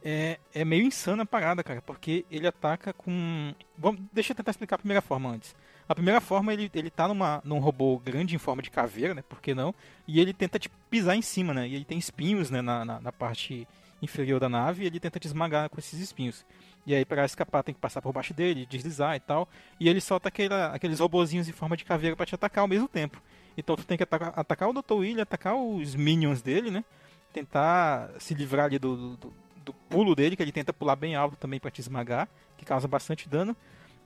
é, é meio insana a parada, cara, porque ele ataca com... Vamos, deixa eu tentar explicar a primeira forma antes. A primeira forma, ele, ele tá numa, num robô grande em forma de caveira, né, por que não? E ele tenta te pisar em cima, né, e ele tem espinhos, né, na, na, na parte inferior da nave, e ele tenta te esmagar com esses espinhos. E aí, para escapar, tem que passar por baixo dele, deslizar e tal. E ele solta aquela, aqueles robozinhos em forma de caveira para te atacar ao mesmo tempo. Então tu tem que atacar, atacar o Dr. Willy, atacar os minions dele, né? tentar se livrar ali do, do, do pulo dele, que ele tenta pular bem alto também para te esmagar, que causa bastante dano.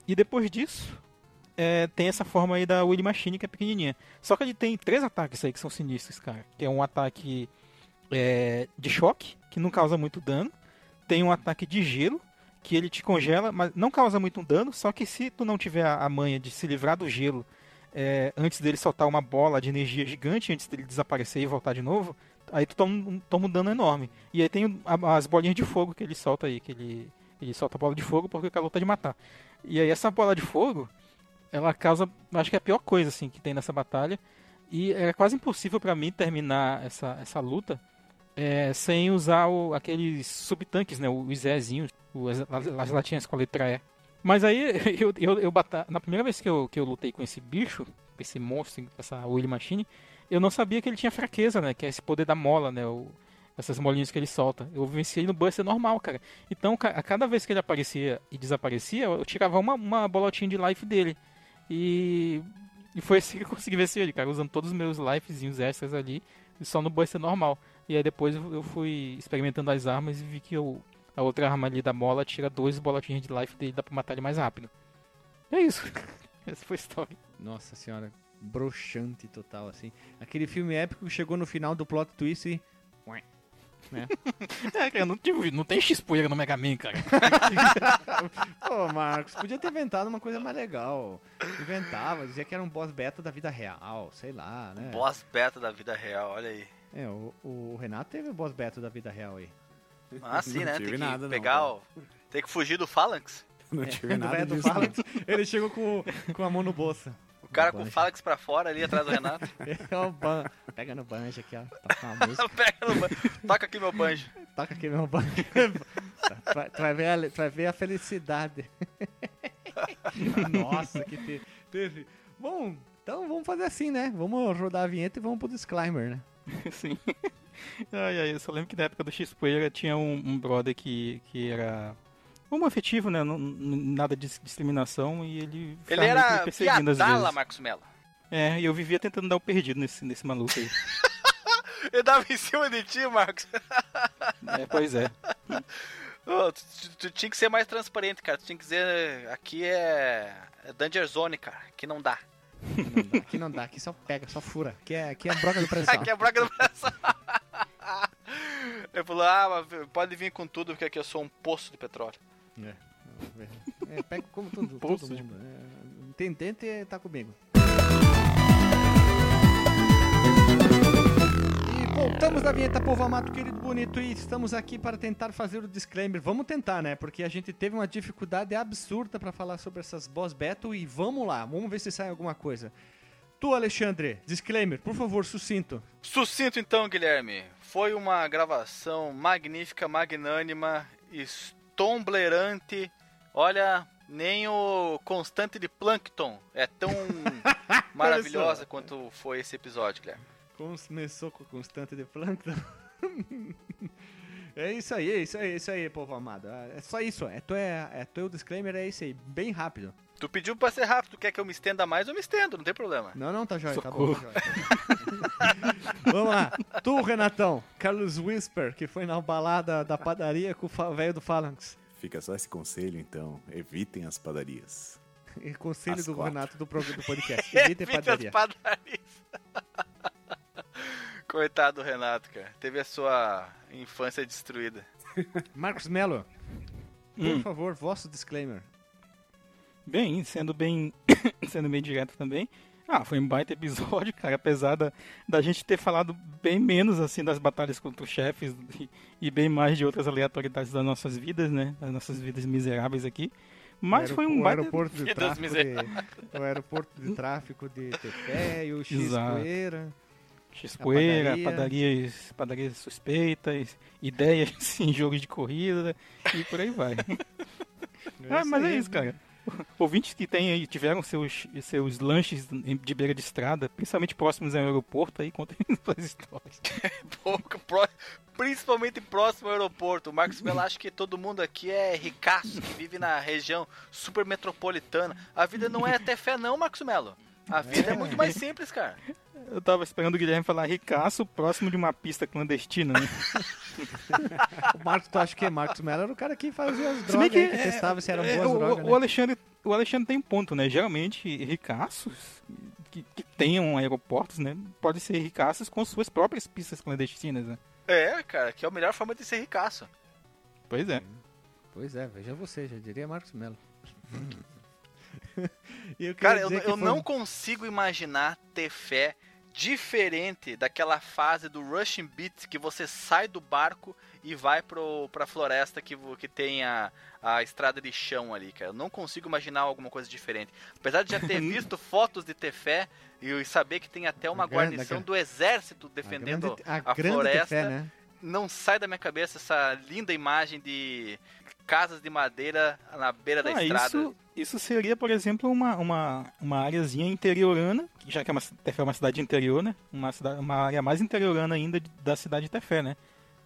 E depois disso, é, tem essa forma aí da Willy Machine, que é pequenininha. Só que ele tem três ataques aí que são sinistros, cara. Que é um ataque é, de choque, que não causa muito dano. Tem um ataque de gelo, que ele te congela, mas não causa muito dano. Só que se tu não tiver a manha de se livrar do gelo é, antes dele soltar uma bola de energia gigante, antes dele desaparecer e voltar de novo, aí tu toma, toma um dano enorme. E aí tem as bolinhas de fogo que ele solta aí, que ele, ele solta a bola de fogo porque o calor tá de matar. E aí essa bola de fogo, ela causa, acho que é a pior coisa assim que tem nessa batalha. E é quase impossível para mim terminar essa, essa luta é, sem usar o, aqueles subtanques, né? Os Zezinhos, as latinhas com a letra E. Mas aí (laughs) eu, eu, eu bata... na primeira vez que eu, que eu lutei com esse bicho, esse monstro, essa Willy Machine, eu não sabia que ele tinha fraqueza, né? Que é esse poder da mola, né? O, essas molinhas que ele solta. Eu venci ele no Buster normal, cara. Então, a cada vez que ele aparecia e desaparecia, eu tirava uma, uma bolotinha de life dele. E, e foi assim que eu consegui vencer ele, cara, usando todos os meus lifezinhos extras ali, só no Buster normal. E aí depois eu fui experimentando as armas e vi que eu, a outra arma ali da mola tira dois bolotinhas de life dele, dá pra matar ele mais rápido. É isso. (laughs) Essa foi a história. Nossa senhora, broxante total, assim. Aquele filme épico que chegou no final do plot twist e né? (laughs) é, cara, não, tipo, não tem X-Poeira no Mega Man, cara. (laughs) Pô, Marcos, podia ter inventado uma coisa mais legal. Inventava, dizia que era um boss beta da vida real, sei lá, né? Boss beta da vida real, olha aí. É, o, o Renato teve o boss beta da vida real aí. Ah, sim, (laughs) né? Tem que nada, pegar não, o... Tem que fugir do Phalanx. (laughs) Não tive é, nada disso. Phalanx, ele chegou com, com a mão no bolso cara com o Falax pra fora ali atrás do (laughs) Renato. é o ban... Pega no banjo aqui, ó. Toca uma música. Pega no banjo. Toca aqui meu banjo. Toca aqui meu banjo. tu, vai ver a, tu vai ver a felicidade. Nossa, que te... teve. Bom, então vamos fazer assim, né? Vamos rodar a vinheta e vamos pro disclaimer, né? (laughs) Sim. Ai, ai, eu só lembro que na época do X-Poeira tinha um, um brother que, que era afetivo, né? Não, nada de discriminação e ele. Ele era piadala, Marcos Mello. É, e eu vivia tentando dar o perdido nesse, nesse maluco aí. (laughs) eu dava em cima de ti, Marcos. é, pois é. (laughs) Oh, tu, tu, tu, tinha que ser mais transparente, cara. Tu tinha que dizer. Aqui é. é Danger Zone, cara. Aqui não dá. Não dá. Aqui não dá, aqui só pega, só fura. Aqui é, aqui é broca do pressão. aqui é broca do pressão. Ele falou, ah, pode vir com tudo, porque aqui eu sou um poço de petróleo. É. É, pega como todo, todo mundo. É, intendente tá comigo. Voltamos da vinheta Povo Amado, querido bonito, e estamos aqui para tentar fazer o disclaimer. Vamos tentar, né? Porque a gente teve uma dificuldade absurda para falar sobre essas boss battle e vamos lá, vamos ver se sai alguma coisa. Tu, Alexandre, disclaimer, por favor, sucinto. Sucinto então, Guilherme. Foi uma gravação magnífica, magnânima, tomblerante. Olha, nem o constante de Plankton é tão (laughs) maravilhosa quanto foi esse episódio, Guilherme. Começou com o constante de Plankton. (laughs) é isso aí, é isso aí, é isso aí, povo amado. É só isso, é teu, é, é teu disclaimer, é isso aí, bem rápido. Tu pediu pra ser rápido, quer que eu me estenda mais, eu me estendo, não tem problema. Não, não, tá jóia, tá bom, tá jóia. Vamos lá. Tu, Renatão, Carlos Whisper, que foi na balada da padaria com o velho do Phalanx. Fica só esse conselho, então. Evitem as padarias. E conselho as do quatro. Renato do, do podcast. (laughs) Evitem padaria. as padarias. Coitado do Renato, cara. Teve a sua infância destruída. (laughs) Marcos Melo, por hum. favor, vosso disclaimer. Bem, sendo bem, (coughs) sendo bem direto também. Ah, foi um baita episódio, cara, apesar da, da gente ter falado bem menos, assim, das batalhas contra os chefes e, e, bem mais de outras aleatoriedades das nossas vidas, né, das nossas vidas miseráveis aqui. Mas foi um baita... aeroporto de (laughs) tráfico de, o aeroporto de tráfico de Tefé e o X-Poeira. X-Poeira, padaria. padarias, padarias suspeitas, ideias (laughs) em jogos de corrida e por aí vai. (laughs) É ah, mas é isso, cara. ouvintes que tem, tiveram seus, seus lanches de beira de estrada, principalmente próximos ao aeroporto, aí contem (laughs) suas histórias. principalmente próximo ao aeroporto. O Marcos Melo acha que todo mundo aqui é ricaço, que vive na região super metropolitana. A vida não é até fé não, Marcos Melo. A vida é muito mais simples, cara. Eu tava esperando o Guilherme falar ricaço próximo de uma pista clandestina, né? (laughs) o Marcos, tu acha que Marcos Mello era o cara que fazia as drogas, que, aí, que testava se eram é, boas o, drogas, o, né? Alexandre, o Alexandre tem um ponto, né? Geralmente, ricaços que, que tenham aeroportos, né? Podem ser ricaços com suas próprias pistas clandestinas, né? É, cara, que é a melhor forma de ser ricaço. Pois é. Pois é, veja você, já diria Marcos Mello. (laughs) (laughs) eu cara, eu, eu foi... não consigo imaginar ter fé diferente daquela fase do Rushing Beat que você sai do barco e vai pro, pra floresta que, que tem a, a estrada de chão ali, cara. Eu não consigo imaginar alguma coisa diferente. Apesar de já ter (laughs) visto fotos de Tefé e saber que tem até uma grande, guarnição do exército defendendo a, grande, a, a floresta, Tefé, né? não sai da minha cabeça essa linda imagem de casas de madeira na beira ah, da estrada. Isso, isso seria, por exemplo, uma, uma, uma áreazinha interiorana, já que é uma, Tefé é uma cidade interior, né? Uma, cidade, uma área mais interiorana ainda da cidade de Tefé, né?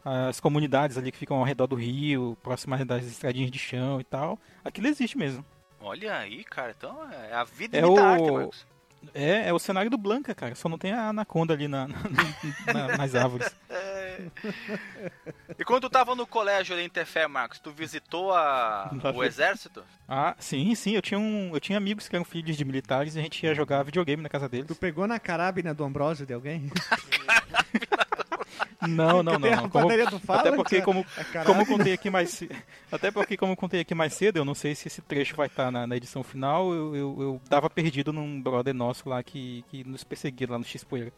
As comunidades ali que ficam ao redor do rio, próximas das estradinhas de chão e tal. Aquilo existe mesmo. Olha aí, cara. Então é a vida é o... arte, Marcos. É, é o cenário do Blanca, cara. Só não tem a anaconda ali na, na, na nas árvores. E quando tu tava no colégio ali em Tefé, Marcos, tu visitou a... o exército? Ah, sim, sim. Eu tinha, um, eu tinha amigos que eram filhos de militares e a gente ia jogar videogame na casa deles. Tu pegou na carabina do Ambrósio de alguém? (laughs) (laughs) Não, não, não. não. Como, até porque como, como contei aqui mais até porque como contei aqui mais cedo, eu não sei se esse trecho vai estar na, na edição final. Eu, eu, eu tava perdido num brother nosso lá que, que nos perseguia lá no X Poeira.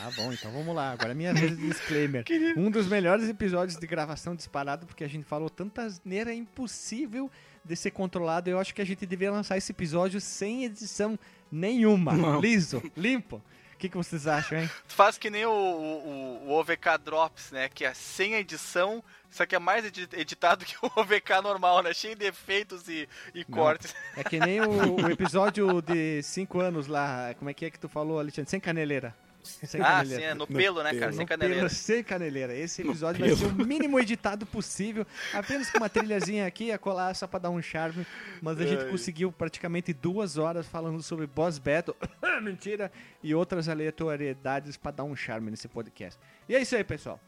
Ah, bom, então vamos lá. Agora minha vez de disclaimer. (laughs) Um dos melhores episódios de gravação disparado, porque a gente falou tanta asneira impossível de ser controlado. Eu acho que a gente deveria lançar esse episódio sem edição nenhuma. Não. Liso, limpo. O que, que vocês acham, hein? Tu faz que nem o, o, o OVK Drops, né? Que é sem edição, só que é mais editado que o OVK normal, né? Cheio de efeitos e, e cortes. É que nem o, o episódio de 5 anos lá. Como é que é que tu falou, Alexandre? Sem caneleira. Sem ah, sim, é no pelo, no né, pelo. cara? Sem caneleira. Pelo, sem caneleira. Esse episódio vai ser o mínimo editado possível. Apenas com uma trilhazinha aqui, a colar só pra dar um charme. Mas a gente conseguiu praticamente duas horas falando sobre boss battle. (coughs) Mentira. E outras aleatoriedades pra dar um charme nesse podcast. E é isso aí, pessoal.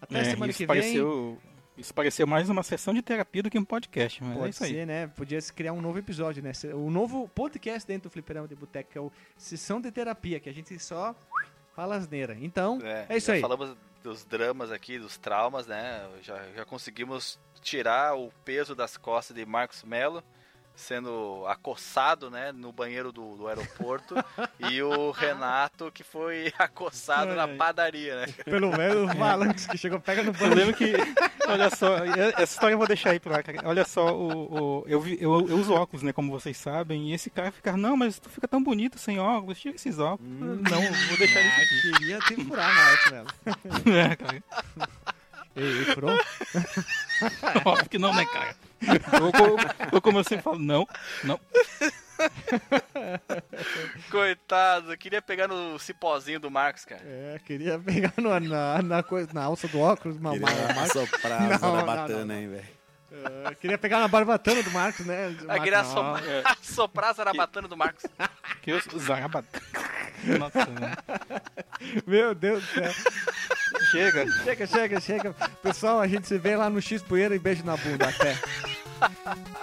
Até é, semana que pareceu... Isso pareceu mais uma sessão de terapia do que um podcast, mas Pode é isso ser, aí. né? Podia se criar um novo episódio, né? O novo podcast dentro do Fliperama de Boteco, que é o Sessão de Terapia, que a gente só fala asneira. Então, é, é isso aí. Falamos dos dramas aqui, dos traumas, né? Já, já conseguimos tirar o peso das costas de Marcos Melo sendo acossado, né, no banheiro do, do aeroporto, (laughs) e o Renato que foi (laughs) acossado é. na padaria, né? Pelo menos o Valance (laughs) que chegou pega no banheiro. Eu lembro que, olha só, essa história eu vou deixar aí ar, cara. Olha só, o, o eu, eu, eu, uso óculos, né, como vocês sabem, e esse cara fica, não, mas tu fica tão bonito sem óculos, tira esses óculos. Hum, não, vou deixar isso aqui. Queria ter furado na arte nela. É, cara. Ei, furou? Óbvio que não, né, cara? Ou, ou como eu sempre falo, não, não. (laughs) Coitado, queria pegar no cipózinho do Marcos, cara. É, queria pegar no, na, na, coisa, na alça do óculos, mamar Marcos. Soprar não, zarabatana, hein, velho. Uh, queria pegar na barbatana do Marcos, né? Ah, queria so, (laughs) soprar a zarabatana do Marcos. Que eu, zarabatana. (laughs) Nossa, Meu Deus do céu. Chega. Chega, chega, chega. Pessoal, a gente se vê lá no X Poeira e beijo na bunda. Até. (laughs)